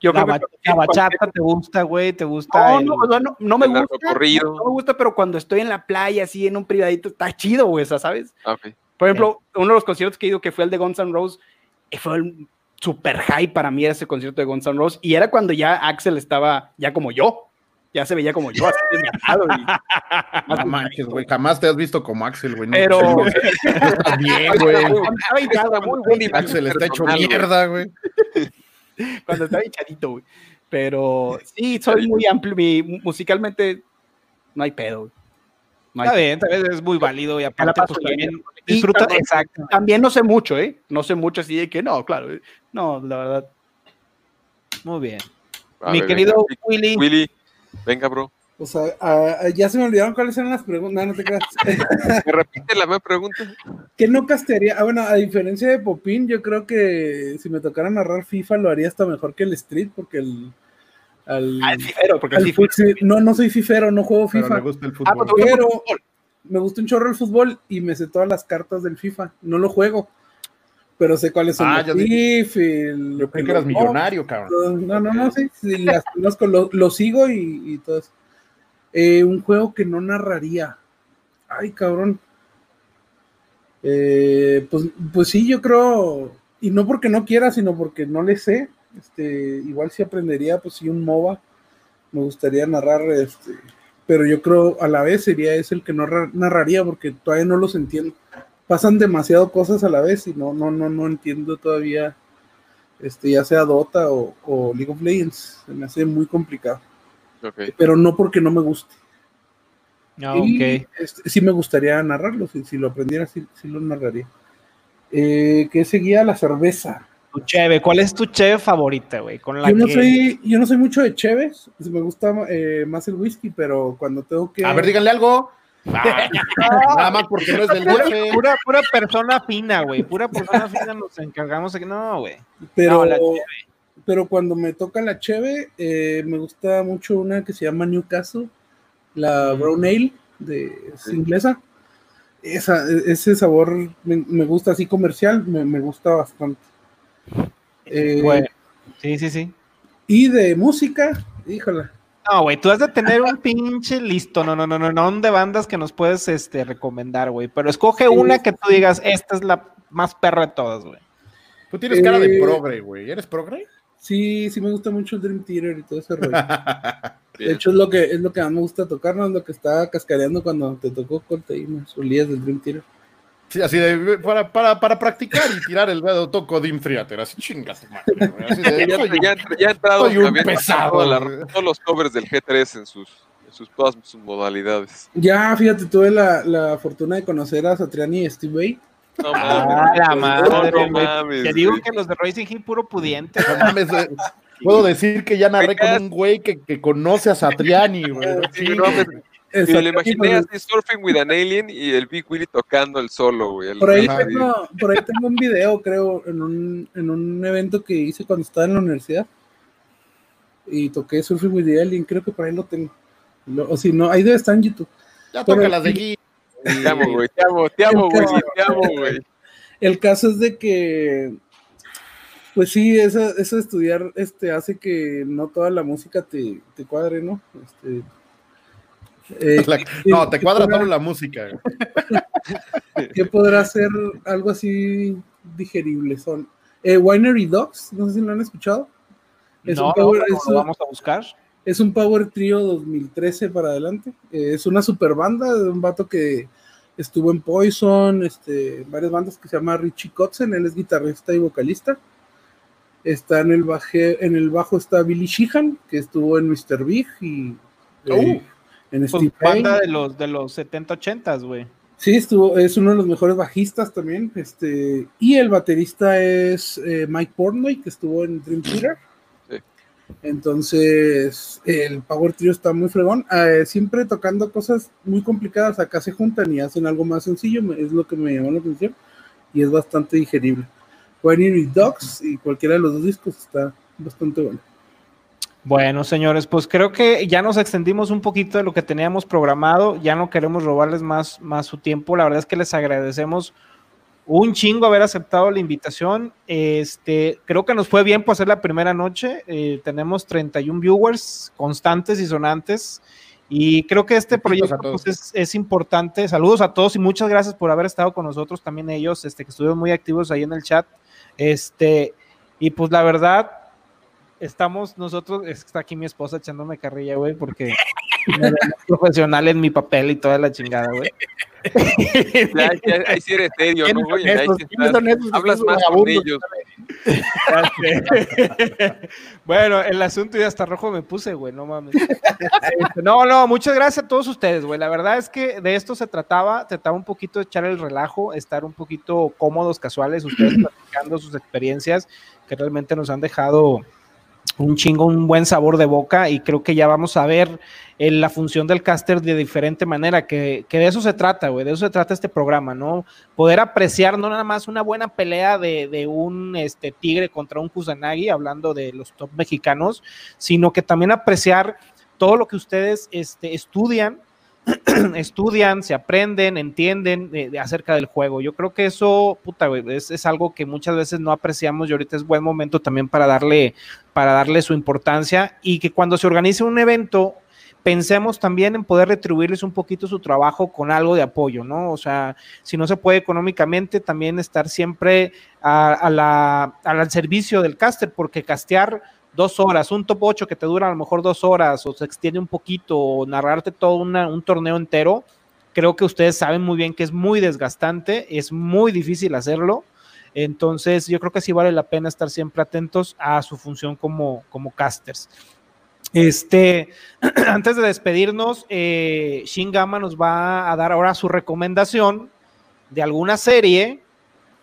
Speaker 1: Yo la, creo que la bachata te gusta, güey, te gusta.
Speaker 5: No, no, no, no, me gusta. No, me gusta, pero cuando estoy en la playa, así en un privadito, está chido, güey, ¿sabes?
Speaker 2: Ah,
Speaker 5: Por ejemplo, uno de los conciertos que he ido, que fue el de Guns N' Roses, eh, fue el super high para mí ese concierto de Guns N' Roses, y era cuando ya Axel estaba ya como yo, ya se veía como yo, así
Speaker 3: y, no manches, güey, jamás te has visto como Axel, güey.
Speaker 5: pero.
Speaker 3: estás bien, güey. Axel está hecho mierda, güey.
Speaker 5: cuando estaba hinchadito, güey. Pero sí, soy muy amplio, musicalmente no hay pedo.
Speaker 1: Está bien, también es muy válido y aparte pues, también
Speaker 5: disfruta. exacto. También no sé mucho, ¿eh? No sé mucho así de que no, claro. No, la verdad.
Speaker 1: Muy bien. Mi querido Willy.
Speaker 2: Willy, venga, bro.
Speaker 4: O sea, ya se me olvidaron cuáles eran las preguntas. No, no te creas.
Speaker 2: ¿Me repite la misma pregunta?
Speaker 4: ¿Qué no castearía? Ah, bueno, a diferencia de Popín, yo creo que si me tocara narrar FIFA lo haría hasta mejor que el Street, porque el.
Speaker 5: Al, ah, porque
Speaker 4: el No, no soy fifero, no juego FIFA. Pero me gusta el ah, fútbol. pero me gusta un chorro el fútbol y me sé todas las cartas del FIFA. No lo juego pero sé cuáles son
Speaker 3: ah, los GIF. yo creo que eras millonario, cabrón.
Speaker 4: No, no, no, sí, las conozco, lo, sigo y, y todo eso. Eh, un juego que no narraría. Ay, cabrón. Eh, pues, pues sí, yo creo, y no porque no quiera, sino porque no le sé. Este, igual si aprendería, pues sí, un MOBA. Me gustaría narrar, este, pero yo creo a la vez sería ese el que no narraría porque todavía no los entiendo. Pasan demasiado cosas a la vez y no, no, no, no entiendo todavía, este, ya sea Dota o, o League of Legends. Se me hace muy complicado. Pero no porque no me guste.
Speaker 1: Ah, okay.
Speaker 4: Este, sí me gustaría narrarlo, si, lo aprendiera, sí, lo narraría. Eh, ¿Qué seguía la cerveza?
Speaker 1: Tu cheve, ¿cuál es tu cheve favorita, güey?
Speaker 4: Con la yo, no soy, yo no soy mucho de cheves, me gusta eh, más el whisky, pero cuando tengo que...
Speaker 3: A ver, díganle algo. Ah, nada más porque no es del
Speaker 1: jefe. Pura, pura persona fina, güey. Pura persona fina nos encargamos de que no, güey.
Speaker 4: Pero, pero cuando me toca la cheve, eh, me gusta mucho una que se llama Newcastle, la Brown Ale de inglesa. Esa, ese sabor me, gusta así comercial, me, gusta bastante.
Speaker 1: Eh, bueno, sí, sí, sí.
Speaker 4: Y de música, híjola.
Speaker 1: No, güey, tú has de tener un pinche listo, no, no, no, no, no, de bandas que nos puedes este, recomendar, güey. Pero escoge una que tú digas, esta es la más perra de todas, güey.
Speaker 3: Tú tienes cara de eh, progre, güey. ¿Eres progre?
Speaker 4: Sí, sí me gusta mucho el Dream Theater y todo ese rollo. de hecho, es lo que es lo que más me gusta tocar, ¿no? Es lo que estaba cascareando cuando te tocó me solías del Dream Theater.
Speaker 3: Sí, así de, para, para, para practicar y tirar el dedo toco Dream Theater, así chingas,
Speaker 2: ya, ya, ya, entrado, un pesado, todos los covers del G3 en sus, en sus todas sus modalidades.
Speaker 4: Ya, fíjate, tuve la, la fortuna de conocer a Satriani y Steve Bay
Speaker 1: no ah, la madre. Te digo que los de Racing Hill puro pudiente. No mames,
Speaker 3: puedo decir que ya narré con un güey que, que conoce a Satriani, güey. Sí, no,
Speaker 2: me, lo imaginé así surfing with an alien y el Big Willy tocando el solo, güey.
Speaker 4: Por ahí, tengo, por ahí tengo un video, creo, en un, en un evento que hice cuando estaba en la universidad. Y toqué surfing with the alien, creo que por ahí lo tengo. o si no, ahí debe estar en YouTube.
Speaker 3: Ya toca las de aquí.
Speaker 2: Te amo, güey, te amo, te amo, güey, te amo, güey.
Speaker 4: El caso es de que, pues sí, eso, eso de estudiar este, hace que no toda la música te, te cuadre, ¿no? Este,
Speaker 3: eh, no, te cuadra toda la música.
Speaker 4: ¿Qué podrá ser algo así digerible? Son eh, Winery Dogs, no sé si lo han escuchado.
Speaker 1: Es no, un power, no, vamos a buscar.
Speaker 4: Es un Power Trio 2013 para adelante. Eh, es una super banda de un vato que estuvo en Poison, este, varias bandas que se llama Richie Kotzen, él es guitarrista y vocalista. Está en el, baje, en el bajo está Billy Sheehan, que estuvo en Mr. Big y
Speaker 1: eh, en pues banda de los de los 70 80 güey.
Speaker 4: Sí, estuvo, es uno de los mejores bajistas también. Este, y el baterista es eh, Mike Portnoy, que estuvo en Dream Theater. Entonces, el Power Trio está muy fregón. Eh, siempre tocando cosas muy complicadas. Acá se juntan y hacen algo más sencillo. Es lo que me llamó la atención. Y es bastante digerible. y Dogs y cualquiera de los dos discos está bastante bueno.
Speaker 1: Bueno, señores, pues creo que ya nos extendimos un poquito de lo que teníamos programado. Ya no queremos robarles más, más su tiempo. La verdad es que les agradecemos un chingo haber aceptado la invitación. Este, creo que nos fue bien por ser la primera noche. Eh, tenemos 31 viewers constantes y sonantes. Y creo que este proyecto pues, es, importante. Saludos a todos y muchas gracias por haber estado con nosotros también ellos, este, que estuvieron muy activos ahí en el chat. Este, y pues la verdad, estamos nosotros, está aquí mi esposa echándome carrilla, güey, porque profesional en mi papel y toda la chingada, güey.
Speaker 2: ahí sí eres serio, ¿no, güey? Hablas más con ellos.
Speaker 1: bueno, el asunto ya hasta rojo me puse, güey, no mames. Este, no, no, muchas gracias a todos ustedes, güey. La verdad es que de esto se trataba, trataba un poquito de echar el relajo, estar un poquito cómodos, casuales, ustedes platicando sus experiencias que realmente nos han dejado un chingo, un buen sabor de boca y creo que ya vamos a ver eh, la función del caster de diferente manera, que, de eso se trata, güey, de eso se trata este programa, ¿no? Poder apreciar no nada más una buena pelea de, un este, tigre contra un Kusanagi, hablando de los top mexicanos, sino que también apreciar todo lo que ustedes este, estudian estudian, se aprenden, entienden de, acerca del juego. Yo creo que eso, puta, es, algo que muchas veces no apreciamos y ahorita es buen momento también para darle, para darle su importancia y que cuando se organice un evento, pensemos también en poder retribuirles un poquito su trabajo con algo de apoyo, ¿no? O sea, si no se puede económicamente, también estar siempre al servicio del caster, porque castear dos horas, un top 8 que te dura a lo mejor dos horas o se extiende un poquito o narrarte todo un torneo entero, creo que ustedes saben muy bien que es muy desgastante, es muy difícil hacerlo. Entonces yo creo que sí vale la pena estar siempre atentos a su función como, como casters. Este, antes de despedirnos, eh, Shin Gama nos va a dar ahora su recomendación de alguna serie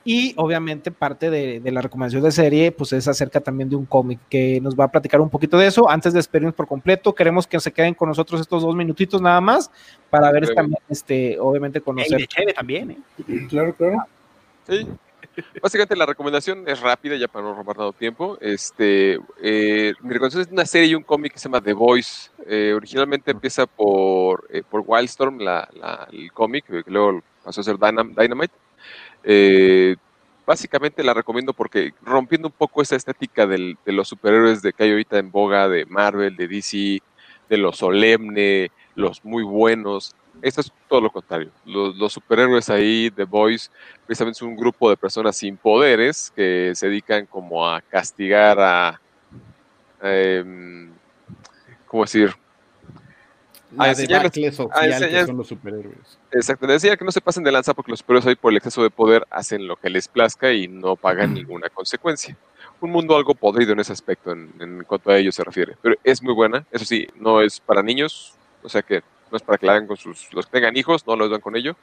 Speaker 1: y obviamente parte de, la recomendación de serie, pues es acerca también de un cómic que nos va a platicar un poquito de eso. Antes de despedirnos por completo, queremos que se queden con nosotros estos dos minutitos nada más para ver también, este, obviamente conocer.
Speaker 5: también,
Speaker 4: ¿eh? Claro, claro.
Speaker 2: Sí. Básicamente la recomendación es rápida, ya para no robar tanto tiempo. Este, eh, mi recomendación es una serie y un cómic que se llama The Voice. Eh, originalmente empieza por, por Wildstorm, la, el cómic, que luego pasó a ser Dynamite. Eh, básicamente la recomiendo porque rompiendo un poco esa estética de los superhéroes de que hay ahorita en boga de Marvel, de DC, de lo solemne, los muy buenos. Esto es todo lo contrario. Los, superhéroes ahí, The Boys, precisamente es un grupo de personas sin poderes que se dedican como a castigar a, eh, ¿cómo decir?
Speaker 3: A que son los superhéroes.
Speaker 2: Exacto, decía que no se pasen de lanza porque los superhéroes hoy por el exceso de poder hacen lo que les plazca y no pagan ninguna consecuencia. Un mundo algo podrido en ese aspecto en, cuanto a ello se refiere, pero es muy buena, eso sí, no es para niños, o sea que no es para que la hagan con sus, los que tengan hijos, no lo hagan con ello.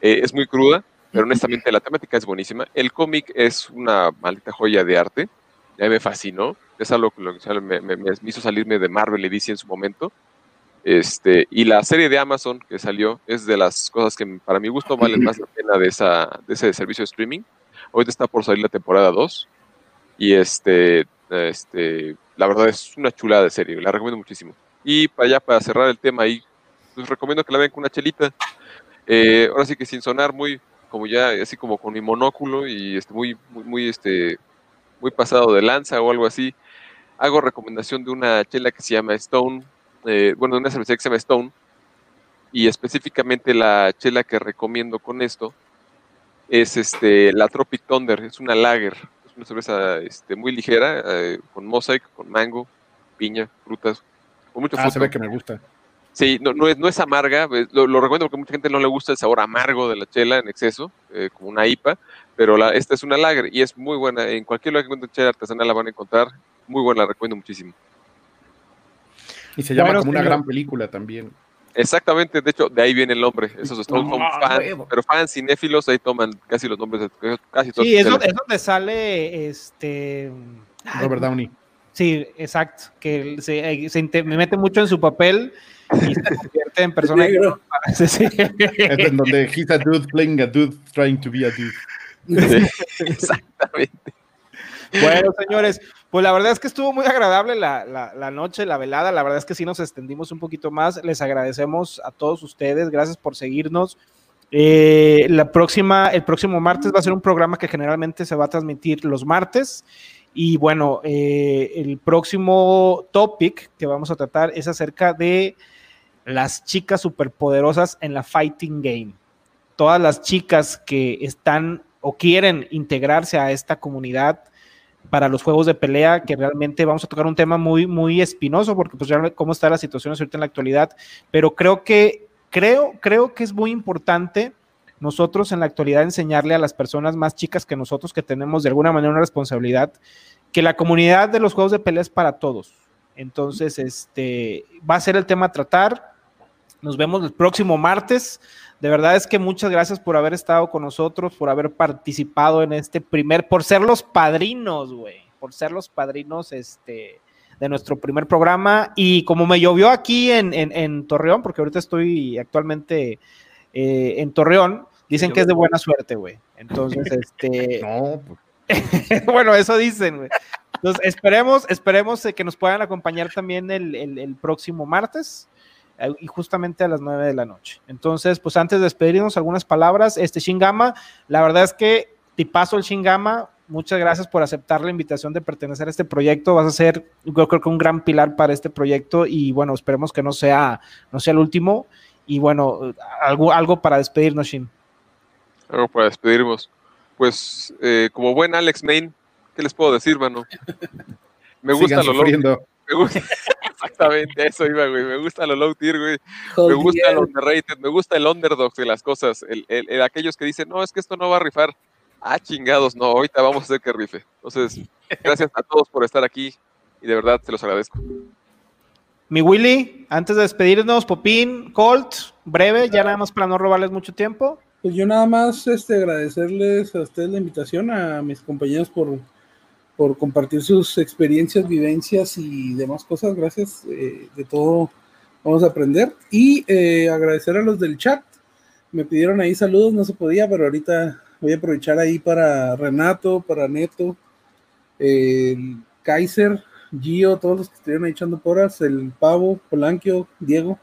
Speaker 2: Eh, es muy cruda, pero honestamente la temática es buenísima. El cómic es una maldita joya de arte, ya me fascinó, es algo que me, me, me hizo salirme de Marvel y DC en su momento este, y la serie de Amazon que salió es de las cosas que para mi gusto valen más la pena de, esa, de ese servicio de streaming. Ahorita está por salir la temporada 2. Y este, este, la verdad es una chulada de serie, la recomiendo muchísimo. Y para allá, para cerrar el tema ahí, pues recomiendo que la vean con una chelita. Eh, ahora sí que sin sonar muy, como ya, así como con mi monóculo y este, muy, muy, muy, este, muy pasado de lanza o algo así, hago recomendación de una chela que se llama Stone eh, bueno, una cerveza que se llama Stone, y específicamente la chela que recomiendo con esto es este, la Tropic Thunder, es una lager, es una cerveza este, muy ligera, eh, con mosaic, con mango, piña, frutas, con mucho
Speaker 3: ah, se ve que me gusta.
Speaker 2: Sí, no, no, es, no es amarga, eh, lo, lo, recomiendo porque a mucha gente no le gusta el sabor amargo de la chela en exceso, como una IPA, pero la, esta es una lager y es muy buena. En cualquier lugar que encuentren chela artesanal la van a encontrar, muy buena, la recomiendo muchísimo.
Speaker 3: Y se llama como una gran película también.
Speaker 2: Exactamente, de hecho, de ahí viene el nombre. Esos son, fans, pero fans cinéfilos ahí toman casi los nombres de casi todos.
Speaker 1: Sí, es, donde, sale este.
Speaker 3: Robert Downey.
Speaker 1: Sí, exacto. Que se, se me mete mucho en su papel y se convierte en persona.
Speaker 3: sí. Es en donde he's a dude playing a dude trying to be a dude.
Speaker 2: exactamente.
Speaker 1: Bueno, señores, pues la verdad es que estuvo muy agradable la, noche, la velada. La verdad es que sí nos extendimos un poquito más. Les agradecemos a todos ustedes. Gracias por seguirnos. Eh, la próxima, el próximo martes va a ser un programa que generalmente se va a transmitir los martes. Y bueno, eh, el próximo topic que vamos a tratar es acerca de las chicas superpoderosas en la fighting game. Todas las chicas que están o quieren integrarse a esta comunidad para los juegos de pelea, que realmente vamos a tocar un tema muy, muy espinoso, porque pues ya cómo está la situación ahorita en la actualidad, pero creo que creo, creo que es muy importante nosotros en la actualidad enseñarle a las personas más chicas que nosotros que tenemos de alguna manera una responsabilidad, que la comunidad de los juegos de pelea es para todos. Entonces, este va a ser el tema a tratar. Nos vemos el próximo martes. De verdad es que muchas gracias por haber estado con nosotros, por haber participado en este primer, por ser los padrinos, güey, por ser los padrinos, este, de nuestro primer programa. Y como me llovió aquí en, Torreón, porque ahorita estoy actualmente eh, en Torreón, dicen que es de buena suerte, güey. Entonces, este. no, pues. bueno, eso dicen, güey. Entonces, esperemos, esperemos que nos puedan acompañar también el, próximo martes eh, y justamente a las 9 de la noche. Entonces, pues antes de despedirnos, algunas palabras. Este Shingama, la verdad es que tipazo el Shingama, muchas gracias por aceptar la invitación de pertenecer a este proyecto. Vas a ser, yo creo que un gran pilar para este proyecto y bueno, esperemos que no sea, no sea el último. Y bueno, algo, algo para despedirnos, Shin.
Speaker 2: Algo para despedirnos. Pues eh, como buen Alex Main, ¿qué les puedo decir, mano? Me gusta lo low. Me gusta, exactamente, eso iba, güey. Me gusta lo low tier, güey. Me gusta el underrated, me gusta el underdog de las cosas. El, el, aquellos que dicen, no, es que esto no va a rifar. Ah, chingados, no, ahorita vamos a hacer que rife. Entonces, gracias a todos por estar aquí y de verdad se los agradezco.
Speaker 1: Mi Willy, antes de despedirnos, Popín, Colt, breve, ya nada más para no robarles mucho tiempo.
Speaker 4: Pues yo nada más este, agradecerles a ustedes la invitación, a mis compañeros por, por compartir sus experiencias, vivencias y demás cosas. Gracias, eh, de todo vamos a aprender. Y eh, agradecer a los del chat. Me pidieron ahí saludos, no se podía, pero ahorita Voy a aprovechar ahí para Renato, para Neto, el Kaiser, Gio, todos los que estuvieron ahí echando poras, el Pavo, Polanquio, Diego,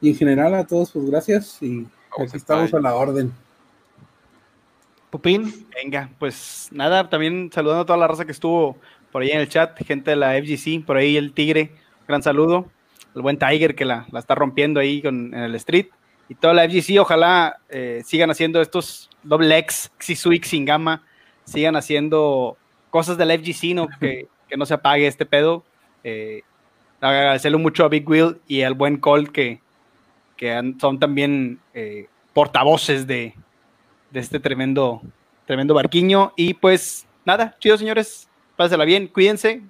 Speaker 4: y en general a todos, pues gracias y aquí estamos a la orden.
Speaker 5: Pupín. Venga, pues nada, también saludando a toda la raza que estuvo por ahí en el chat, gente de la FGC, por ahí el Tigre, gran saludo, el buen Tiger que la, está rompiendo ahí con, en el street, y toda la FGC, ojalá eh, sigan haciendo estos doble X, Xisuik sin gama, sigan haciendo cosas de la FGC, ¿no? Que, que no se apague este pedo. Eh, agradecerle mucho a Big Wheel y al buen Colt que, que son también eh, portavoces de, de, este tremendo, tremendo barquiño. Y pues nada, chido señores, pásela bien, cuídense,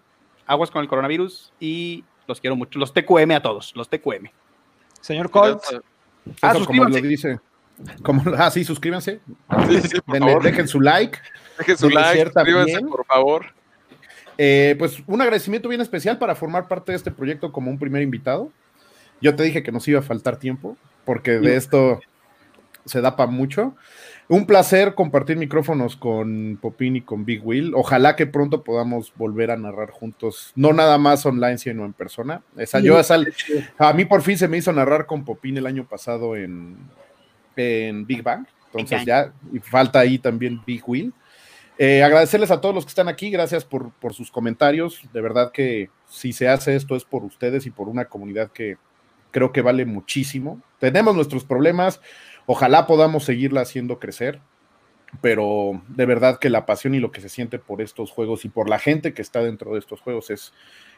Speaker 5: aguas con el coronavirus y los quiero mucho. Los TQM a todos, los TQM.
Speaker 1: Señor Colt.
Speaker 3: Ah, como lo dice. Como, ah, sí, suscríbanse. dejen su like.
Speaker 2: Dejen su like, suscríbanse, por favor.
Speaker 3: Eh, pues un agradecimiento bien especial para formar parte de este proyecto como un primer invitado. Yo te dije que nos iba a faltar tiempo, porque de esto se da para mucho. Un placer compartir micrófonos con Popín y con Big Will. Ojalá que pronto podamos volver a narrar juntos, no nada más online, sino en persona. Esa, yo, a mí por fin se me hizo narrar con Popín el año pasado en, en Big Bang. Entonces ya, y falta ahí también Big Will. Eh, agradecerles a todos los que están aquí, gracias por, por, sus comentarios. De verdad que si se hace esto es por ustedes y por una comunidad que creo que vale muchísimo. Tenemos nuestros problemas, ojalá podamos seguirla haciendo crecer, pero de verdad que la pasión y lo que se siente por estos juegos y por la gente que está dentro de estos juegos es,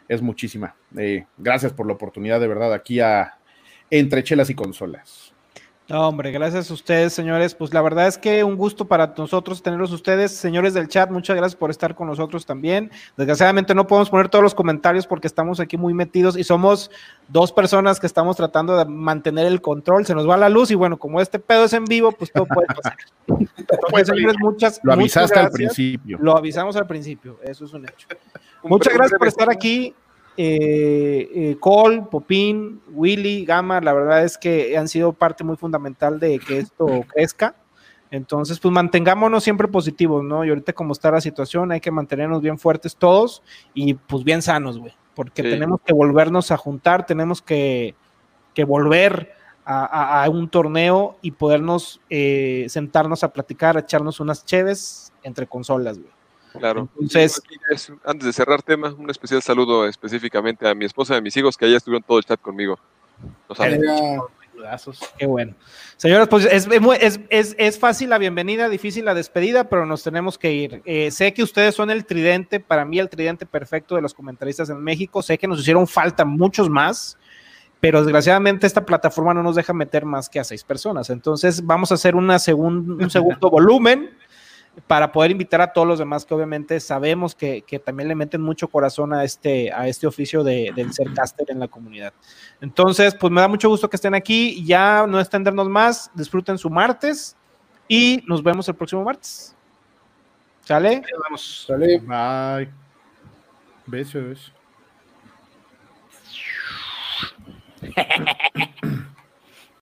Speaker 3: es muchísima. Eh, gracias por la oportunidad de verdad aquí a Entre Chelas y Consolas.
Speaker 1: No, hombre, gracias a ustedes, señores. Pues la verdad es que un gusto para nosotros tenerlos ustedes, señores del chat. Muchas gracias por estar con nosotros también. Desgraciadamente no podemos poner todos los comentarios porque estamos aquí muy metidos y somos dos personas que estamos tratando de mantener el control. Se nos va la luz y bueno, como este pedo es en vivo, pues todo puede pasar. Entonces, señores, muchas,
Speaker 3: lo avisaste al principio.
Speaker 1: Lo avisamos al principio, eso es un hecho. Muchas gracias por estar aquí eh, eh, Cole, Popín, Willy, Gama, la verdad es que han sido parte muy fundamental de que esto crezca. Entonces, pues mantengámonos siempre positivos, ¿no? Y ahorita como está la situación, hay que mantenernos bien fuertes todos y pues bien sanos, güey, porque tenemos que volvernos a juntar, tenemos que, volver a, un torneo y podernos eh, sentarnos a platicar, a echarnos unas cheves entre consolas, güey.
Speaker 2: Claro. Entonces, antes de cerrar tema, un especial saludo específicamente a mi esposa y a mis hijos que allá estuvieron todo el chat conmigo.
Speaker 1: Qué bueno. Señores, pues es, es, es, fácil la bienvenida, difícil la despedida, pero nos tenemos que ir. Eh, sé que ustedes son el tridente, para mí el tridente perfecto de los comentaristas en México. Sé que nos hicieron falta muchos más. pero desgraciadamente esta plataforma no nos deja meter más que a seis personas. Entonces vamos a hacer una un segundo volumen para poder invitar a todos los demás que obviamente sabemos que, también le meten mucho corazón a este, a este oficio de, del ser caster en la comunidad. Entonces, pues me da mucho gusto que estén aquí. Ya no extendernos más, disfruten su martes y nos vemos el próximo martes. ¿Sale?
Speaker 3: Vamos. Sale. Bye. Besos.